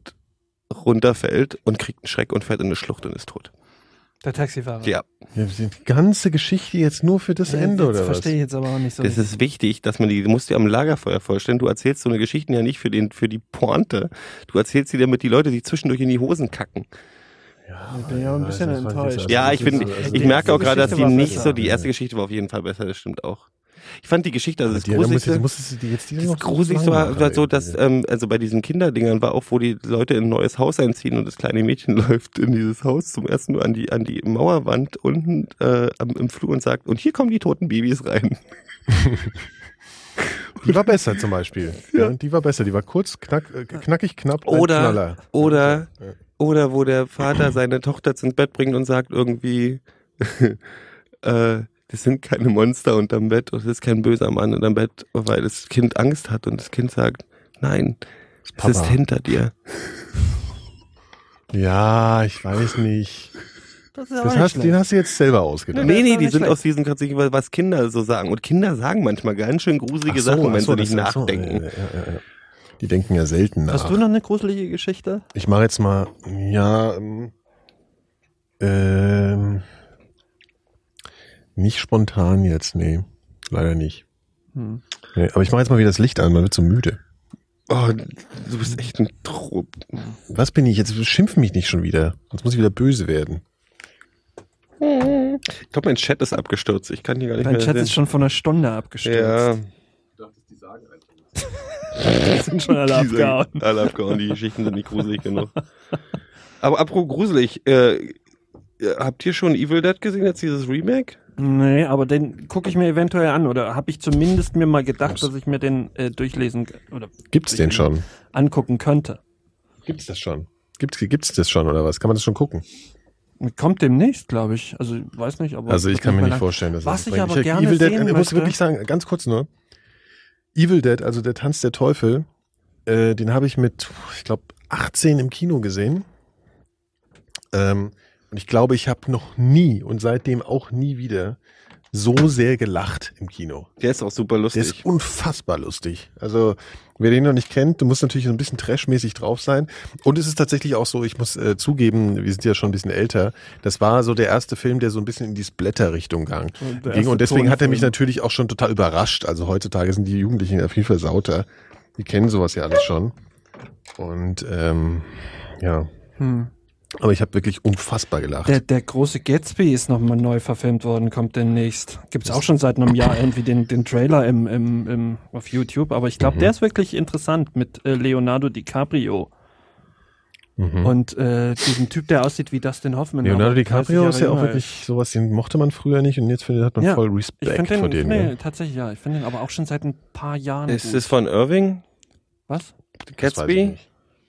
runterfällt und kriegt einen Schreck und fährt in eine Schlucht und ist tot. Der Taxifahrer. Ja, ja die ganze Geschichte jetzt nur für das Ja, Ende, das oder was? verstehe ich jetzt aber auch nicht so. das ist wichtig, dass man die, du musst dir am Lagerfeuer vorstellen, du erzählst so eine Geschichte ja nicht für den, für die Pointe. Du erzählst sie, damit die Leute sich zwischendurch in die Hosen kacken. Ich bin ja ein bisschen das enttäuscht. Ja, Also ich das bin, also ich die merke auch gerade, dass die nicht so, die erste Geschichte war auf jeden Fall besser, das stimmt auch. Ich fand die Geschichte, also das Die, Gruseligste, musstest du die jetzt Das Gruseligste war, war so, dass, ähm, also bei diesen Kinderdingern war auch, wo die Leute in ein neues Haus einziehen und das kleine Mädchen läuft in dieses Haus zum ersten Mal an die, an die Mauerwand unten äh, im Flur und sagt, und hier kommen die toten Babys rein. Die war besser zum Beispiel. Ja. die war besser. Die war kurz, knack, äh, knackig, knapp. Oder, Knaller. oder, Ja. oder wo der Vater seine Tochter ins Bett bringt und sagt irgendwie, äh, das sind keine Monster unterm Bett und es ist kein böser Mann unterm Bett, weil das Kind Angst hat und das Kind sagt, nein, es ist hinter dir. Ja, ich weiß nicht. Das ist Das hast, den hast du jetzt selber ausgedacht. Nee, nee, die sind schlecht. aus diesen Kategorien, was Kinder so sagen. Und Kinder sagen manchmal ganz schön gruselige so, Sachen, ach wenn so, sie nicht so, nachdenken. ja, ja, ja, ja. Die denken ja selten nach. Hast du noch eine gruselige Geschichte? Ich mache jetzt mal, ja, ähm, ähm, nicht spontan jetzt, nee, leider nicht. Hm. Nee, aber ich mache jetzt mal wieder das Licht an, man wird so müde. Oh, du bist echt ein Trupp. Was bin ich? Jetzt schimpf mich nicht schon wieder. Sonst muss ich wieder böse werden. Ich glaube, mein Chat ist abgestürzt. Ich kann hier gar nicht Dein mehr Chat sehen. ist schon von einer Stunde ja, abgestürzt. Die sind schon alle die sind abgehauen. Alle abgehauen. Die Geschichten sind nicht gruselig genug. Aber apropos gruselig, äh, habt ihr schon Evil Dead gesehen, jetzt dieses Remake? Nee, aber den gucke ich mir eventuell an. Oder habe ich zumindest mir mal gedacht, dass ich mir den äh, durchlesen oder Gibt's den schon? angucken könnte. Gibt's das schon? Gibt's, gibt's das schon oder was? Kann man das schon gucken? Kommt demnächst, glaube ich. Also weiß nicht, aber Also ich kann mir nicht lang- vorstellen, dass Was das ich aber gerne Evil Dead, sehen ich muss möchte- wirklich sagen, ganz kurz nur. Evil Dead, also der Tanz der Teufel, äh, den habe ich mit, ich glaube, 18 im Kino gesehen. Ähm, und ich glaube, ich habe noch nie und seitdem auch nie wieder so sehr gelacht im Kino. Der ist auch super Der lustig. ist unfassbar lustig. Also, wer den noch nicht kennt, du musst natürlich so ein bisschen trashmäßig drauf sein. Und es ist tatsächlich auch so, ich muss äh, zugeben, wir sind ja schon ein bisschen älter. Das war so der erste Film, der so ein bisschen in die Splatter-Richtung gang, der ging. Und deswegen hat er mich natürlich auch schon total überrascht. Also heutzutage sind die Jugendlichen ja viel versauter. Die kennen sowas ja alles schon. Und ähm, ja, Hm. Aber ich habe wirklich unfassbar gelacht. Der, der große Gatsby ist nochmal neu verfilmt worden, kommt demnächst. Gibt's auch schon seit einem Jahr irgendwie den, den Trailer im, im, im, auf YouTube. Aber ich glaube, Mhm. der ist wirklich interessant mit äh, Leonardo DiCaprio mhm. und äh, diesem Typ, der aussieht wie Dustin Hoffman. Leonardo aber 30 DiCaprio ist ja auch wirklich sowas, den mochte man früher nicht und jetzt findet, hat man Ja, voll Ich Respekt finde vor den, dem. nee, ne? tatsächlich ja. Ich finde den aber auch schon seit ein paar Jahren Ist gut. es von Irving? Was? Das weiß ich Gatsby?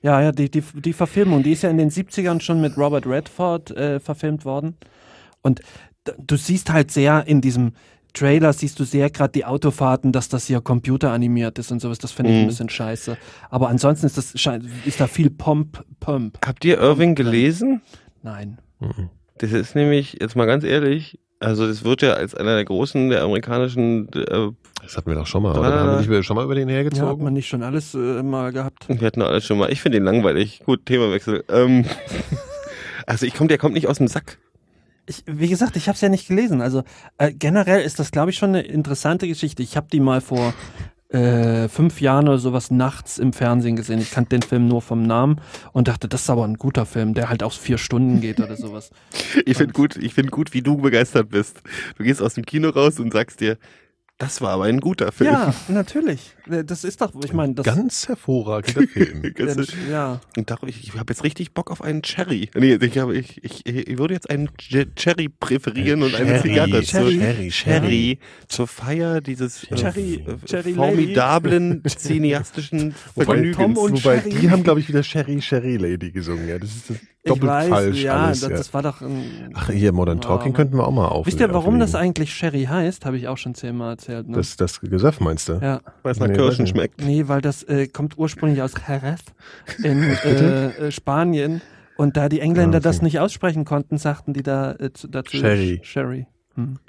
Ja, ja, die, die, die Verfilmung, die ist ja in den 70ern schon mit Robert Redford äh, verfilmt worden. Und du siehst halt sehr in diesem Trailer, siehst du sehr gerade die Autofahrten, dass das hier computeranimiert ist und sowas. Das finde ich ein Mhm. bisschen scheiße. Aber ansonsten ist, das, ist da viel Pomp, Pump. Habt ihr Irving gelesen? Nein. Mhm. Das ist nämlich, jetzt mal ganz ehrlich, Also das wird ja als einer der großen der amerikanischen, äh, Das hatten wir doch schon mal, oder? Ah. Haben wir nicht schon mal über den Ja, hat hergezogen? man nicht schon alles äh, mal gehabt? wir hatten alles schon mal. Ich finde den langweilig. Gut, Themawechsel. Ähm, also ich komm, der kommt nicht aus dem Sack. Ich, wie gesagt, ich habe es ja nicht gelesen. Also äh, generell ist das, glaube ich, schon eine interessante Geschichte. Ich habe die mal vor äh, fünf Jahren oder sowas nachts im Fernsehen gesehen. Ich kannte den Film nur vom Namen und dachte, das ist aber ein guter Film, der halt auch vier Stunden geht oder sowas. Ich finde gut, ich finde gut, wie du begeistert bist. Du gehst aus dem Kino raus und sagst dir, das war aber ein guter Film. Ja, natürlich. Äh, Das ist doch, ich meine, das. Ganz hervorragender Film. Ganz- ja, Und darum, ich, ich habe jetzt richtig Bock auf einen Cherry. Nee, ich, habe, ich, ich, ich würde jetzt einen Cherry präferieren und eine Zigarre. Cherry. Cherry, Cherry zur Feier dieses äh, Cherry- äh, Cherry formidablen cineastischen Wobei, Vergnügens. Tom und wobei Cherry. die haben, glaube ich, wieder Sherry Sherry Lady gesungen. Ja, das ist das ich doppelt weiß, falsch ja, alles. das, ja. das war doch ein. Ach, hier, Modern Talking könnten wir auch mal auf. Wisst ihr, warum das auflegen. eigentlich Sherry heißt? Habe ich auch schon zehnmal erzählt. Ne? Das, das Gesöff meinst du? ja. Weil es nach Kirschen schmeckt. Nee, weil das äh, kommt ursprünglich aus Jerez in äh, Spanien. Und da die Engländer Ah, okay. das nicht aussprechen konnten, sagten die da äh, zu- dazu Sherry. Sherry. Hm.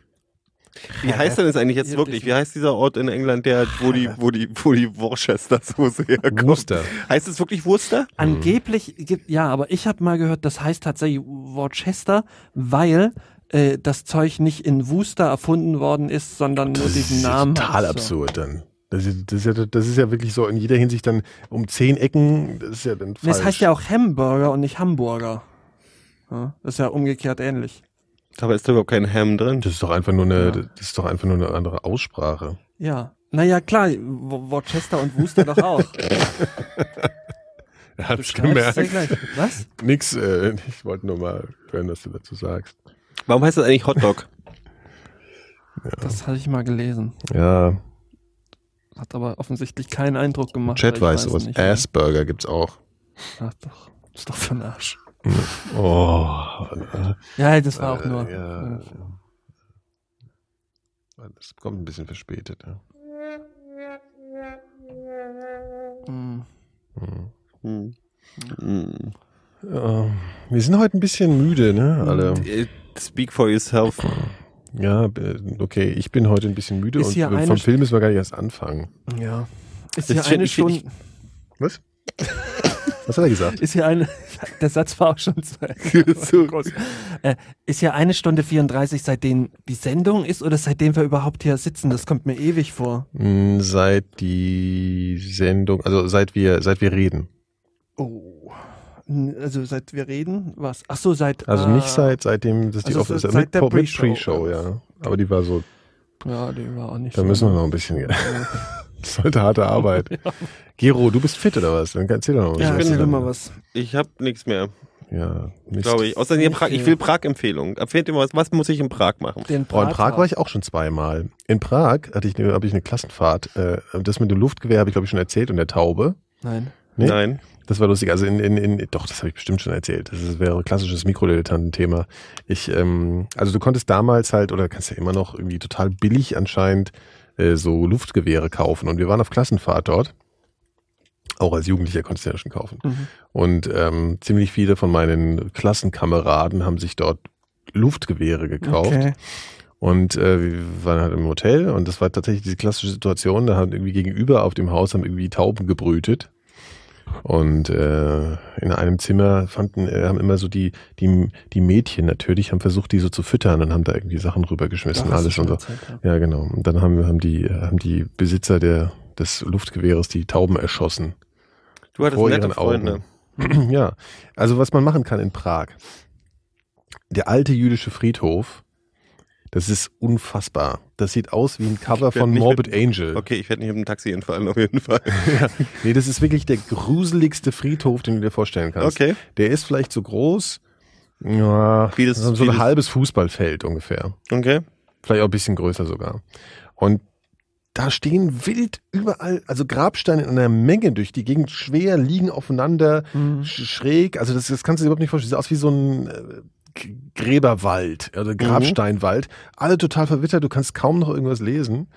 Wie heißt denn das eigentlich jetzt wirklich? Wie heißt dieser Ort in England, der, wo die, wo die, wo die Worcester-Soße herkommt? Worcester. Heißt es wirklich Worcester? Angeblich gibt, ja, aber ich habe mal gehört, das heißt tatsächlich Worcester, weil äh, das Zeug nicht in Worcester erfunden worden ist, sondern nur Das diesen ist ja Namen total hat. So. absurd dann. Das ist, das, ist ja, das ist ja wirklich so in jeder Hinsicht dann um zehn Ecken, das ist ja dann falsch. Es heißt ja auch Hamburger und nicht Hamburger. Ja, das ist ja umgekehrt ähnlich. Aber ist da überhaupt kein Ham drin? Das ist doch einfach nur eine, Ja. das ist doch einfach nur eine andere Aussprache. Ja. Naja, klar, Wo- Worcester und Worcester doch auch. Er hat's Schreibst du gemerkt. Was? Nix, äh, ich wollte nur mal hören, was du dazu sagst. Warum heißt das eigentlich Hotdog? Das hatte ich mal gelesen. Ja, Hat aber offensichtlich keinen Eindruck gemacht. Chat weiß sowas. nicht. Assburger gibt's auch. Ach doch. Ist doch für ein Arsch. Oh. äh, Ja, das war auch nur. Ja, das kommt ein bisschen verspätet. Ja. Hm. Hm. Hm. Hm. Ja, wir sind heute ein bisschen müde, ne? Alle. Äh, Speak for yourself. Ja, äh, okay, ich bin heute ein bisschen müde und vom Film müssen wir gar nicht erst anfangen. Ja. Ist hier ist schon- eine Stunde. Was? Was hat er gesagt? Ist hier eine. Der Satz war auch schon zu Ende. So. Groß. Äh, ist ja eine Stunde 34, seitdem die Sendung ist oder seitdem wir überhaupt hier sitzen? Das kommt mir ewig vor. Hm, Seit die Sendung, also seit wir, seit wir reden. Oh. Also seit wir reden, was? Ach so, seit. Also nicht seit, seitdem, das die Also Office seit mit, der mit Pre-Show. Pre-Show, ja. Aber die war so, Ja, die war auch nicht da so. müssen wir noch ein bisschen, das ist halt harte Arbeit. Gero, du bist fit oder was? Dann erzähl doch noch was. Ja, doch dann- mal was. Ich habe nichts mehr, Ja, glaube ich. Außer hier Nicht Prag. Ich will Prag-Empfehlung. Empfehlt mir was. Was muss ich in Prag machen? Den Oh, in Prag war ich auch schon zweimal. In Prag hatte ich, eine- habe ich eine Klassenfahrt. Äh, das mit dem Luftgewehr habe ich, glaube ich, schon erzählt und der Taube. Nein. Nee? Nein. Das war lustig. Also in, in, in doch, das habe ich bestimmt schon erzählt. Das ist, wäre klassisches Mikrodilettantenthema. Ich, ähm, also du konntest damals halt, oder kannst ja immer noch irgendwie total billig anscheinend äh, so Luftgewehre kaufen. Und wir waren auf Klassenfahrt dort. Auch als Jugendlicher konntest du ja schon kaufen. Mhm. Und ähm, ziemlich viele von meinen Klassenkameraden haben sich dort Luftgewehre gekauft. Okay. Und äh, wir waren halt im Hotel und das war tatsächlich diese klassische Situation, da haben irgendwie gegenüber auf dem Haus haben irgendwie Tauben gebrütet. Und äh, in einem Zimmer fanden, äh, haben immer so die, die, die Mädchen natürlich, haben versucht, die so zu füttern und haben da irgendwie Sachen rübergeschmissen, du alles und so. ja. Ja, genau. Und dann haben, haben, die, haben die Besitzer der, des Luftgewehres die Tauben erschossen. Du hattest vor nette ihren Freunde. Augen. ja, also was man machen kann in Prag. Der alte jüdische Friedhof, das ist unfassbar. Das sieht aus wie ein Cover von Morbid mit- Angel. Okay, ich werde nicht mit dem Taxi hinfallen, auf jeden Fall. Nee, das ist wirklich der gruseligste Friedhof, den du dir vorstellen kannst. Okay. Der ist vielleicht so groß, ja, Wie das- so ein das- halbes Fußballfeld ungefähr. Okay. Vielleicht auch ein bisschen größer sogar. Und da stehen wild überall, also Grabsteine in einer Menge durch die Gegend schwer, liegen aufeinander, Mhm. sch- schräg. Also das, das kannst du dir überhaupt nicht vorstellen. Sieht aus wie so ein äh, Gräberwald, also Grabsteinwald. Alle total verwittert, du kannst kaum noch irgendwas lesen.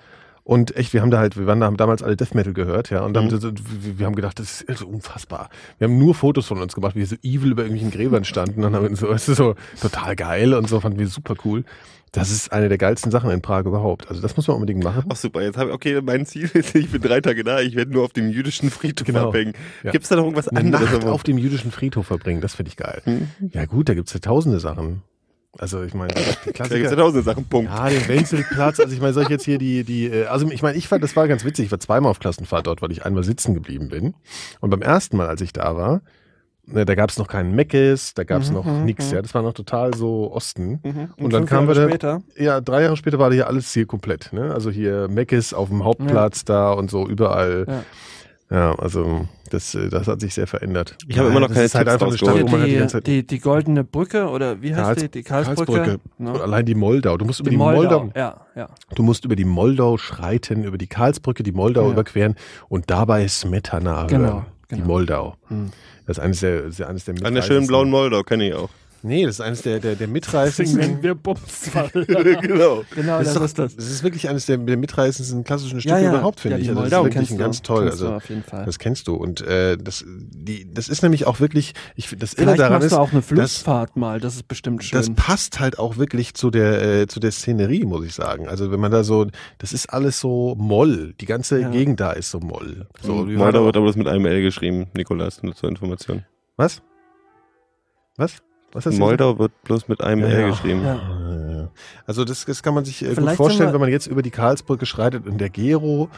Und echt, wir haben da halt, wir waren da, haben damals alle Death Metal gehört, ja, und dann, Mhm. haben wir- wir, haben gedacht, das ist unfassbar. Wir haben nur Fotos von uns gemacht, wie wir so evil über irgendwelchen Gräbern standen und haben so, es ist so total geil und so, fanden wir super cool. Das ist eine der geilsten Sachen in Prag überhaupt. Also das muss man unbedingt machen. Ach super, jetzt habe ich, okay, mein Ziel ist, ich bin drei Tage da, ich werde nur auf dem jüdischen Friedhof Genau. abhängen. Ja. Gibt's da noch irgendwas Eine anderes? Nacht auf dem jüdischen Friedhof verbringen, das finde ich geil. Hm? Ja gut, da gibt's ja tausende Sachen. Also ich meine, die Da gibt's ja Klassiker. tausende Sachen, Punkt. Ja, den Wenzelplatz. Also ich meine, soll ich jetzt hier die, die, äh, also ich meine, ich fand, das war ganz witzig. Ich war zweimal auf Klassenfahrt dort, weil ich einmal sitzen geblieben bin. Und beim ersten Mal, als ich da war, ne, da gab's noch keinen Meckes, da gab's Mhm, noch mhm, nix. mhm. Ja, das war noch total so Osten. Mhm. Und dann fünf kamen wir Jahre da- später. Ja, drei Jahre später war da hier alles hier komplett. Ne? Also hier Meckes auf dem Hauptplatz da und so überall. Ja. Ja, also das, das hat sich sehr verändert. Ich habe immer noch keine halt Tipps einfach eine Stadt, wo man halt die die, Zeit die, die goldene Brücke oder wie heißt Karls- die? Die Karlsbrücke. Karlsbrücke. Ne? Allein die Moldau. Du musst über Die die, Moldau, Moldau. Ja, ja. du musst über die Moldau schreiten, über die Karlsbrücke, die Moldau Ja. überqueren und dabei Smetana Genau, hören. Die genau. Moldau. Hm. Das ist eines der, ja eines der An der schönen blauen Moldau kenne ich auch. Nee, das ist eines der, der, der Deswegen mitreißendsten. nennen wir Bumsfall. genau. genau, Das ist, das doch, ist das. das ist wirklich eines der, der mitreißendsten klassischen Stücke Ja, ja. überhaupt, finde ja, ich. Also das ist wirklich ein du. ganz toll. Kennst Also du auf jeden Fall. das kennst du. Und äh, das, die, das ist nämlich auch wirklich, ich, das Irre Vielleicht daran machst ist, du auch eine dass- Flussfahrt mal. Das ist bestimmt schön. das passt halt auch wirklich zu der äh, zu der Szenerie, muss ich sagen. Also wenn man da so, das ist alles so Moll. Die ganze Ja. Gegend da ist so Moll. So, Moldau da- wird aber das mit einem L geschrieben, Nikolas, nur zur Information. was? Was? Was du Moldau wird bloß mit einem Ja, L ja. geschrieben. Ja. gesagt? Also das, das kann man sich äh, gut Vielleicht vorstellen, sind wir- wenn man jetzt über die Karlsbrücke schreitet und der Gero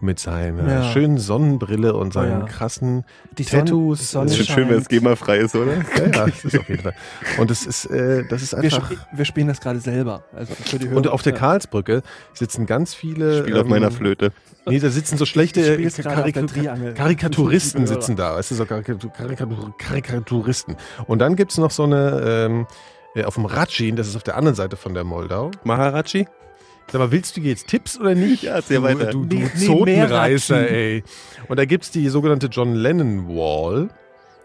mit seiner Ja. schönen Sonnenbrille und seinen ja. krassen Die Sonne- Tattoos. die Sonne Das ist schon schön, wenn es. GEMA-frei ist, oder? ja, ja, das ist auf jeden Fall. Und das ist, äh, das ist Wir, einfach. sp wir spielen das gerade selber. Also die. Und auf der. Karlsbrücke sitzen ganz viele. Spiel auf ähm, meiner Flöte. Nee, da sitzen so schlechte Ich Karik-. Karikaturisten sitzen da, weißt du, so Karikatur Karikatur Karikaturisten. Und dann gibt's noch so eine, ähm, äh, auf dem Ratschin, das ist auf der anderen Seite von der Moldau. Maharaji? Sag mal, willst du jetzt Tipps oder nicht? Ja, erzähl du, weiter. Du, du Nee, nee, Zotenreißer, Ratschin. ey. Und da gibt's die sogenannte John Lennon Wall.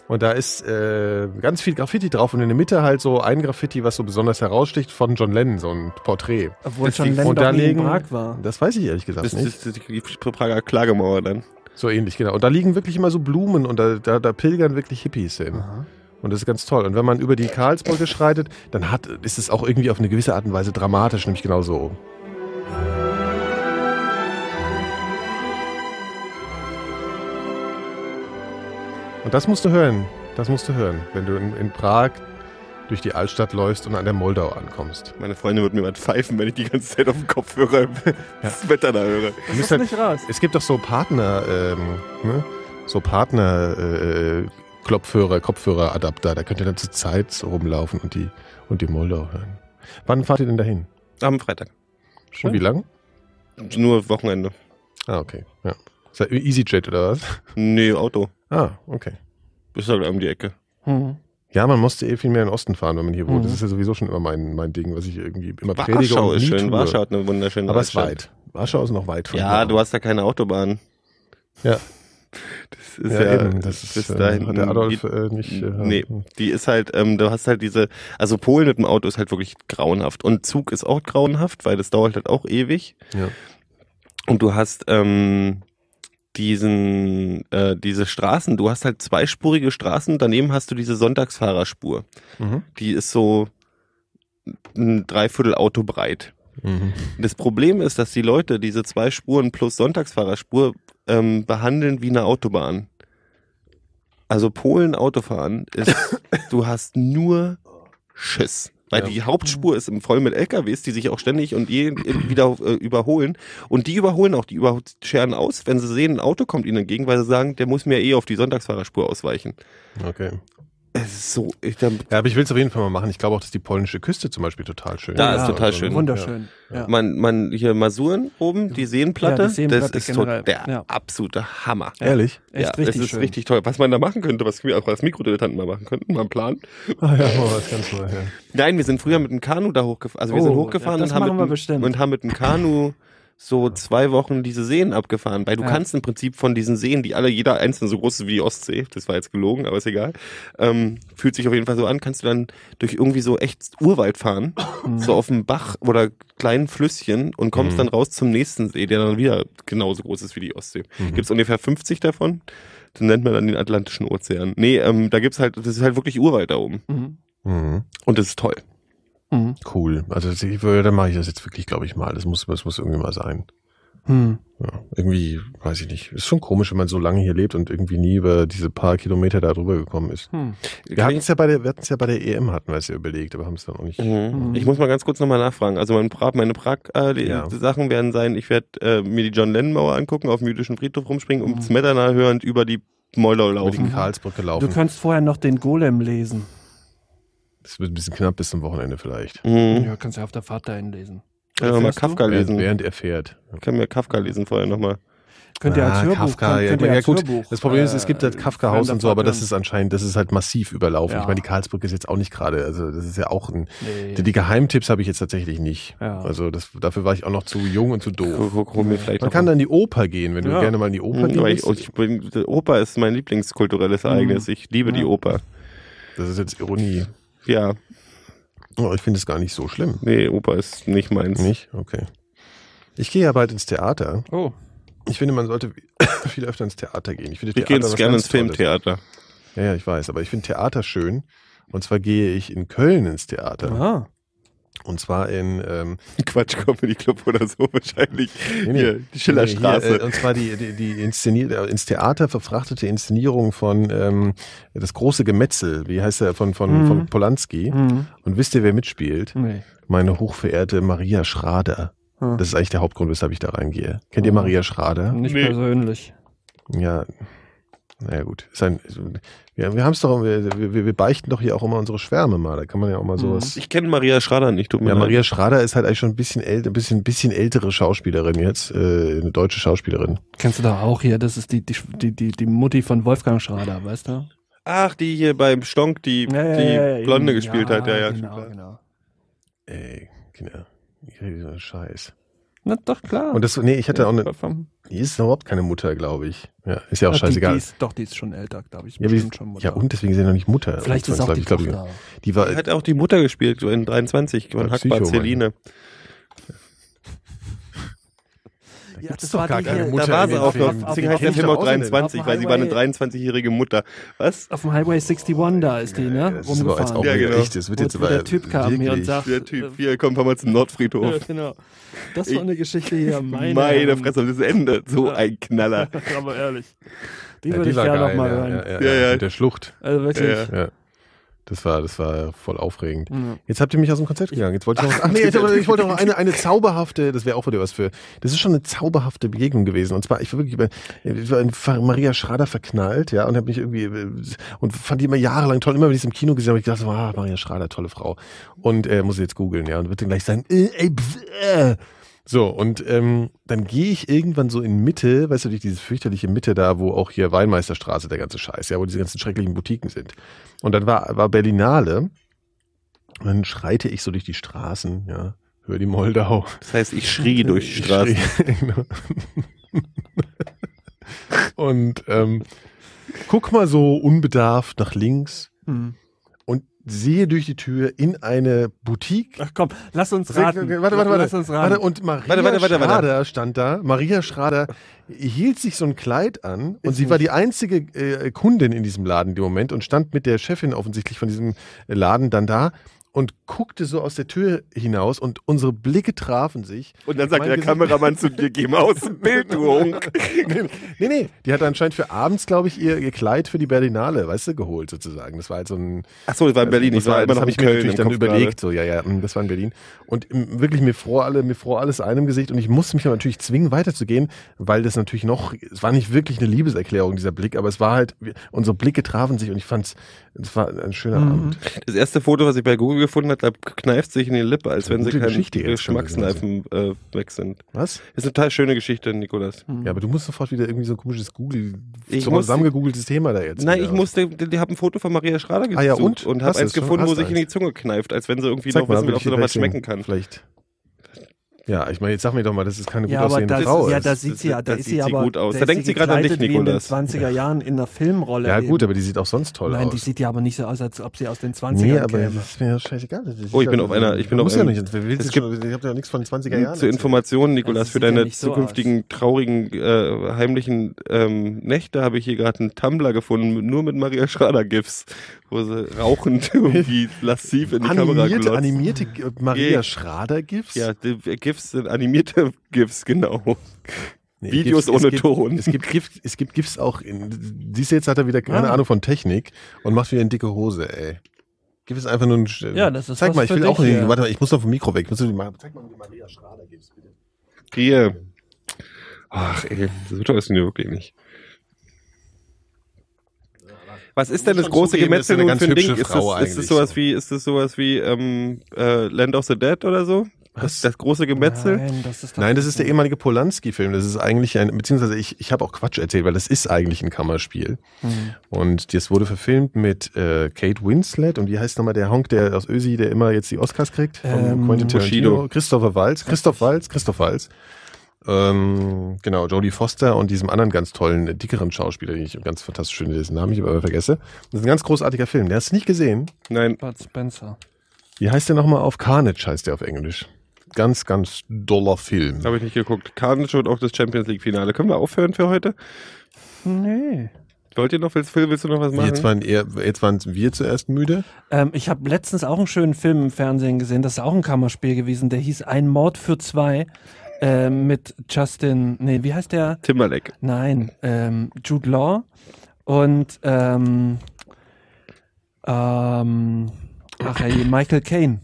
Und da ist äh, ganz viel Graffiti drauf und in der Mitte halt so ein Graffiti, was so besonders heraussticht von John Lennon, so ein Porträt. Obwohl Das liegt- Lennon und doch da nie in liegen- Prag war. Das weiß ich ehrlich gesagt Das nicht. ist das ist die Prager Klagemauer dann. So ähnlich, genau. Und da liegen wirklich immer so Blumen und da, da, da pilgern wirklich Hippies hin. Aha. Und das ist ganz toll. Und wenn man über die Karlsbrücke schreitet, dann hat, ist es auch irgendwie auf eine gewisse Art und Weise dramatisch, nämlich genau so. Und das musst du hören. Das musst du hören, wenn du in, in Prag durch die Altstadt läufst und an der Moldau ankommst. Meine Freundin wird mir was pfeifen, wenn ich die ganze Zeit auf dem Kopfhörer das Wetter da höre. Das ist halt, nicht raus. es gibt doch so Partner, ähm, ne? so Partner äh, Kopfhörer, Kopfhöreradapter. Da könnt ihr dann zur Zeit so rumlaufen und die und die Moldau hören. Wann fahrt ihr denn dahin? Am Freitag. Und wie lang? Nur Wochenende. Ah, okay. Ja. Ist das EasyJet oder was? Nee, Auto. Ah, okay. Ist halt um die Ecke. Hm. Ja, man musste eh viel mehr in den Osten fahren, wenn man hier wohnt. Mhm. Das ist ja sowieso schon immer mein, mein Ding, was ich irgendwie immer predige Warschau und ist schön. tue. Warschau hat eine wunderschöne Aber es ist weit. Warschau ist noch weit von Ja, hier. du hast da keine Autobahn. Ja. Das ist ja, ja, eben. Das ist, bis äh, dahin. hat der Adolf die, äh, nicht. Äh, nee, die ist halt, ähm, du hast halt diese, also Polen mit dem Auto ist halt wirklich grauenhaft. Und Zug ist auch grauenhaft, weil das dauert halt auch ewig. Ja. Und du hast ähm, diesen, äh, diese Straßen, du hast halt zweispurige Straßen, daneben hast du diese Sonntagsfahrerspur. Mhm. Die ist so ein Dreiviertel Auto breit. Mhm. Das Problem ist, dass die Leute diese zwei Spuren plus Sonntagsfahrerspur ähm, behandeln wie eine Autobahn. Also Polen Autofahren ist, du hast nur Schiss. Weil Ja. die Hauptspur ist im voll mit LKWs, die sich auch ständig und je, wieder äh, überholen. Und die überholen auch, die überscheren aus, wenn sie sehen, ein Auto kommt ihnen entgegen, weil sie sagen, der muss mir eh auf die Sonntagsfahrerspur ausweichen. Okay. Es ist so, ich, dann, Ja, aber ich will es auf jeden Fall mal machen. Ich glaube auch, dass die polnische Küste zum Beispiel total schön Da ist. ist total schön. Wunderschön. Ja. man, man, hier Masuren oben, die Seenplatte, Ja, die Seenplatte das ist generell. so der Ja. absolute Hammer. Ja. Ehrlich? Echt ja, richtig das ist schön. richtig toll. Was man da machen könnte, was wir auch als Mikrodilettanten mal machen könnten, mal einen Plan. Ah, ja, mal was ganz Neues. Ja. Nein, wir sind früher mit dem Kanu da hochgefahren. Also wir Oh, sind hochgefahren das und, haben mit, und haben mit dem Kanu so zwei Wochen diese Seen abgefahren, weil du Ja. kannst im Prinzip von diesen Seen, die alle jeder einzelne so groß ist wie die Ostsee, das war jetzt gelogen, aber ist egal, ähm, fühlt sich auf jeden Fall so an, kannst du dann durch irgendwie so echt Urwald fahren, so auf dem Bach oder kleinen Flüsschen und kommst Mhm. dann raus zum nächsten See, der dann wieder genauso groß ist wie die Ostsee. Mhm. Gibt's ungefähr 50 davon. Den nennt man dann den Atlantischen Ozean. Nee, ähm, da gibt's halt, das ist halt wirklich Urwald da oben. Mhm. Mhm. Und das ist toll. Mhm. Cool. Also ich, würde- dann mache ich das jetzt wirklich, glaube ich, mal. Das muss, das muss irgendwie mal sein. Mhm. Ja, irgendwie, weiß ich nicht. Ist schon komisch, wenn man so lange hier lebt und irgendwie nie über diese paar Kilometer da drüber gekommen ist. Mhm. Wir hatten es ja bei der, wir hatten es ja bei der EM, hatten wir es ja überlegt, aber haben es dann auch nicht. Mhm. Mhm. Ich muss mal ganz kurz nochmal nachfragen. Also mein Prag, meine Prag-Sachen äh, Ja. werden sein, ich werde äh, mir die John Lennon-Mauer angucken, auf dem jüdischen Friedhof rumspringen, um Mhm. Smetana hörend über die Moldau Über die laufen. Karlsbrücke Du laufen. kannst vorher noch den Golem lesen. Das wird ein bisschen knapp bis zum Wochenende vielleicht. Mhm. Ja, kannst ja auf der Fahrt dahin lesen. Ich kann mal du? Kafka Während, lesen. während er fährt. Kann mir Kafka lesen vorher nochmal. Könnt ihr als Ah, Hörbuch, Kafka, könnt, ja, könnt ihr ja, als gut. Hörbuch, Das Problem ist, es gibt das äh, Kafka-Haus und so, aber das ist anscheinend, das ist halt massiv überlaufen. Ja. Ich meine, die Karlsbrücke ist jetzt auch nicht gerade, also das ist ja auch ein, Nee. die, die Geheimtipps habe ich jetzt tatsächlich nicht. Ja. Also das, dafür war ich auch noch zu jung und zu doof. Man kann dann in die Oper gehen, wenn du gerne mal in die Oper Mhm, gehst. ich, ich bin, die Oper ist mein Lieblingskulturelles Ereignis. Ich liebe die. Oper. das ist jetzt Ironie. Ja, Oh, ich finde es gar nicht so schlimm. nee, Oper ist nicht meins. Nicht? Okay. Ich gehe ja bald ins Theater. Oh, Ich finde, man sollte viel öfter ins Theater gehen. Ich, finde Ich gehe Theater jetzt gerne ins. Filmtheater. Ja, ja, ich weiß, aber ich finde Theater schön. Und zwar gehe ich in Köln ins Theater. ah. Und zwar in ähm, Quatsch Comedy Club oder so wahrscheinlich. Nee, nee. Hier, die Schillerstraße. Hier, äh, und zwar die, die, die Inszenier äh, ins Theater verfrachtete Inszenierung von ähm, Das große Gemetzel, wie heißt der, von, von, Mhm. von Polanski. Hm. Und wisst ihr, wer mitspielt? Nee. Meine hochverehrte Maria Schrader. Hm. Das ist eigentlich der Hauptgrund, weshalb ich da reingehe. Kennt ihr Mhm. Maria Schrader? Nicht Nee. persönlich. Ja, naja gut. Ist ein, ja, wir haben es doch, wir, wir, wir beichten doch hier auch immer unsere Schwärme mal. Da kann man ja auch mal Mhm. sowas. Ich kenne Maria Schrader nicht, tut mir Ja, leid. Maria Schrader ist halt eigentlich schon ein bisschen älter, ein bisschen, bisschen ältere Schauspielerin jetzt, äh, eine deutsche Schauspielerin. Kennst du doch auch hier, das ist die, die, die, die, die Mutti von Wolfgang Schrader, weißt du? Ach, die hier beim Stonk, die, die Blonde gespielt hat. Ja, ja, genau, schon klar. genau. Ey, Kinder, ich rede so einen Scheiß. Na doch, klar. Und das, nee, ich hatte auch eine, die ist überhaupt keine Mutter, glaube ich. Ja, ist ja auch die, scheißegal. Die ist, doch, die ist schon älter, glaube ich. ja, die, Bestimmt schon Mutter. ja, und deswegen ist sie noch nicht Mutter. Vielleicht ist auch die Ich glaube, Tochter. Die war, Die hat auch die Mutter gespielt, so in 23, von Ja, Hackbar Celine. Da Ja, gibt's doch war gar keine Mutter. Da war sie auch noch, deswegen heißt der Film auch auf- 23, auf- weil sie war eine Highway- 23-jährige Mutter. Was? Auf dem Highway 61 da ist die, ne? Ja, das ist aber jetzt auch. Ja, genau. echt. Das wird jetzt der Typ kam hier und sagt- Der Typ, hier, komm, fahr mal zum Nordfriedhof. Ja, genau. Das war eine Geschichte hier. Meine, Meine. Fresse, das Ende. So ein Knaller. Aber ehrlich. Die Ja, würde ich gerne geil, noch mal ja, hören. Ja, ja, Ja, ja, der Schlucht. Also wirklich. Ja, ja. Das war, das war voll aufregend. Ja. Jetzt habt ihr mich aus dem Konzept gegangen. Jetzt wollte ich noch, ach nee, ich wollte noch eine, eine zauberhafte, das wäre auch wieder was für, das ist schon eine zauberhafte Begegnung gewesen. Und zwar, ich war wirklich, bei- ich war in Maria Schrader verknallt, ja, und habe mich irgendwie, äh, und fand die immer jahrelang toll. Immer wenn ich sie im Kino gesehen habe, hab ich gedacht, so, ah, Maria Schrader, tolle Frau. Und, äh, muss ich jetzt googeln, ja, und wird dann gleich sagen, äh, ey, pf, äh. So, und ähm, dann gehe ich irgendwann so in Mitte, weißt du, durch diese fürchterliche Mitte da, wo auch hier Weinmeisterstraße, der ganze Scheiß, ja, wo diese ganzen schrecklichen Boutiquen sind. Und dann war, war Berlinale. Und dann schreite ich so durch die Straßen, ja, höre die Moldau. Das heißt, ich schrie durch die Straßen. schrie, genau. und ähm, guck mal so unbedarft nach links Hm. Sehe durch die Tür in eine Boutique. Ach komm, lass uns raten. Warte, warte, warte. Lass uns raten. warte und Maria Warte, warte, warte, warte. Schrader stand da. Maria Schrader hielt sich so ein Kleid an und Ist sie war nicht. die einzige äh, Kundin in diesem Laden in dem Moment und stand mit der Chefin offensichtlich von diesem Laden dann da und guckte so aus der Tür hinaus und unsere Blicke trafen sich. Und dann sagt Mein der Gesicht- Kameramann zu dir, geh mal aus dem Bild, du Hunk. nee, nee, die hat anscheinend für abends, glaube ich, ihr, ihr Kleid für die Berlinale, weißt du, geholt sozusagen. Das war halt so ein Achso, das war in Berlin, das ich war war, immer das noch habe in ich mir Köln natürlich im dann Kopf überlegt, so, ja, ja, mm, das war in Berlin. Und mm, wirklich mir fror alle, mir fror alles einem Gesicht und ich musste mich aber natürlich zwingen, weiterzugehen, weil das natürlich noch, es war nicht wirklich eine Liebeserklärung, dieser Blick, aber es war halt, unsere Blicke trafen sich und ich fand's, es war ein schöner Mhm. Abend. gerade. Das erste Foto, was ich bei Google gefunden da kneift sich in die Lippe, als wenn sie keine jetzt, Geschmackskneifen äh, weg sind. Was? Das ist eine total schöne Geschichte, Nikolas. Hm. Ja, aber du musst sofort wieder irgendwie so ein komisches Google, Ich so zusammengegoogeltes Thema da jetzt. Nein, wieder ich musste, die, haben ein Foto von Maria Schrader gesucht Ah ja, und? und Hast habe eins gefunden, wo sich in die? Zunge kneift, als wenn sie irgendwie Zeig noch wissen will, ob sie noch was schmecken kann. Vielleicht. Ja, ich meine, jetzt sag mir doch mal, das ist keine gut Ja, aber aussehende das, Frau. ja, da Das- sieht sie ja, da das ist sieht sie sie aber, gut aus. Da, Da denkt sie gerade an dich, gekleidet wie in den Nikolas. 20er Jahren in einer Filmrolle. ja gut, eben. aber die sieht auch sonst toll Nein, aus. die sieht ja aber nicht so aus, als ob sie aus den 20ern nee, aber käme. das ist mir ja scheißegal. Das Oh, ich bin auf einer- ich bin auf muss ja nicht. Es gibt- ich habe ja nichts von den 20er Jahren. Zur. Information, Nikolas, für deine zukünftigen traurigen, äh, heimlichen ähm, Nächte habe ich hier gerade einen Tumblr gefunden, nur mit Maria Schrader-GIFs, wo sie rauchend irgendwie lassiv in die Kamera Animierte, glotzt. animierte Maria Ja. Schrader-Gifs? Ja, die GIFs sind animierte GIFs, genau. Nee, Videos Gifs- es ohne gibt, Ton. Es gibt, Gif, es gibt GIFs auch. In, siehst du, jetzt hat er wieder keine Ah. Ahnung von Technik und macht wieder eine dicke Hose, ey. GIF ist einfach nur ein. Ja, das ist Zeig mal, ich will auch dich nicht. hier. Warte mal, ich muss noch vom Mikro weg. Ich muss die mal, zeig mal die Maria Schrader-Gifs, bitte. Hier. Ach ey, so teuer ist die wirklich nicht. Was ist denn das große zugeben, Gemetzel nun ganz für ein Ding? Ist Frau das, ist das sowas so. wie, ist das sowas wie ähm, äh, Land of the Dead oder so? Das, das große Gemetzel? Nein, das ist, Nein, das ist der ehemalige Polanski-Film. Das ist eigentlich ein, beziehungsweise ich, ich habe auch Quatsch erzählt, weil das ist eigentlich ein Kammerspiel. Mhm. Und das wurde verfilmt mit äh, Kate Winslet und wie heißt nochmal der Honk, der aus Ösi, der immer jetzt die Oscars kriegt? Von Ähm, Quentin Tarantino. Bushido. Christopher Waltz. Christoph Waltz, Christoph Waltz. Ähm, genau, Jodie Foster und diesem anderen ganz tollen, äh, dickeren Schauspieler, den ich ganz fantastisch finde, dessen Namen ich aber vergesse. Das ist ein ganz großartiger Film. Der hast du nicht gesehen. Nein. Bud Spencer. Wie heißt der nochmal auf Carnage, heißt der auf Englisch. Ganz, ganz doller Film. Habe ich nicht geguckt. Carnage und auch das Champions League Finale. Können wir aufhören für heute? Nee. Wollt ihr noch, willst, Phil, willst du noch was machen? Jetzt waren, eher, jetzt waren wir zuerst müde. Ähm, ich habe letztens auch einen schönen Film im Fernsehen gesehen, das ist auch ein Kammerspiel gewesen, der hieß Ein Mord für zwei ähm, mit Justin, nee, wie heißt der? Timberlake. Nein, ähm, Jude Law und ähm, ähm, ach ey, Michael Caine.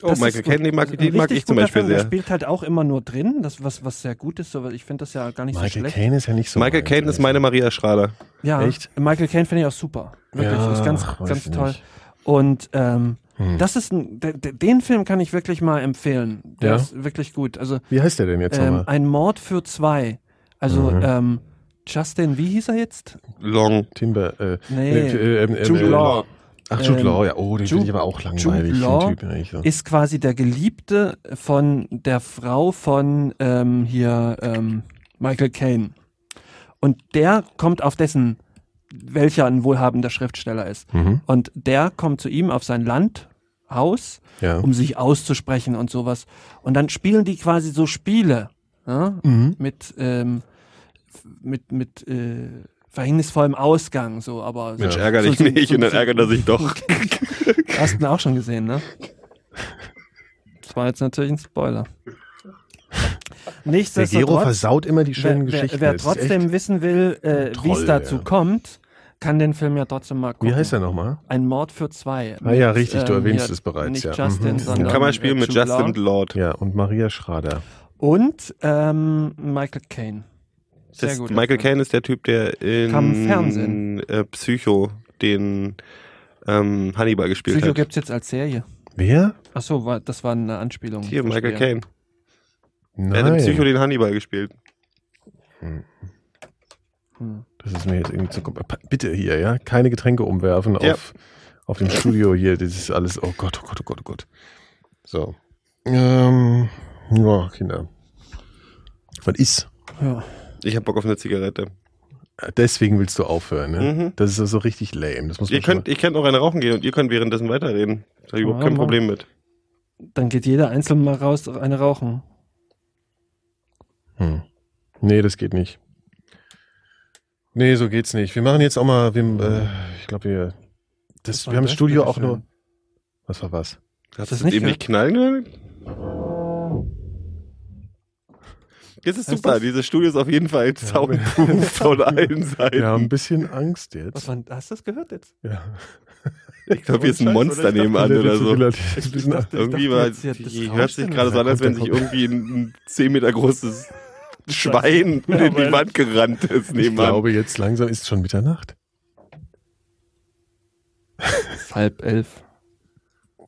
Oh, Das Michael ist Caine, den mag, den mag ich zum Beispiel Film. Der sehr. spielt halt auch immer nur drin, das was was sehr gut ist. So, weil ich finde das ja gar nicht so Michael schlecht. Caine ist ja nicht so. Michael Caine ist ehrlich. meine Maria Schrader. Ja, Echt? Michael Caine finde ich auch super. Wirklich, Ja, ist ganz ganz toll. nicht. Und ähm, Hm. das ist ein, de, de, den Film kann ich wirklich mal empfehlen. Der Ja? ist wirklich gut. Also Wie heißt der denn jetzt ähm, nochmal? ein Mord für zwei. Also Mhm. ähm, Justin, wie hieß er jetzt? Long. Timber. Äh, Nee, äh, ähm, ähm, Jude äh, Law Ach, Jude Ähm, Law, ja. Oh, den finde ich aber auch langweilig. Jude Law Typ, eigentlich so. ist quasi der Geliebte von der Frau von ähm, hier ähm, Michael Caine. Und der kommt auf dessen, welcher ein wohlhabender Schriftsteller ist. Mhm. Und der kommt zu ihm auf sein Landhaus, Ja. um sich auszusprechen und sowas. Und dann spielen die quasi so Spiele ja, Mhm. mit, ähm, mit, mit äh, verhängnisvollem Ausgang, so, aber Mensch, so, ärger so- dich so- nicht und dann ärgert er sich doch. Hast du auch schon gesehen, ne? Das war jetzt natürlich ein Spoiler. Der Gero Nichtsdestotrotz, versaut immer die wer, schönen wer, Geschichten. wer ist trotzdem wissen will, äh, wie es dazu ja. kommt, kann den Film ja trotzdem mal gucken. Wie heißt der nochmal? Ein Mord für zwei. Ah ja, Mit, richtig, du erwähnst hier es bereits, Nicht ja. Justin, Mhm. sondern Kann man spielen äh, mit Jude Justin. Lord. Ja, und Maria Schrader. Und ähm, Michael Caine. Sehr gut. Michael Caine ist der Typ, der in Kam Fernsehen. Äh, Psycho den ähm, Hannibal gespielt Psycho hat. gibt's jetzt als Serie. Wer? Achso, das war eine Anspielung. Hier, Michael. Caine. Nein. Er hat in Psycho den Hannibal gespielt. Hm. Das ist mir jetzt irgendwie zu Bitte hier, ja? Keine Getränke umwerfen Ja. auf, auf dem Studio hier. Das ist alles. Oh Gott, oh Gott, oh Gott, oh Gott. So. Ähm, ja, Kinder. Was ist? Ja. Ich hab Bock auf eine Zigarette. Deswegen willst du aufhören, ne? Mhm. Das ist so richtig lame. Das muss man Ihr könnt, ich kann auch eine rauchen gehen und ihr könnt währenddessen weiterreden. Da habe ich überhaupt kein. Problem mit. Dann geht jeder einzeln mal raus, eine rauchen. Hm. Nee, das geht nicht. Nee, so geht's nicht. Wir machen jetzt auch mal, wir, äh, ich glaube, wir, das, Was wir haben das das Studio auch nur. Was war was? Hast das du nicht eben nicht knallen hören? Das ist Heißt super. das? Dieses Studio ist auf jeden Fall soundproof von allen Seiten. Wir haben ein bisschen Angst Was jetzt. war, hast du das gehört jetzt? Ja. Ich glaube, hier ist ein Monster nebenan der oder so. Irgendwie dachte war, jetzt, ja, das hört sich gerade so an, als wenn sich irgendwie ein 10 Meter großes Schwein Ja, in die Wand gerannt ist Ich nebenan. glaube, jetzt langsam ist schon Mitternacht. Halb elf.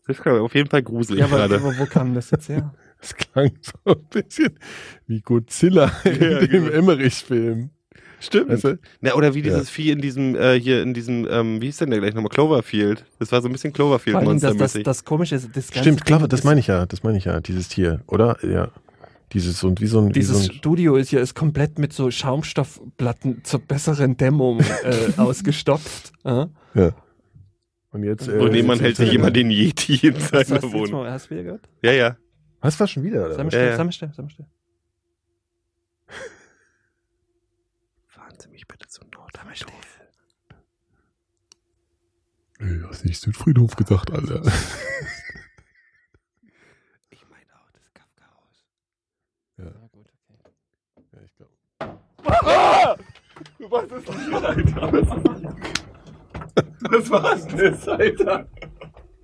Das ist auf jeden Fall gruselig Ja, aber, gerade. aber wo kam das jetzt her? Das klang so ein bisschen wie Godzilla in Ja, dem genau. Emmerich-Film. Stimmt. Weißt du? Na, oder wie dieses Ja. Vieh in diesem, äh, hier in diesem, ähm, wie hieß denn der gleich nochmal? Cloverfield. Das war so ein bisschen Vor allem das, das, das Komische ist, das ganze Stimmt, klar, Ding das ist- meine ich ja, das meine ich ja, dieses Tier, oder? Ja. Dieses und wie so ein, Dieses so ein Studio ist hier ist komplett mit so Schaumstoffplatten zur besseren Dämmung äh, ausgestopft. Ja? ja. Und jetzt äh, Und jemand hält sich jemand den Yeti in Hast, du- seiner hast, du Wohnung. mal, hast du wieder gehört? Ja, ja. Was war schon wieder? Oder? Sei mal was? still, ja. sei mal still, sei mal still. Fahren Sie mich bitte zum Nordfriedhof. Ey, hast nicht Südfriedhof gedacht, Alter. Ich meine auch das Kafka-Haus. Ja, Ja, gut, okay. ja ich glaube. Du machst es nicht, Alter. Was war's denn, Alter?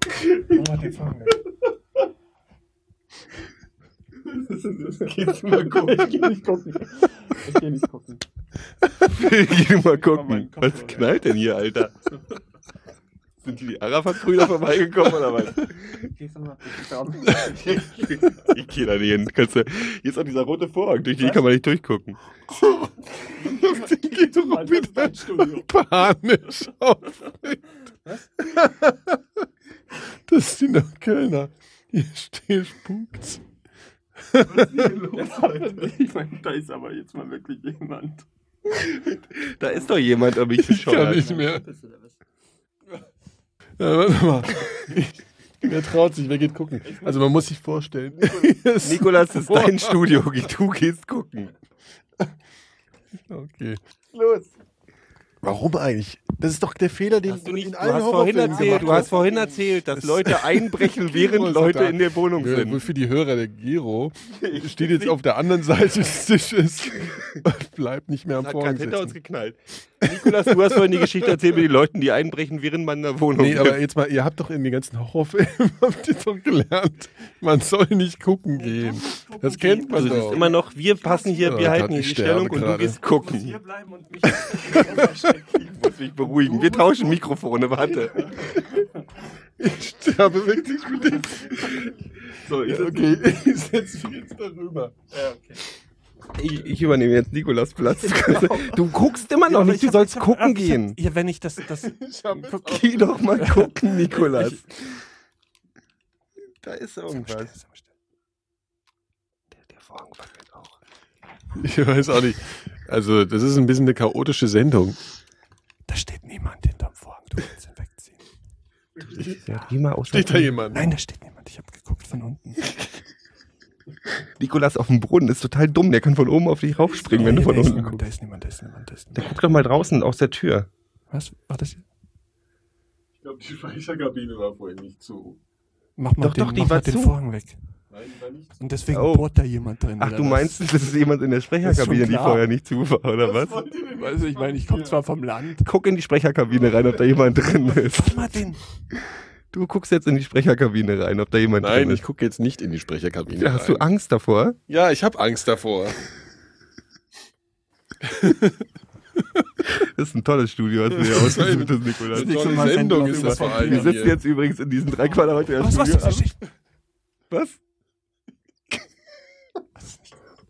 Gehst du mal gucken? Ich geh nicht gucken. Ich geh nicht gucken. Geh mal gucken. Was knallt denn hier, Alter? Sind die Arafat-Brüder vorbeigekommen oder was? Ich geh da nicht hin. Kannst du, hier ist auch dieser rote Vorhang, durch den kann man nicht durchgucken. Geht wieder panisch auf. Das sind doch Kölner. Hier steht spukt's. Ich meine, da ist aber jetzt mal wirklich jemand. Da ist doch jemand, aber ich Ich kann nicht mehr. Ja, warte mal. Wer traut sich? Wer geht gucken? Also man muss sich vorstellen. Nikolas, das ist dein Studio. Du gehst gucken. Okay. Los. Warum eigentlich? Das ist doch der Fehler, den Hast du, nicht, in du, allen hast vorhin erzählt, du hast vorhin erzählt, dass Das- Leute einbrechen, während ist Leute in der Wohnung Ja, sind. für die Hörer, der Giro steht jetzt auf der anderen Seite des Tisches und bleibt nicht mehr am Das hat Vorhang hinter uns geknallt. Nikolas, du hast vorhin die Geschichte erzählt mit den Leuten, die einbrechen, während man in der Wohnung Nee, aber jetzt mal, ihr habt doch in den ganzen Horrorfilmen habt ihr doch gelernt, man soll nicht gucken gehen. Das kennt man Also doch. ist immer noch, wir passen hier, Ja, wir halten hier die Stellung und du gehst gucken. Hier bleiben und mich. Ich muss mich beruhigen. Wir tauschen Mikrofone, warte. Ich sterbe wirklich mit dem. So, ich, Ja, okay, ich setze mich jetzt darüber. ich, ich übernehme jetzt Nikolas Platz. Du guckst immer noch nicht, du sollst gucken gehen. Ja, wenn ich das, das Ich hab Geh doch mal gucken, Nikolas. Da ist irgendwas. Der, der Vorhang wackelt auch. Ich weiß auch nicht. Also, das ist ein bisschen eine chaotische Sendung. Da steht niemand hinterm Vorhang. Du kannst ihn wegziehen. Ja, geh mal aus Steht da jemand? Nein, da steht niemand. Ich habe geguckt von unten. Nikolas auf dem Brunnen ist total dumm. Der kann von oben auf dich raufspringen, wenn du von da ist unten niemand, guckst. da ist niemand, da ist niemand, da ist Der niemand. guckt doch mal draußen aus der Tür. Was war das? hier? Ich glaube, die Speicherkabine war vorhin nicht zu. Mach mal Doch, den, doch, die mach war den zu. Vorhang weg. Nein. Und deswegen Oh. bohrt da jemand drin. Ach, du was? meinst, das ist jemand in der Das Sprecherkabine, ist die vorher nicht zu war, oder was? Also ich meine, ich komme zwar vom Land. Guck in die Sprecherkabine rein, ob da jemand drin ist. Mach mal den. Du guckst jetzt in die Sprecherkabine rein, ob da jemand Nein, drin ich ist. gucke jetzt nicht in die Sprecherkabine. Hast du rein. Angst davor? Ja, ich habe Angst davor. Das ist ein tolles Studio, was du hier Das ist ausgesucht hast, Nikolas. Eine nächste tolle Mal Sendung ist wir das das vor allem. Wir sitzen hier. jetzt übrigens in diesen drei Quadratmeter Was, was, Studio. was, was, Was? was?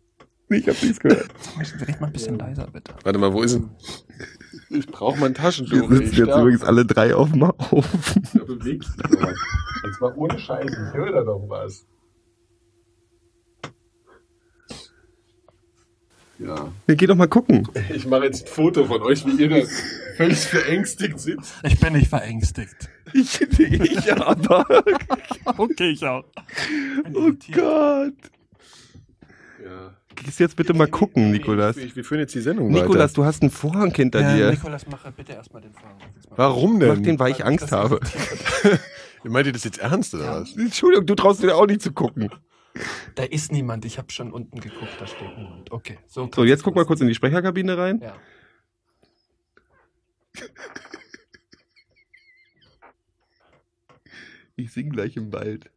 Nee, Ich hab nichts gehört. Red mal ein bisschen leiser, bitte. Warte mal, wo ist denn? Ich brauche mein Wir Taschentuch. sitzen jetzt übrigens alle drei auf dem Haufen. Da noch was. Jetzt mal ohne Scheiß, ich höre da doch was. Ja. Wir gehen doch mal gucken. Ich mache jetzt ein Foto von euch, wie ihr da völlig verängstigt sitzt. Ich bin nicht verängstigt. Ich, ich aber. Okay, ich auch. Oh Gott. Ja. Gehst jetzt bitte mal gucken, Nikolas. Wir, führen jetzt die Sendung Nikolas, weiter. du hast einen Vorhang hinter Ja, dir. Nikolas, mach bitte erstmal den Vorhang. Warum denn? Mach den, weil ich Angst habe. Meint ihr das jetzt ernst oder was? Entschuldigung, du traust dir auch nicht zu gucken. Da ist niemand. Ich habe schon unten geguckt, da steht niemand. Okay. So, So, jetzt guck mal kurz in die Sprecherkabine rein. Ja. Ich sing gleich im Wald.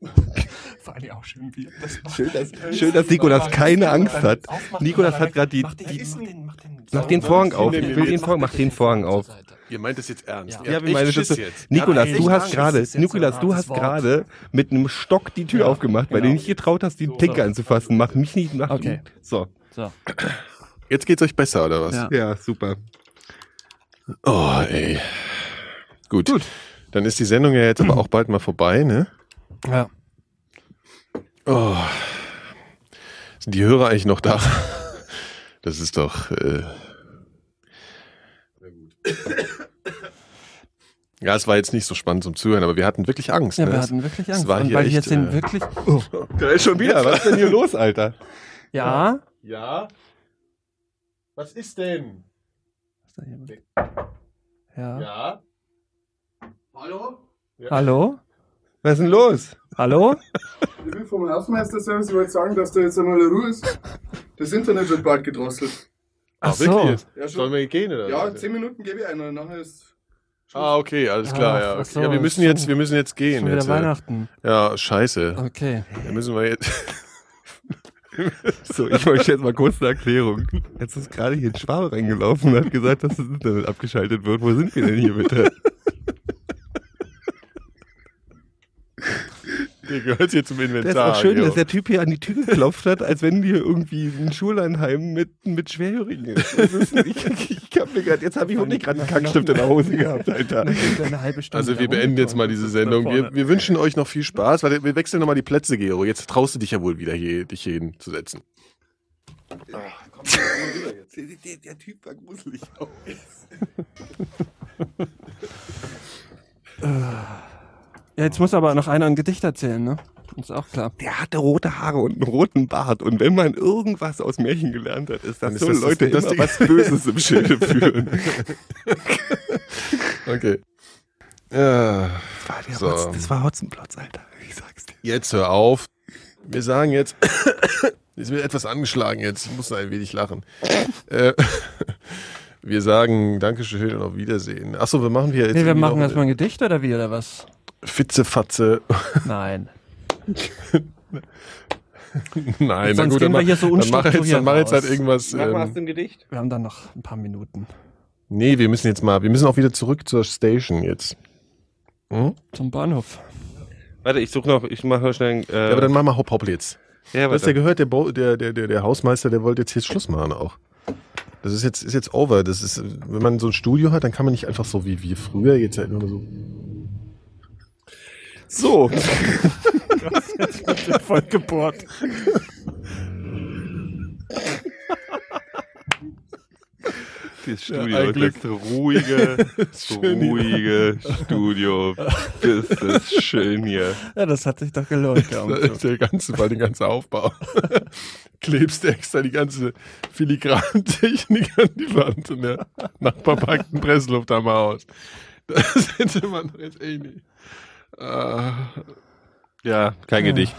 Vor allem auch schön wie das. Schön, dass, schön, dass Nikolas keine Angst hat. Nikolas hat gerade die, Mach den, die mach den, mach den, Mach den Vorhang auf. Ich will den Vorhang- mach den Vorhang auf. Ihr meint das jetzt ernst? Ja. Ja, wir meinen das jetzt. Nikolas, Ja, du hast gerade, das Nikolas, du hast gerade mit einem Stock die Tür Ja, aufgemacht, weil du genau. nicht getraut hast, die So. Klinke anzufassen. Mach mich nicht nach. Okay. So. So. Jetzt geht's euch besser, oder was? Ja. Ja, super. Oh, ey. Gut. Gut. Dann ist die Sendung ja jetzt aber auch bald mal vorbei, ne? Ja. Oh. Sind die Hörer eigentlich noch da? Das ist doch. Äh ja, es war jetzt nicht so spannend zum Zuhören, aber wir hatten wirklich Angst. Ja, ne? wir hatten wirklich Angst. war Und hier weil ich echt, jetzt den äh, wirklich. Oh. Da ist schon wieder. Was ist denn hier los, Alter? Ja. Ja? Was ist denn? Ja. Ja? Hallo? Hallo? Was ist denn los? Hallo? Ich bin vom Hausmeister-Service, ich wollte sagen, dass da jetzt einmal Ruhe ist. Das Internet wird bald gedrosselt. Ach Ach, wirklich? so. Ja, Sollen wir gehen oder? Ja, was? zehn Minuten gebe ich einer, und nachher ist Schluss. Ah, okay, alles klar, ja. ach Okay. so, ja, wir müssen jetzt, wir müssen jetzt gehen. Schon wieder Jetzt, Weihnachten. ja, scheiße. Okay. Da müssen wir jetzt. So, ich wollte jetzt mal kurz eine Erklärung. Jetzt ist gerade hier ein Schwabe reingelaufen und hat gesagt, dass das Internet abgeschaltet wird. Wo sind wir denn hier bitte? Der gehört hier zum Das ist Inventar. auch schön, jo. dass der Typ hier an die Tür geklopft hat, als wenn hier irgendwie ein Schuleinheim mit, mit Schwerhörigen ist. Ist ich ich hab mir grad, jetzt habe ich auch nicht gerade einen Kackstift in der Hose gehabt, Alter. Eine halbe Stunde Also wir beenden jetzt mal diese Sendung. Wir, wir wünschen euch noch viel Spaß. Warte, wir wechseln nochmal die Plätze, Gero. Jetzt traust du dich ja wohl wieder hier, dich hier hinzusetzen. Der, der, der Typ war gruselig. Ja, jetzt muss aber noch einer ein Gedicht erzählen, ne? Ist auch klar. Der hatte rote Haare und einen roten Bart. Und wenn man irgendwas aus Märchen gelernt hat, ist, dass Dann ist so das- Leute das- immer das- was Böses im Schilde führen. Okay. Ja, Das war, der So. Hotz, das war Hotzenplotz, Alter. Ich sag's dir. jetzt hör auf. Wir sagen jetzt, jetzt wird etwas angeschlagen jetzt. Ich muss ein wenig lachen. Äh, wir sagen Dankeschön und auf Wiedersehen. Achso, wir machen wir jetzt. Nee, wir machen erstmal ein Gedicht oder wie oder was? Fitzefatze. Nein. Nein, Sonst gehen wir mach- hier so dann mach jetzt, dann mach jetzt halt irgendwas. Mach mal aus Ähm, dem Gedicht. Wir haben dann noch ein paar Minuten nee, wir müssen jetzt mal, wir müssen auch wieder zurück zur Station jetzt. Hm? zum Bahnhof. Warte, ich suche noch, ich mache noch schnell. Äh, Ja, aber dann machen wir Hop Hop jetzt. ja, Du hast ja gehört, der, Bo der, der, der, der Hausmeister, der wollte jetzt hier Schluss machen auch. Das ist jetzt, ist jetzt over. Das ist, wenn man so ein Studio hat, dann kann man nicht einfach so wie wir früher jetzt halt immer so. So, Voll gebohrt. das Ja, Studio, Glück. das ruhige, ruhige Studio. Das ist schön hier. Ja, das hat sich doch gelohnt, der Umzug. Der ganze, weil den ganzen Aufbau. Klebst extra die ganze filigrane Technik an die Wand und der Nachbar packt einen Pressluft am Haus. Das hätte man doch jetzt eh nicht. Ah, Ja, kein Ja. Gedicht.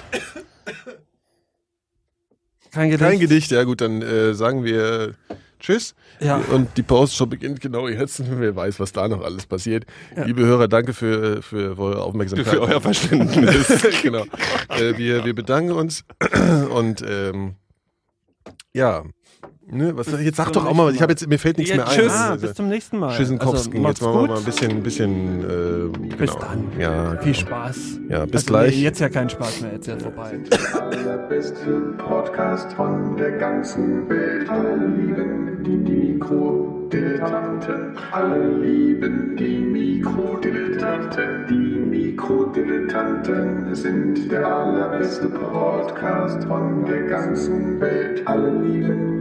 Kein Gedicht. kein Gedicht, ja gut, dann äh, sagen wir Tschüss. Ja. Und die Postshow beginnt genau jetzt. Wer weiß, was da noch alles passiert. Ja. Liebe Hörer, danke für, für eure Aufmerksamkeit. Für euer Verständnis. genau. Äh, wir, wir bedanken uns und ähm, ja. Ne, was, jetzt sag doch auch mal, ich habe jetzt, mir fällt nichts Ja, mehr ein. tschüss. Also, Ah, bis zum nächsten Mal. Schissenkowski, Also, jetzt machen wir gut. mal ein bisschen, bisschen äh, Bis genau. dann. Ja, Viel Spaß. ja, bis also, gleich. Nee, jetzt ja kein Spaß mehr, jetzt ist ja vorbei. allerbeste Podcast von der ganzen Welt. Alle lieben die Mikrodilettanten. Alle lieben die Mikrodilettanten. Die Mikrodilettanten sind der allerbeste Podcast von der ganzen Welt. Alle lieben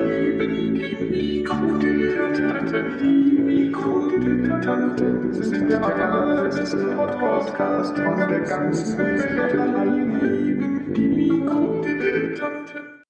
die. Die Mikrodilettanten sind der allerbeste Podcast von der ganzen Welt. Die Mikrodilettanten.